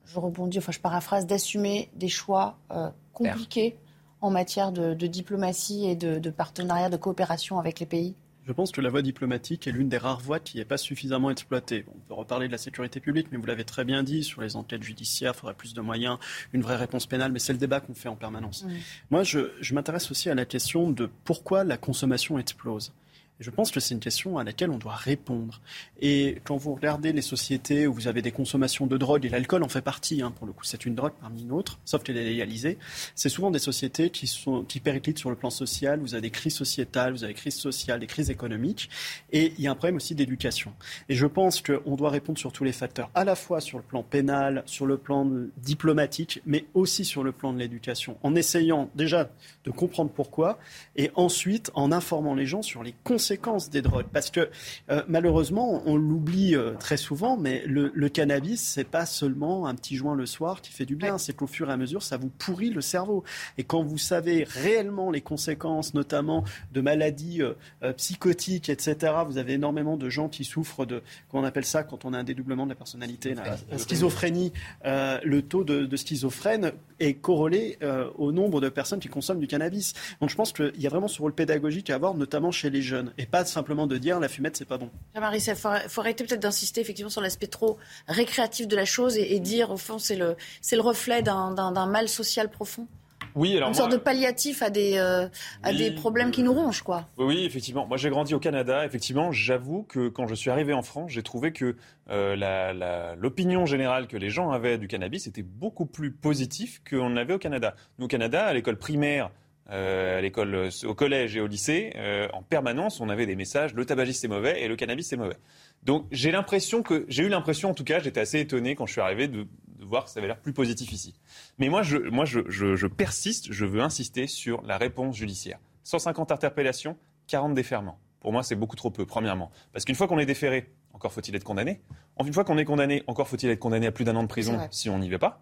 je rebondis, enfin je paraphrase, d'assumer des choix euh, compliqués en matière de, de, diplomatie et de, de partenariat, de coopération avec les pays je pense que la voie diplomatique est l'une des rares voies qui n'est pas suffisamment exploitée. On peut reparler de la sécurité publique, mais vous l'avez très bien dit, sur les enquêtes judiciaires, il faudrait plus de moyens, une vraie réponse pénale, mais c'est le débat qu'on fait en permanence. Moi, je, je m'intéresse aussi à la question de pourquoi la consommation explose. Je pense que c'est une question à laquelle on doit répondre. Et quand vous regardez les sociétés où vous avez des consommations de drogue, et l'alcool en fait partie, hein, pour le coup, c'est une drogue parmi une autre, sauf qu'elle est légalisée, c'est souvent des sociétés qui, sont, qui périclitent sur le plan social. Vous avez des crises sociétales, vous avez des crises sociales, des crises économiques, et il y a un problème aussi d'éducation. Et je pense qu'on doit répondre sur tous les facteurs, à la fois sur le plan pénal, sur le plan diplomatique, mais aussi sur le plan de l'éducation, en essayant déjà de comprendre pourquoi, et ensuite en informant les gens sur les conséquences conséquences des drogues. Parce que euh, malheureusement, on l'oublie euh, très souvent, mais le, le cannabis, c'est pas seulement un petit joint le soir qui fait du bien. C'est qu'au fur et à mesure, ça vous pourrit le cerveau. Et quand vous savez réellement les conséquences, notamment de maladies euh, euh psychotiques, etc., vous avez énormément de gens qui souffrent de, comment on appelle ça quand on a un dédoublement de la personnalité, la, la schizophrénie. Euh, le taux de, de, schizophrène est corrélé au nombre de personnes qui consomment du cannabis. Donc je pense qu'il y a vraiment ce rôle pédagogique à avoir, notamment chez les jeunes et pas simplement de dire la fumette c'est pas bon. Jean-Marie, il faut, faut, arrêter peut-être d'insister effectivement sur l'aspect trop récréatif de la chose et, et dire au fond c'est le, c'est le reflet d'un mal social profond. Oui, alors une moi, sorte de palliatif à des, euh, à oui, des problèmes qui nous rongent, quoi. Oui, effectivement. Moi, j'ai grandi au Canada. Effectivement, j'avoue que quand je suis arrivé en France, j'ai trouvé que euh, l'opinion générale que les gens avaient du cannabis était beaucoup plus positive qu'on avait au Canada. Nous, au Canada, à l'école primaire, euh, à l'école, au collège et au lycée, euh, en permanence, on avait des messages le tabagisme c'est mauvais et le cannabis c'est mauvais. Donc j'ai l'impression que j'ai eu l'impression, en tout cas, j'étais assez étonné quand je suis arrivé de, de voir que ça avait l'air plus positif ici. Mais moi, je, moi, je, je, je persiste, je veux insister sur la réponse judiciaire. 150 interpellations, 40 déferments. Pour moi, c'est beaucoup trop peu, premièrement. Parce qu'une fois qu'on est déféré, encore faut-il être condamné. Une fois qu'on est condamné, encore faut-il être condamné à plus d'un an de prison si on n'y va pas.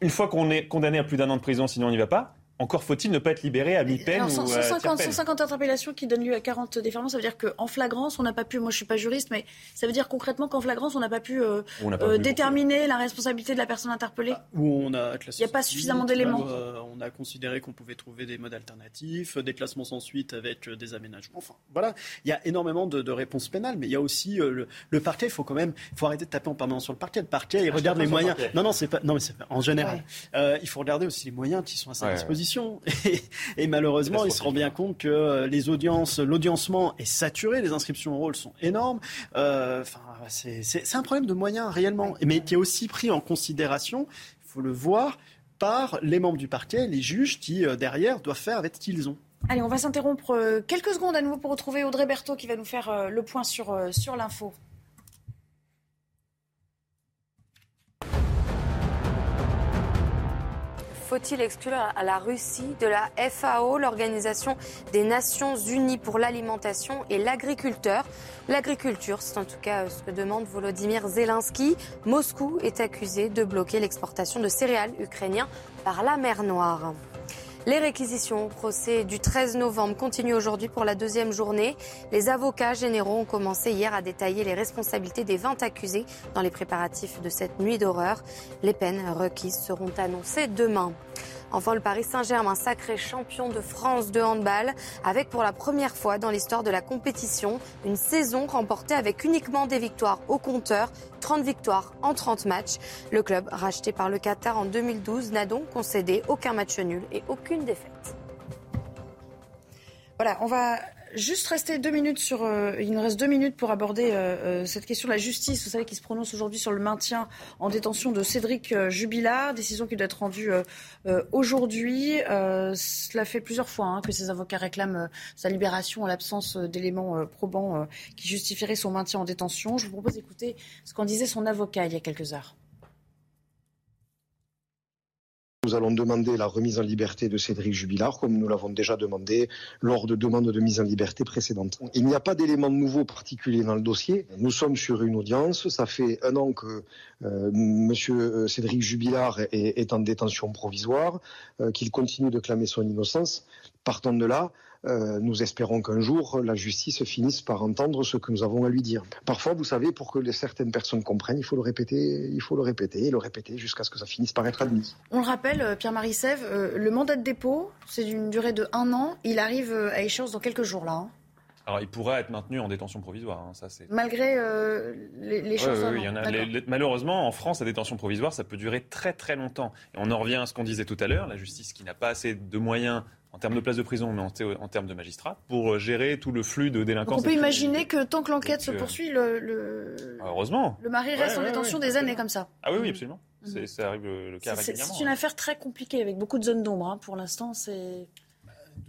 Une fois qu'on est condamné à plus d'un an de prison, sinon on n'y va pas, encore faut-il ne pas être libéré à mi-peine ou 150, 150 interpellations qui donnent lieu à 40 déferlements, ça veut dire qu'en flagrance, on n'a pas pu, moi je suis pas juriste, mais ça veut dire concrètement qu'en flagrance, on n'a pas pu euh, euh, déterminer la responsabilité de la personne interpellée Ou on a Il n'y a pas suffisamment d'éléments. Euh, on a considéré qu'on pouvait trouver des modes alternatifs, des classements sans suite avec des aménagements. Enfin, voilà, il y a énormément de, réponses pénales, mais il y a aussi le, parquet, il faut quand même, il faut arrêter de taper en permanence sur le parquet. Le parquet, il ah, regarde les moyens. Non, non, c'est pas, non, mais en général. il faut regarder aussi les moyens qui sont à sa disposition. [LAUGHS] Et, malheureusement, il se rend bien compte que euh, les audiences, l'audiencement est saturé, les inscriptions au rôle sont énormes. Euh, enfin, c'est un problème de moyens réellement, mais qui est aussi pris en considération. Il faut le voir par les membres du parquet, les juges qui euh, derrière doivent faire avec ce qu'ils ont. Allez, on va s'interrompre quelques secondes à nouveau pour retrouver Audrey Berthaud qui va nous faire le point sur, sur l'info. Faut-il exclure à la Russie de la FAO, l'Organisation des Nations Unies pour l'alimentation et l'agriculteur? L'agriculture, c'est en tout cas ce que demande Volodymyr Zelensky. Moscou est accusé de bloquer l'exportation de céréales ukrainiens par la mer Noire. Les réquisitions au procès du 13 novembre continuent aujourd'hui pour la deuxième journée. Les avocats généraux ont commencé hier à détailler les responsabilités des 20 accusés dans les préparatifs de cette nuit d'horreur. Les peines requises seront annoncées demain. Enfin, le Paris Saint-Germain, sacré champion de France de handball, avec pour la première fois dans l'histoire de la compétition une saison remportée avec uniquement des victoires au compteur, 30 victoires en 30 matchs. Le club, racheté par le Qatar en 2012, n'a donc concédé aucun match nul et aucune défaite. Voilà, on va juste rester deux minutes. Euh, il nous reste deux minutes pour aborder euh, euh, cette question de la justice. Vous savez, qui se prononce aujourd'hui sur le maintien en détention de Cédric Jubilard, décision qui doit être rendue aujourd'hui. cela fait plusieurs fois hein, que ses avocats réclament sa libération en l'absence d'éléments probants qui justifieraient son maintien en détention. Je vous propose d'écouter ce qu'en disait son avocat il y a quelques heures. Nous allons demander la remise en liberté de Cédric Jubilard, comme nous l'avons déjà demandé lors de demandes de mise en liberté précédentes. Il n'y a pas d'éléments nouveaux particuliers dans le dossier. Nous sommes sur une audience. Ça fait un an que euh, Monsieur Cédric Jubilard est, en détention provisoire, euh, qu'il continue de clamer son innocence. Partant de là, euh, nous espérons qu'un jour, la justice finisse par entendre ce que nous avons à lui dire. Parfois, vous savez, pour que certaines personnes comprennent, il faut le répéter, il faut le répéter, et le répéter jusqu'à ce que ça finisse par être admis. On le rappelle, euh, Pierre-Marie Sève, euh, le mandat de dépôt, c'est d'une durée de un an. Il arrive à échéance dans quelques jours, là. Hein. Alors, il pourra être maintenu en détention provisoire. Hein, ça, c'est... Malgré les, choses. malheureusement, en France, la détention provisoire, ça peut durer très très longtemps. Et on en revient à ce qu'on disait tout à l'heure, la justice qui n'a pas assez de moyens en termes de place de prison, mais en, termes de magistrats, pour euh, gérer tout le flux de délinquance. on peut imaginer que tant que l'enquête se euh, poursuit, le, ah, heureusement. le mari reste en détention des années comme ça. Ah oui, oui, absolument. Mhm. Ça arrive le, cas régulièrement. C'est une affaire très compliquée, avec beaucoup de zones d'ombre. Hein. Pour l'instant, c'est...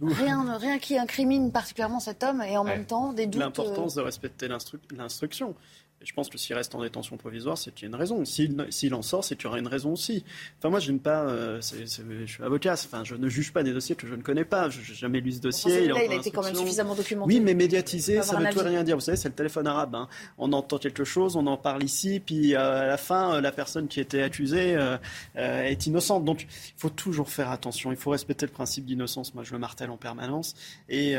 Rien, rien qui incrimine particulièrement cet homme et en même temps des doutes. L'importance de respecter l'instruction je pense que s'il reste en détention provisoire, c'est qu'il y a une raison. S'il en sort, c'est qu'il y aura une raison aussi. Enfin, moi, je n'aime pas. Euh, je suis avocat. Enfin, je ne juge pas des dossiers que je ne connais pas. Je n'ai jamais lu ce dossier. il, a été quand même suffisamment documenté. Oui, mais médiatisé, ça ne veut rien dire. Vous savez, c'est le téléphone arabe. Hein. On entend quelque chose, on en parle ici, puis euh, à la fin, euh, la personne qui était accusée est innocente. Donc, il faut toujours faire attention. Il faut respecter le principe d'innocence. Moi, je le martèle en permanence. Et,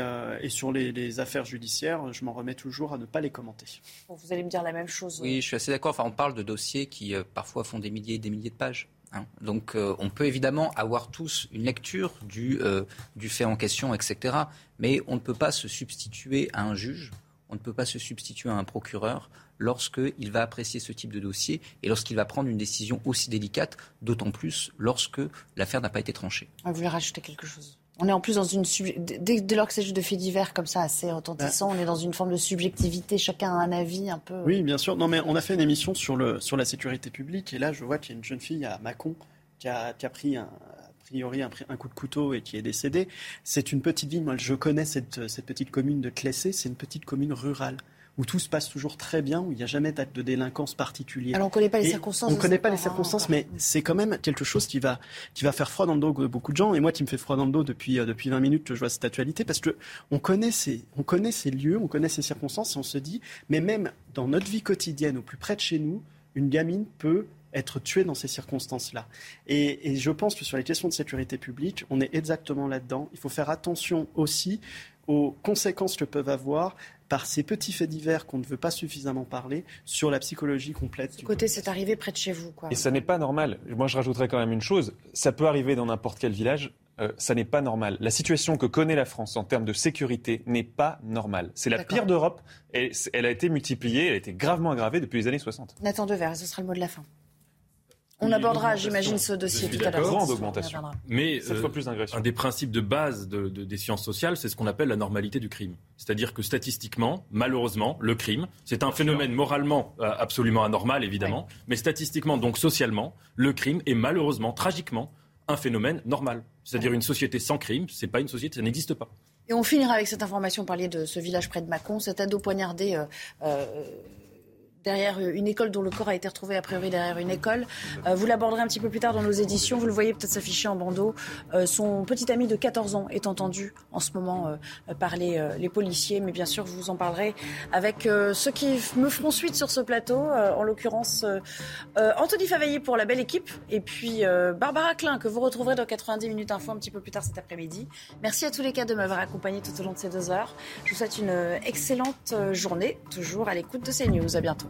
sur les, les, affaires judiciaires, je m'en remets toujours à ne pas les commenter. vous allez me dire la même chose. Oui, je suis assez d'accord. Enfin, on parle de dossiers qui euh, parfois font des milliers et des milliers de pages. Hein. Donc euh, on peut évidemment avoir tous une lecture du, euh, du fait en question, etc. Mais on ne peut pas se substituer à un juge, on ne peut pas se substituer à un procureur lorsqu'il va apprécier ce type de dossier et lorsqu'il va prendre une décision aussi délicate, d'autant plus lorsque l'affaire n'a pas été tranchée. Vous voulez rajouter quelque chose? On est en plus dans une. Dès, dès lors que c'est juste de faits divers comme ça, assez retentissant, bah. on est dans une forme de subjectivité. Chacun a un avis un peu. Oui, bien sûr. Non, mais on a fait une émission sur, le, sur la sécurité publique. Et là, je vois qu'il y a une jeune fille à Mâcon qui a, qui a pris un, a priori un, un, coup de couteau et qui est décédée. C'est une petite ville. Moi, je connais cette, cette petite commune de Clessé. C'est une petite commune rurale où tout se passe toujours très bien, où il n'y a jamais d'acte de délinquance particulier. Alors on ne connaît pas les circonstances. On ne connaît pas les circonstances, mais c'est quand même quelque chose qui va, qui va faire froid dans le dos de beaucoup de gens, et moi qui me fait froid dans le dos depuis, euh, depuis 20 minutes que je vois cette actualité, parce que on connaît ces, on connaît ces lieux, on connaît ces circonstances, et on se dit, mais même dans notre vie quotidienne, au plus près de chez nous, une gamine peut être tuée dans ces circonstances-là. Et, et, je pense que sur les questions de sécurité publique, on est exactement là-dedans. Il faut faire attention aussi aux conséquences que peuvent avoir par ces petits faits divers qu'on ne veut pas suffisamment parler sur la psychologie complète. Ce côté, c'est arrivé près de chez vous. Quoi. Et ça n'est pas normal. Moi, je rajouterais quand même une chose. Ça peut arriver dans n'importe quel village. Euh, ça n'est pas normal. La situation que connaît la France en termes de sécurité n'est pas normale. C'est la pire d'Europe. Et elle a été multipliée, elle a été gravement aggravée depuis les années 60. Nathan Dever, ce sera le mot de la fin. On abordera, j'imagine, ce dossier tout à l'heure. Grande augmentation. Mais euh, plus un des principes de base de, de, des sciences sociales, c'est ce qu'on appelle la normalité du crime. C'est-à-dire que statistiquement, malheureusement, le crime, c'est un phénomène moralement euh, absolument anormal, évidemment, mais statistiquement, donc socialement, le crime est malheureusement, tragiquement, un phénomène normal. C'est-à-dire une société sans crime, c'est pas une société, ça n'existe pas. Et on finira avec cette information, parler de ce village près de Mâcon, cet ado poignardé. Euh, euh derrière une école dont le corps a été retrouvé a priori derrière une école. Euh, vous l'aborderez un petit peu plus tard dans nos éditions. Vous le voyez peut-être s'afficher en bandeau. Euh, son petit ami de 14 ans est entendu en ce moment euh, par les, les, policiers. Mais bien sûr, vous en parlerez avec ceux qui me feront suite sur ce plateau. en l'occurrence, Anthony Favaillé pour la belle équipe. Et puis Barbara Klein que vous retrouverez dans 90 minutes info un petit peu plus tard cet après-midi. Merci à tous les cas de m'avoir accompagné tout au long de ces deux heures. Je vous souhaite une excellente journée, toujours à l'écoute de CNews. À bientôt.